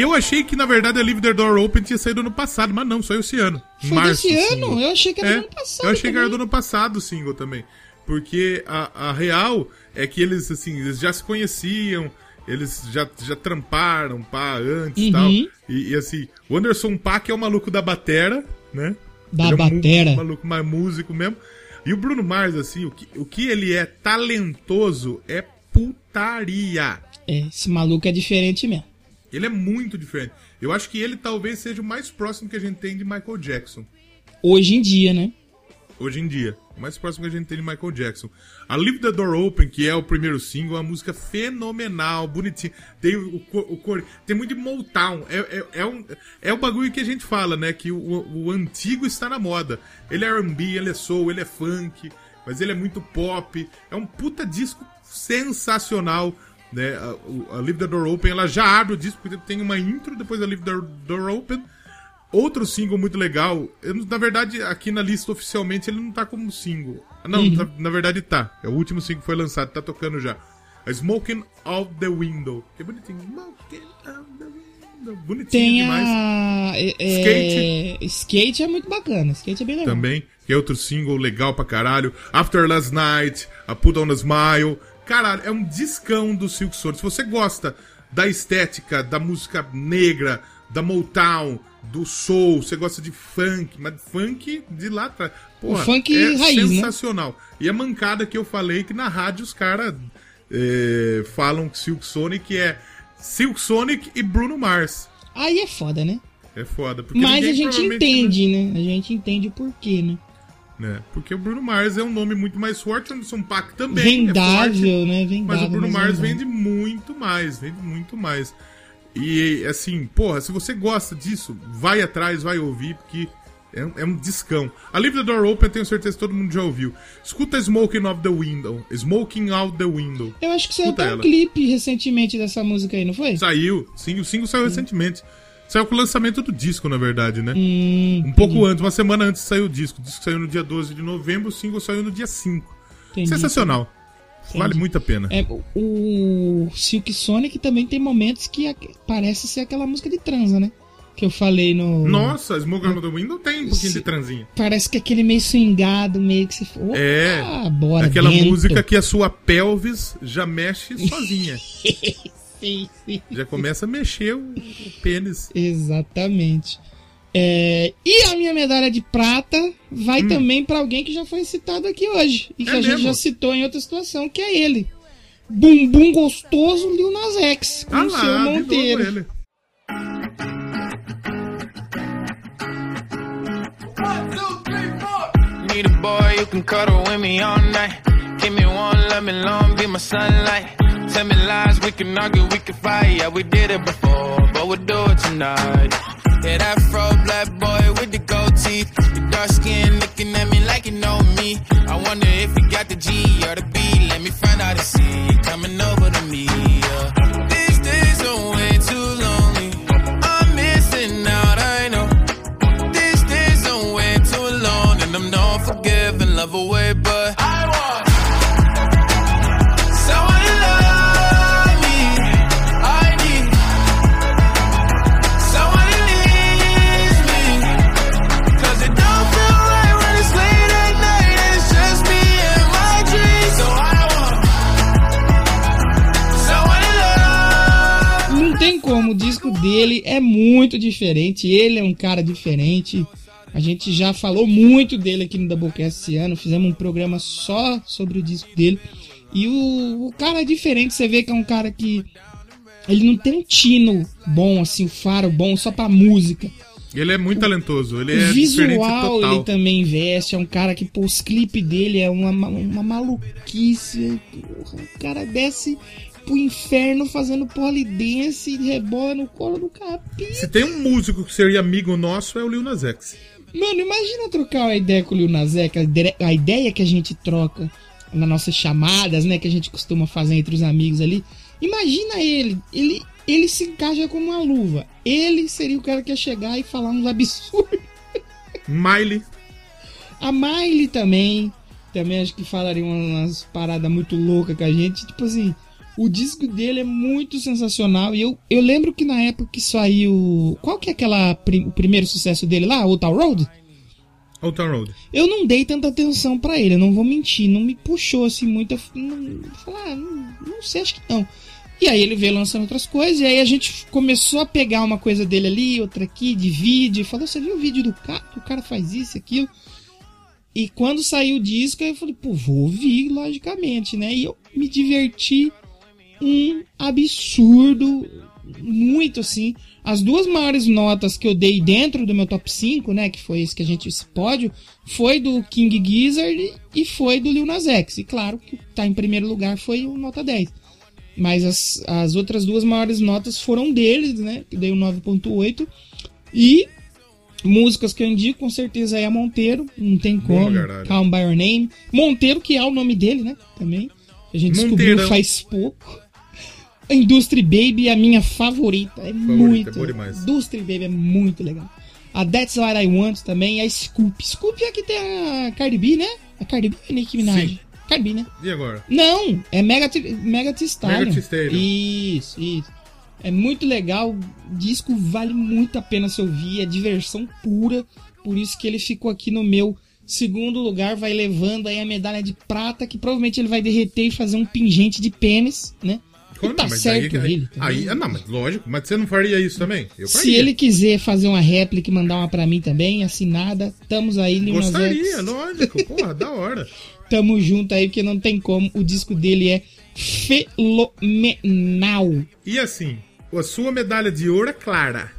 Eu achei que, na verdade, a Leave the Door Open tinha saído ano passado, mas não, saiu esse ano. Foi março, desse o ano? Eu achei que era É, do ano passado Eu achei que era do também. ano passado o single também. Porque a, a real é que eles, assim, eles já se conheciam, eles já, já tramparam, pá, antes e Uhum. tal. E, e, assim, o Anderson Paak é o maluco da batera, né? Da Ele é um batera. maluco mais músico mesmo. E o Bruno Mars, assim, o que, o que ele é talentoso é putaria. É, esse maluco é diferente mesmo. Ele é muito diferente. Eu acho que ele talvez seja o mais próximo que a gente tem de Michael Jackson. Hoje em dia, né? Hoje em dia. O mais próximo que a gente tem de Michael Jackson. A Leave the Door Open, que é o primeiro single, é uma música fenomenal, bonitinha. Tem o, o cor, tem muito de Motown. É, é, é, um, é o bagulho que a gente fala, né? Que o, o antigo está na moda. Ele é R&B, ele é soul, ele é funk, mas ele é muito pop. É um puta disco sensacional. Né? A, a Leave the Door Open, ela já abre o disco, porque tem uma intro depois da Leave the Door Open. Outro single muito legal, eu na verdade, aqui na lista oficialmente ele não tá como single. Não, Uhum. na, na verdade tá. É o último single que foi lançado, tá tocando já. A Smoking Out the Window. Que bonitinho. Smoking Out the Window. Bonitinho Tem demais. a. é- é- Skate é muito bacana. Skate é bem legal. Também, que é outro single legal pra caralho. After Last Night, a Put On a Smile. Caralho, é um discão do Silk Sonic. Se você gosta da estética, da música negra, da Motown, do soul, você gosta de funk, mas funk de lá atrás. Porra, O funk é raiz, né? sensacional. E a mancada que eu falei que na rádio os caras é, falam que Silk Sonic é Silk Sonic e Bruno Mars. Aí é foda, né? É foda. Porque Mas a gente entende, né? A gente entende o porquê, né? Né? Porque o Bruno Mars é um nome muito mais forte, o Anderson Paak também. é Vendável, forte, né? Vendável. Mas o Bruno mas Mars vende muito mais, vende muito mais. E assim, porra, se você gosta disso, vai atrás, vai ouvir, porque é um, é um discão. A Leave the Door Open, eu tenho certeza que todo mundo já ouviu. Escuta Smoking Out the Window. Smoking Out the Window. Eu acho que saiu até um clipe recentemente dessa música aí, não foi? Saiu, sim, o single saiu recentemente. Saiu com o lançamento do disco, na verdade, né? Hum, um pouco antes, uma semana antes saiu o disco. O disco saiu no dia 12 de novembro, o single saiu no dia 5. Entendi. Sensacional. Vale Entendi. muito a pena. É, o Silk Sonic também tem momentos que parece ser aquela música de transa, né? Que eu falei no. Nossa, Smoke Out the Window tem um pouquinho de transinha. Parece que aquele meio swingado, meio que se. Opa, É, bora aquela dentro. música que a sua pelvis já mexe sozinha. sim, sim. Já começa a mexer o, o pênis. Exatamente. É, e a minha medalha de prata vai também pra alguém que já foi citado aqui hoje. E que Hum. É a gente mesmo? já citou em outra situação, que é ele. Bumbum gostoso Lil Nas X, com Ah o seu lá, de novo Monteiro. Need a boy you can cuddle with me all night. Give me one, let me long, be my sunlight. Tell me lies, we can argue, we can fight. Yeah, we did it before, but we'll do it tonight. Yeah, that fro black boy with the gold teeth. Your dark skin looking at me like you know me. I wonder if you got the G or the B. Let me find out and see dele é muito diferente, ele é um cara diferente. A gente já falou muito dele aqui no Doublecast esse ano, fizemos um programa só sobre o disco dele. E o, o cara é diferente, você vê que é um cara que ele não tem um tino bom, assim, um faro bom só pra música. Ele é muito talentoso, ele é o visual total. ele também investe, é um cara que, pô, os clipes dele é uma, ma- uma maluquice. porra, O cara desce pro inferno fazendo polidense e rebola no colo do capim. Se tem um músico que seria amigo nosso, é o Lil Nas X. Mano, imagina trocar uma ideia com o Lil Nas X, a ide- a ideia que a gente troca nas nossas chamadas, né, que a gente costuma fazer entre os amigos ali. Imagina ele, ele, ele se encaixa como uma luva. Ele seria o cara que ia chegar e falar uns absurdos. Miley. A Miley também, também acho que falaria umas paradas muito loucas com a gente. Tipo assim, o disco dele é muito sensacional. E eu, eu lembro que na época que saiu. Qual que é aquela o primeiro sucesso dele lá? Old Town Road? Old Town Road. Eu não dei tanta atenção pra ele, eu não vou mentir, não me puxou assim muito. Não, falar, ah, não, não sei, acho que não. E aí ele veio lançando outras coisas, e aí a gente começou a pegar uma coisa dele ali, outra aqui, de vídeo, e falou: Você viu o vídeo do cara? Que o cara faz isso, aquilo. E quando saiu o disco, eu falei: Pô, vou ouvir, logicamente, né? E eu me diverti um absurdo, muito assim. As duas maiores notas que eu dei dentro do meu top 5, né? Que foi esse que a gente, esse pódio, foi do King Gizzard e foi do Lil Nas X. E claro que tá em primeiro lugar foi o nota 10. Mas as, as outras duas maiores notas foram deles, né? Que dei um 9.8. E músicas que eu indico, com certeza é a Monteiro. Não tem como. caralho. Calm by Your Name. Monteiro, que é o nome dele, né? Também. A gente descobriu faz pouco. Industry Baby é a minha favorita. É muito. é boa demais. Industry Baby é muito legal. A That's What I Want também. A Scoop. Scoop é a que tem a Cardi B, né? A Cardi B a Nicki Minaj. Sim. Cardi B, né? E agora? Não, é Mega, Mega Stallion. Mega Stallion. Isso, isso. É muito legal. O disco vale muito a pena se ouvir. É diversão pura. Por isso que ele ficou aqui no meu segundo lugar. Vai levando aí a medalha de prata. Que provavelmente ele vai derreter e fazer um pingente de pênis, né? Quando- tá mas certo aí, ele. aí, ah, não, mas lógico, mas você não faria isso também? Eu Se faria. ele quiser fazer uma réplica e mandar uma pra mim também, assinada, estamos aí, Lil Gostaria, lógico, porra, da hora. Tamo junto aí, porque não tem como. O disco dele é fenomenal. E assim, a sua medalha de ouro é clara,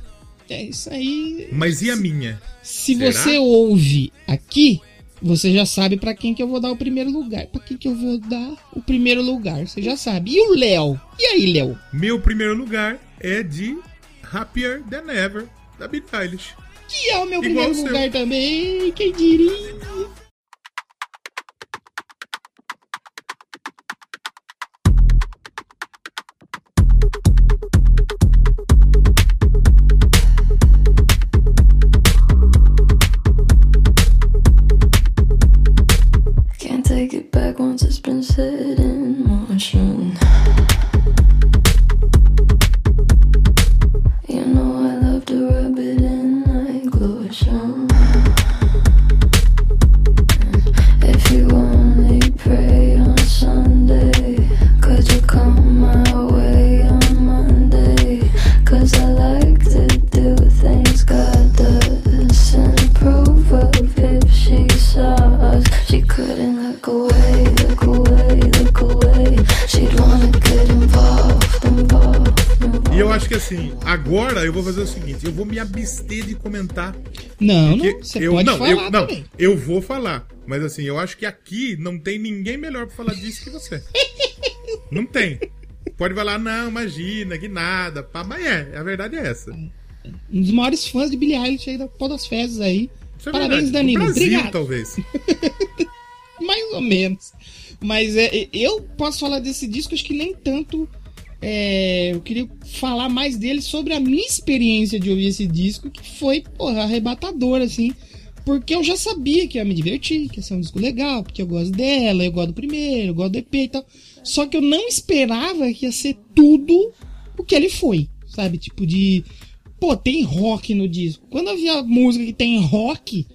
É isso aí. mas e a minha? Se Será? você ouve aqui, você já sabe pra quem que eu vou dar o primeiro lugar. Pra quem que eu vou dar o primeiro lugar, você já sabe. E o Léo? E aí, Léo? Meu primeiro lugar é de Happier Than Ever, da Billie Eilish. Que é o meu Igual primeiro lugar também, quem diria? Comentar. Não, não, você eu, pode não, falar eu, não, também. eu vou falar. Mas assim, eu acho que aqui não tem ninguém melhor pra falar disso que você. não tem. Pode falar, não, imagina, que nada. Pá, mas é, a verdade é essa. Um dos maiores fãs de Billie Eilish aí da Podosfezes aí. Isso é Parabéns, verdade. Danilo. Brasil, Obrigado. talvez. Mais ou menos. Mas é, eu posso falar desse disco, acho que nem tanto. É, eu queria falar mais dele sobre a minha experiência de ouvir esse disco, que foi, porra, arrebatadora, assim. Porque eu já sabia que ia me divertir, que ia ser um disco legal, porque eu gosto dela, eu gosto do primeiro, eu gosto do EP e tal. Só que eu não esperava que ia ser tudo o que ele foi, sabe? Tipo de. Pô, tem rock no disco. Quando eu vi a música que tem rock,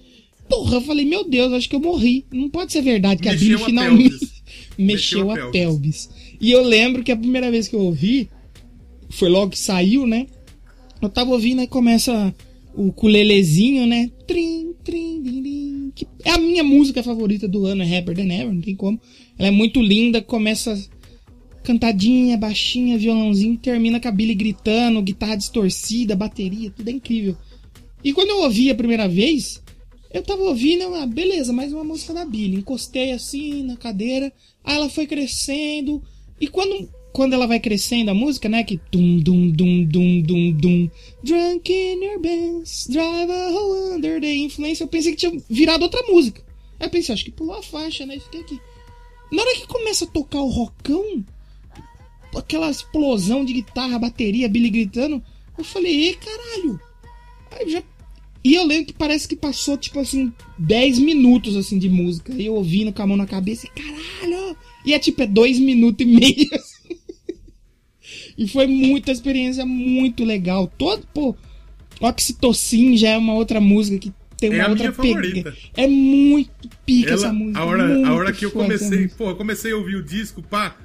porra, eu falei, meu Deus, acho que eu morri. Não pode ser verdade que a Mexeu a finalmente pelvis. mexeu Mexeu a a pelvis. E eu lembro que a primeira vez que eu ouvi, foi logo que saiu, né? Eu tava ouvindo e começa o culelezinho, né? Trim, trim, din, din, que é a minha música favorita do ano, é Rapper Than Ever, não tem como. Ela é muito linda, começa cantadinha, baixinha, violãozinho, termina com a Billy gritando, guitarra distorcida, bateria, tudo é incrível. E quando eu ouvi a primeira vez, eu tava ouvindo, ah, beleza, mais uma música da Billy. Encostei assim na cadeira, aí ela foi crescendo. E quando, quando ela vai crescendo a música, né? Que dum dum dum dum dum dum. Drunk in your Benz, drive a hole under the influence. Eu pensei que tinha virado outra música. Aí eu pensei, acho que pulou a faixa, né? Fiquei aqui. Na hora que começa a tocar o rockão, aquela explosão de guitarra, bateria, Billy gritando, eu falei, e caralho. Aí já e eu lembro que parece que passou, tipo assim, 10 minutos assim de música. E eu ouvindo com a mão na cabeça e caralho! E é tipo, é dois minutos e meio. assim. e foi muita experiência muito legal. Todo, pô, Oxitocin já é uma outra música que tem uma É a outra minha favorita. É muito pica Ela- essa música. a, hora, a hora que eu comecei, pô, eu comecei a ouvir o disco, pá.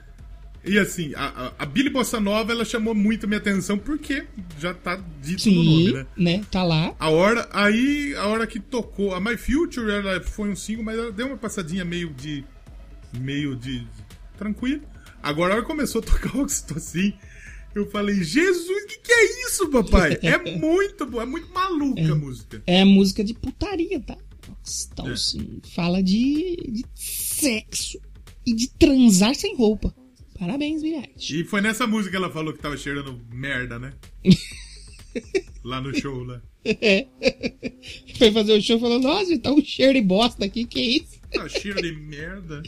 E assim, a, a, Billy Bossa Nova, ela chamou muito minha atenção porque já tá dito no nome, Sim, né? né? Tá lá. A hora, aí, a hora que tocou a My Future, ela foi um single, mas ela deu uma passadinha meio de. meio de. tranquilo. Agora, a hora que começou a tocar o Oxitocin, eu falei, Jesus, o que, que é isso, papai? É muito bom, é muito maluca a música. É música de putaria, tá? Oxitocin. Fala de, de sexo e de transar sem roupa. Parabéns, Eilish. E foi nessa música que ela falou que tava cheirando merda, né? lá no show, lá. É. Foi fazer o show e falou, nossa, tá um cheiro de bosta aqui, que isso? Ah, cheiro de merda.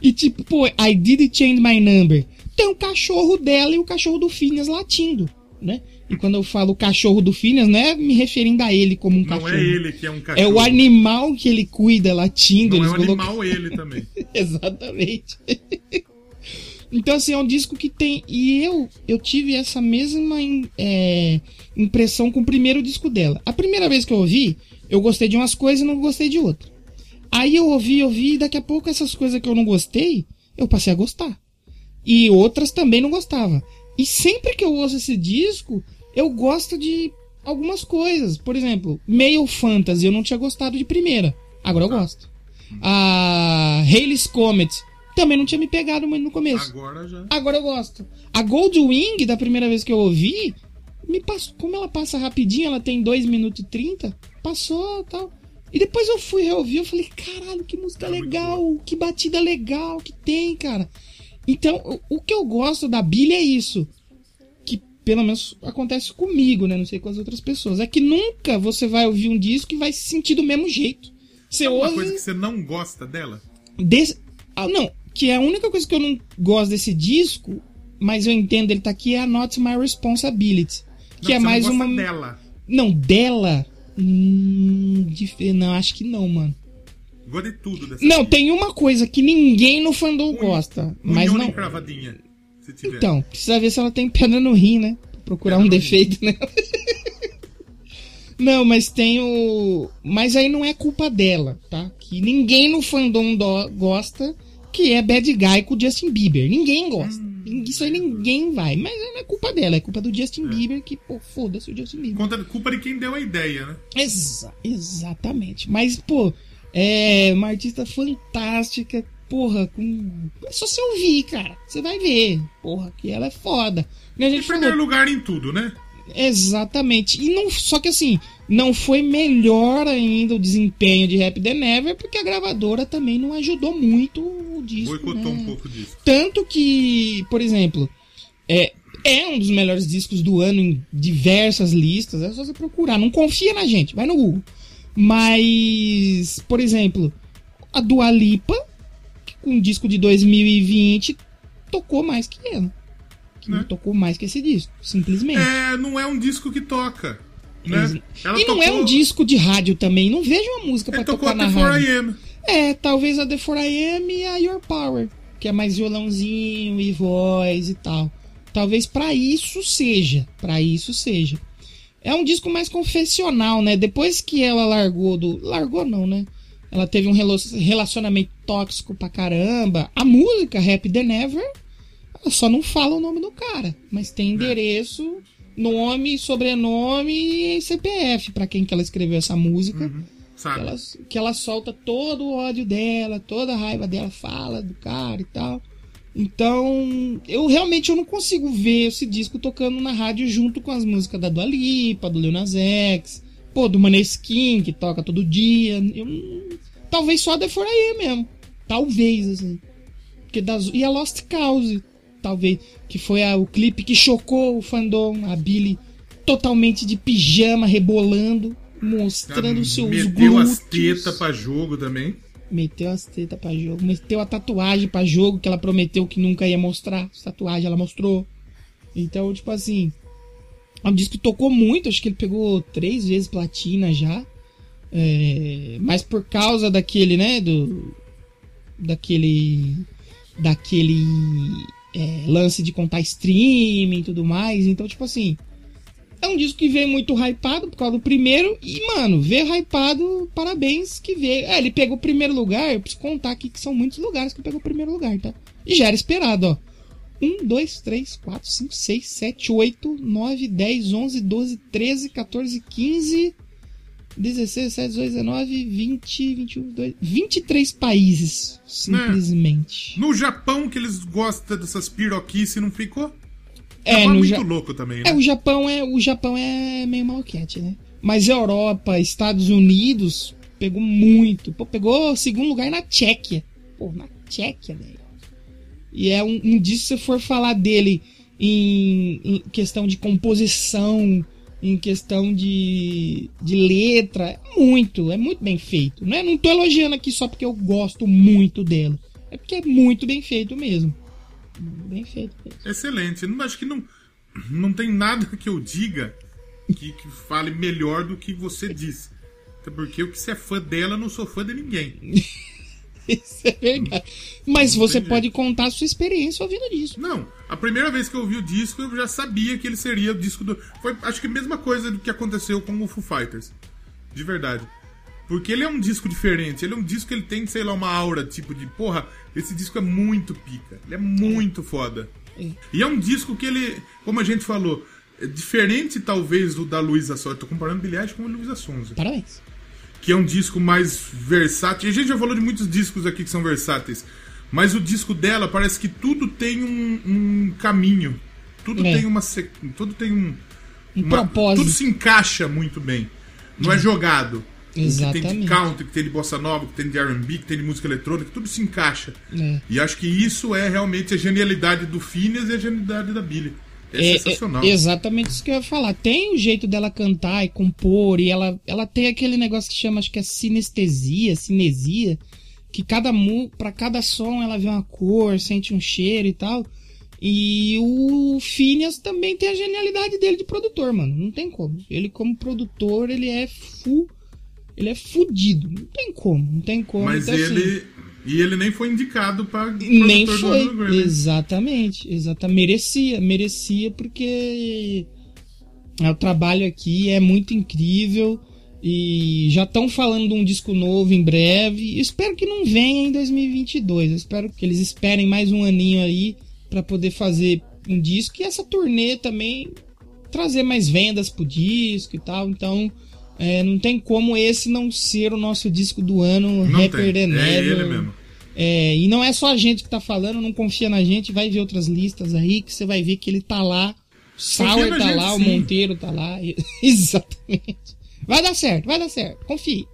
E tipo, pô, I did change my number. Tem o cachorro dela e o cachorro do Phineas latindo, né? E quando eu falo cachorro do Phineas, não é me referindo a ele como um Não cachorro. é ele que é um É cachorro. o animal que ele cuida latindo. Não é um colocam- animal ele também. Exatamente. Então, assim, é um disco que tem. E eu eu tive essa mesma é, impressão com o primeiro disco dela. A primeira vez que eu ouvi, eu gostei de umas coisas e não gostei de outras. Aí eu ouvi, ouvi, e daqui a pouco essas coisas que eu não gostei, eu passei a gostar. E outras também não gostava. E sempre que eu ouço esse disco, eu gosto de algumas coisas. Por exemplo, Male Fantasy, eu não tinha gostado de primeira. Agora eu gosto. A Halley's Comet, também não tinha me pegado muito no começo. Agora já. Agora eu gosto. A Goldwing, da primeira vez que eu ouvi, me passou, como ela passa rapidinho, ela tem 2 minutos e 30, passou tal. E depois eu fui reouvir, eu falei, caralho, que música legal, que batida legal que tem, cara. Então, o, o que eu gosto da Billy é isso. Que pelo menos acontece comigo, né? Não sei com as outras pessoas. É que nunca você vai ouvir um disco e vai se sentir do mesmo jeito. Você alguma ouve. coisa que você não gosta dela? Desse... Ah, não, que é a única coisa que eu não gosto desse disco, mas eu entendo ele tá aqui, é a Not My Responsibility. Que Não, é mais uma. dela. Não, dela. Hum, dif- Não, acho que não, mano. Gosto de tudo dessa Não, tem uma coisa que ninguém no fandom gosta. Mas não. tiver. Então, precisa ver se ela tem pedra no rim, né? Procurar um defeito, né? Não, mas tem o. Mas aí não é culpa dela, tá? Que ninguém no fandom do- gosta, que é Bad Guy com o Justin Bieber. Ninguém gosta. Isso aí ninguém vai. Mas não é culpa dela, é culpa do Justin Bieber, que, pô, foda-se o Justin Bieber. Conta culpa de quem deu a ideia, né? Exa exatamente. Mas, pô, é uma artista fantástica. Porra, com... é só você ouvir, cara. Você vai ver. Porra, que ela é foda. E a gente Em primeiro lugar em tudo, né? Exatamente. E não, só que assim, não foi melhor ainda o desempenho de Rap The Never, porque a gravadora também não ajudou muito o disco. Boicotou né? um pouco disso. Tanto que, por exemplo, é, é um dos melhores discos do ano em diversas listas. É só você procurar. Não confia na gente, vai no Google. Mas, por exemplo, a Dua Lipa, com um disco de 2020, tocou mais que ela. Que não tocou mais que esse disco, simplesmente. É, não é um disco que toca. Né? Ela e não é tocou- um disco de rádio também. Não vejo uma música pra Ele tocou tocar na até 4 rádio. É, talvez a The 4AM e a Your Power, que é mais violãozinho e voz e tal. Talvez pra isso seja, Pra isso seja. É um disco mais confessional, né? Depois que ela largou do, largou não, né? Ela teve um relacionamento tóxico pra caramba. A música Rap The Never, ela só não fala o nome do cara, mas tem endereço, nome, sobrenome e CPF pra quem que ela escreveu essa música. Sabe? Que ela, que ela solta todo o ódio dela, toda a raiva dela, fala do cara e tal. Então, eu realmente eu não consigo ver esse disco tocando na rádio junto com as músicas da Dua Lipa, do Lil Nas X, pô, do Maneskin, que toca todo dia. Eu, talvez só a The 4AM mesmo. Talvez, assim. Porque das, e a Lost Cause, talvez, que foi a- o clipe que chocou o fandom, a Billy totalmente de pijama, rebolando, mostrando os seus Meteu as glúteos. tetas pra jogo também. Meteu as tetas pra jogo, meteu a tatuagem pra jogo que ela prometeu que nunca ia mostrar. Tatuagem ela mostrou. Então, tipo assim. É um disco que tocou muito, acho que ele pegou três vezes platina já. É, mas por causa daquele, né? Do. Daquele. Daquele. É, lance de contar streaming e tudo mais. Então, tipo assim. É um disco que veio muito hypado por causa do primeiro. E, mano, veio hypado, parabéns que veio. É, ele pegou o primeiro lugar. Eu preciso contar aqui que são muitos lugares que pegou o primeiro lugar, tá? E já era esperado, ó. 1, 2, 3, 4, 5, 6, 7, 8, 9, 10, 11, 12, 13, 14, 15, 16, 17, 18, 19, 20, 21, 22, 23 países, simplesmente. No Japão, que eles gostam dessas piroquices, não ficou? É, Japão no muito Ja- louco também, né? É, o Japão é, o Japão é meio maluquete, né? Mas Europa, Estados Unidos, pegou muito. Pô, pegou segundo lugar na Tchequia. Pô, na Tchequia, velho. E é um, um disco, se você for falar dele em, em questão de composição, em questão de, de letra, é muito, é muito bem feito. Né? Não tô elogiando aqui só porque eu gosto muito dela. É porque é muito bem feito mesmo. Bem feito mesmo. Excelente. Não, acho que não, não tem nada que eu diga que, que fale melhor do que você disse. Até porque eu que você é fã dela, eu não sou fã de ninguém. Isso é verdade. Mas você pode contar a sua experiência ouvindo disso. Não, a primeira vez que eu ouvi o disco, eu já sabia que ele seria o disco do. Foi, acho que a mesma coisa do que aconteceu com o Foo Fighters. De verdade. Porque ele é um disco diferente. Ele é um disco que ele tem, sei lá, uma aura, tipo de, porra, esse disco é muito pica. Ele é muito foda. E é um disco que ele, como a gente falou, é diferente talvez do da Luísa Sonza. Eu tô comparando Billie Eilish com a Luísa Sonza. Parabéns. Que é um disco mais versátil. E a gente já falou de muitos discos aqui que são versáteis. Mas o disco dela parece que tudo tem um, um caminho. Tudo É. tem uma. Tudo tem um. Um uma- propósito. Tudo se encaixa muito bem. Não é jogado. O Que tem de Exatamente. country, que tem de bossa nova, que tem de R&B, que tem de música eletrônica, tudo se encaixa. É. E acho que isso é realmente a genialidade do Phineas e a genialidade da Billy. É, sensacional. é exatamente isso que eu ia falar. Tem o jeito dela cantar e compor, e ela, ela tem aquele negócio que chama, acho que é sinestesia, cinesia, que cada mu para cada som ela vê uma cor, sente um cheiro e tal. E o Phineas também tem a genialidade dele de produtor, mano. Não tem como. Ele como produtor, ele é full, ele é fudido. Não tem como, não tem como. Mas Então, assim, ele. E ele nem foi indicado para nem foi. do Grammy. Exatamente, exatamente. Merecia, merecia porque é, o trabalho aqui é muito incrível e já estão falando de um disco novo em breve. Espero que não venha em 2022. Eu espero que eles esperem mais um aninho aí para poder fazer um disco e essa turnê também trazer mais vendas pro disco e tal. Então, é, não tem como esse não ser o nosso disco do ano, Não Rapper tem. É ele mesmo. É, e não é só a gente que tá falando, não confia na gente, vai ver outras listas aí que você vai ver que ele tá lá. O Sauer tá gente, lá, o sim. Monteiro tá lá. Exatamente. Vai dar certo, vai dar certo. Confie.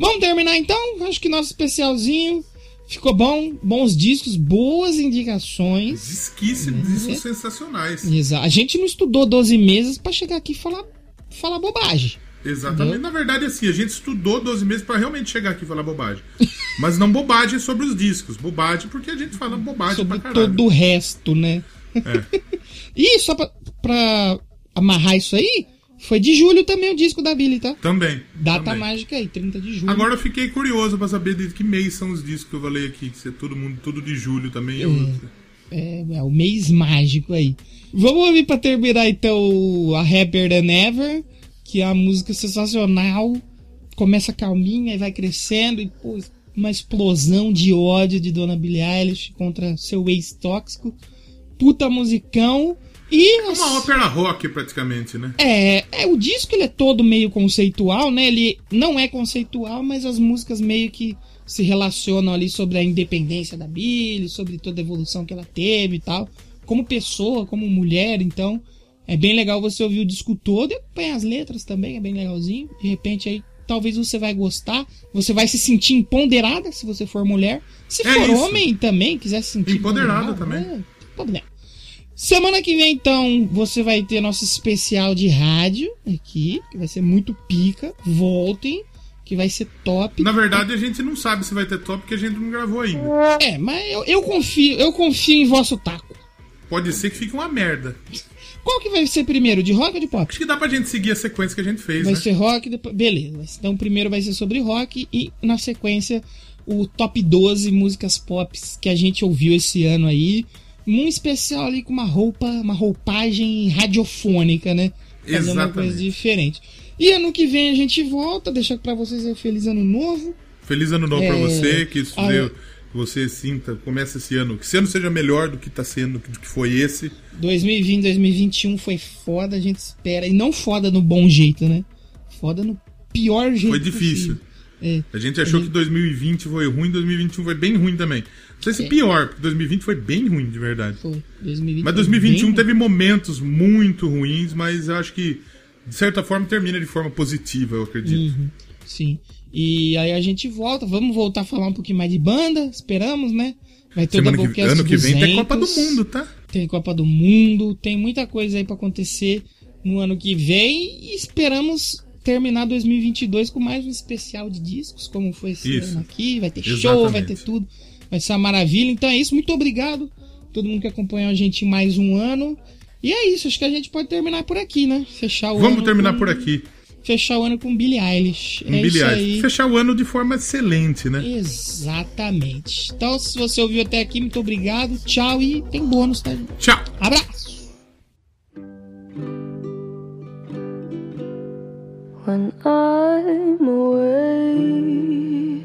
Vamos terminar então? Acho que nosso especialzinho ficou bom. Bons discos, boas indicações. Disquice, discos sensacionais. Exa- A gente não estudou 12 meses pra chegar aqui e falar, falar bobagem. Exatamente. Entendeu? Na verdade, assim, a gente estudou 12 meses para realmente chegar aqui e falar bobagem. Mas não bobagem sobre os discos. Bobagem porque a gente fala bobagem sobre pra caralho. todo o resto, né? É. e só pra, pra amarrar isso aí, foi de julho também o disco da Billy, tá? Também. Data também. mágica aí, 30 de julho. Agora eu fiquei curioso pra saber de que mês são os discos que eu falei aqui. Que é todo mundo, tudo de julho também. Eu... É, é o mês mágico aí. Vamos ouvir pra terminar então a Happier Than Ever, que é uma música sensacional. Começa calminha e vai crescendo e pô, uma explosão de ódio de Dona Billie Eilish contra seu ex tóxico. Puta musicão. E É uma ópera rock, praticamente, né? é, é, o disco ele é todo meio conceitual, né? Ele não é conceitual, mas as músicas meio que se relacionam ali sobre a independência da Billie, sobre toda a evolução que ela teve e tal, como pessoa, como mulher, então é bem legal você ouvir o disco todo e acompanhar as letras também, é bem legalzinho. De repente aí talvez você vai gostar, você vai se sentir empoderada se você for mulher. Se É for isso. homem também, quiser se sentir Empoderada também. é, tem problema. Semana que vem, então, você vai ter nosso especial de rádio aqui, que vai ser muito pica. Voltem, que vai ser top. Na verdade, a gente não sabe se vai ter top porque a gente não gravou ainda. É, mas eu, eu confio, eu confio em vosso taco. Pode ser que fique uma merda. Qual que vai ser primeiro, de rock ou de pop? Acho que dá pra gente seguir a sequência que a gente fez, Vai né? ser rock, depois... beleza. Então primeiro vai ser sobre rock e na sequência o top 12 músicas pop que a gente ouviu esse ano aí. Um especial ali com uma roupa, uma roupagem radiofônica, né? Fazer uma Exatamente. coisa diferente. E ano que vem a gente volta, deixar pra vocês aí feliz ano novo. Feliz ano novo pra É, você, que isso a- dê- que você sinta, comece esse ano, que esse ano seja melhor do que tá sendo, do que foi esse. 2020, 2021 foi foda, a gente espera. E não foda no bom jeito, né? Foda no pior jeito Foi difícil. É. A gente achou que 2020 foi ruim, 2021 foi bem ruim também. Não sei se É. pior, porque 2020 foi bem ruim, de verdade. Foi. 2020 Mas foi 2021 bem- teve momentos muito ruins, mas eu acho que, de certa forma, termina de forma positiva, eu acredito. Uhum, sim. E aí a gente volta, vamos voltar a falar um pouquinho mais de banda, esperamos, né? Vai ter Semana que, ano que vem tem 200, Copa do Mundo, tá? Tem Copa do Mundo, tem muita coisa aí pra acontecer no ano que vem e esperamos terminar 2022 com mais um especial de discos, como foi esse Isso. ano aqui. Vai ter show, Exatamente. vai ter tudo, vai ser uma maravilha. Então é isso, muito obrigado todo mundo que acompanhou a gente em mais um ano. E é isso, acho que a gente pode terminar por aqui, né? Fechar o ano. Vamos terminar com- por aqui. Fechar o ano com Billie Eilish. Um é Billie isso Eilish. aí. Fechar o ano de forma excelente, né? Exatamente. Então, se você ouviu até aqui, muito obrigado. Tchau e tem bônus, tá? Tchau. Abraço. When I'm away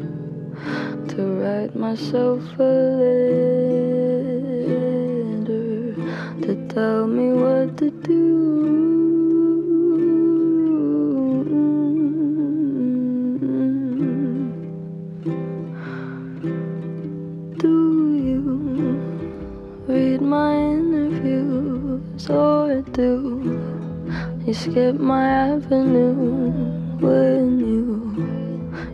to write myself a letter to tell me what to do. Do you read my interviews or do you skip my avenue when you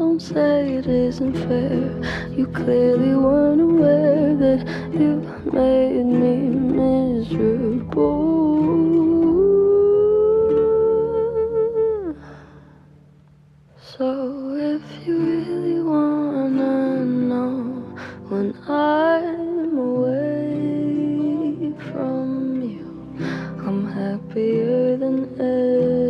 Don't say it isn't fair. You clearly weren't aware that you made me miserable. So if you really wanna know when I'm away from you, I'm happier than ever.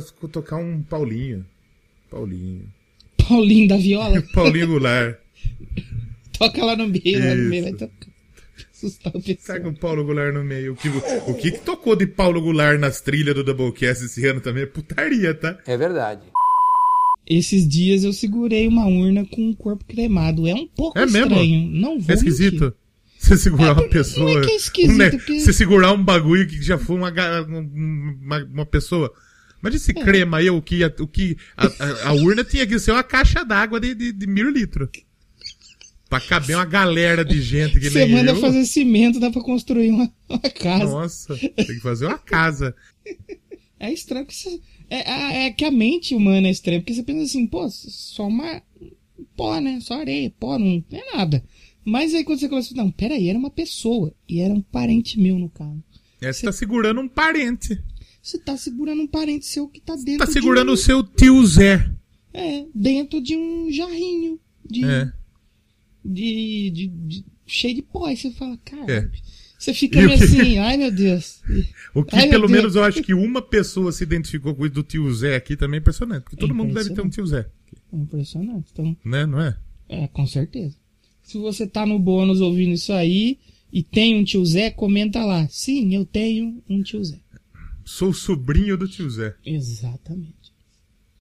Pra, tocar um Paulinho. Paulinho. Paulinho da viola. Paulinho Goulart. Toca lá no meio, lá no meio vai tocar. assustar o pessoal. Com o Paulo Goulart no meio. O que, o que que tocou de Paulo Goulart nas trilhas do Doublecast esse ano também é putaria, tá? É verdade. Esses dias eu segurei uma urna com um corpo cremado. É um pouco É mesmo? estranho. Não vou É esquisito. mentir. Você segurar uma pessoa. não é que é esquisito, um ne- porque- Você segurar um bagulho que já foi uma, um- uma, uma pessoa. Imagina É. se crema aí o que, a, o que a, a- a urna tinha que ser uma caixa d'água de, de, de mil litros. Pra caber uma galera de gente que Você nem manda eu. fazer cimento, dá pra construir uma, uma casa. Nossa, tem que fazer uma casa. É estranho que você. É, é- é que a mente humana é estranha, porque você pensa assim, pô, só uma. pó, né? Só areia, pó, não é nada. Mas aí quando você começa a não, peraí, era uma pessoa. E era um parente meu no carro. É, você tá segurando um parente. Você tá segurando um parente seu que tá dentro Tá segurando um, o seu tio Zé. É, dentro de um jarrinho. De, É. de, de- de- cheio de pó. Aí você fala, cara. É. Você fica meio assim, ai meu Deus. O que Ai, pelo Deus. menos eu acho que uma pessoa se identificou com isso do tio Zé aqui também é impressionante. Porque todo mundo deve ter um tio Zé. É impressionante. Então, Né, não é? É, com certeza. Se você tá no bônus ouvindo isso aí e tem um tio Zé, comenta lá. Sim, eu tenho um tio Zé. Sou sobrinho do tio Zé. Exatamente.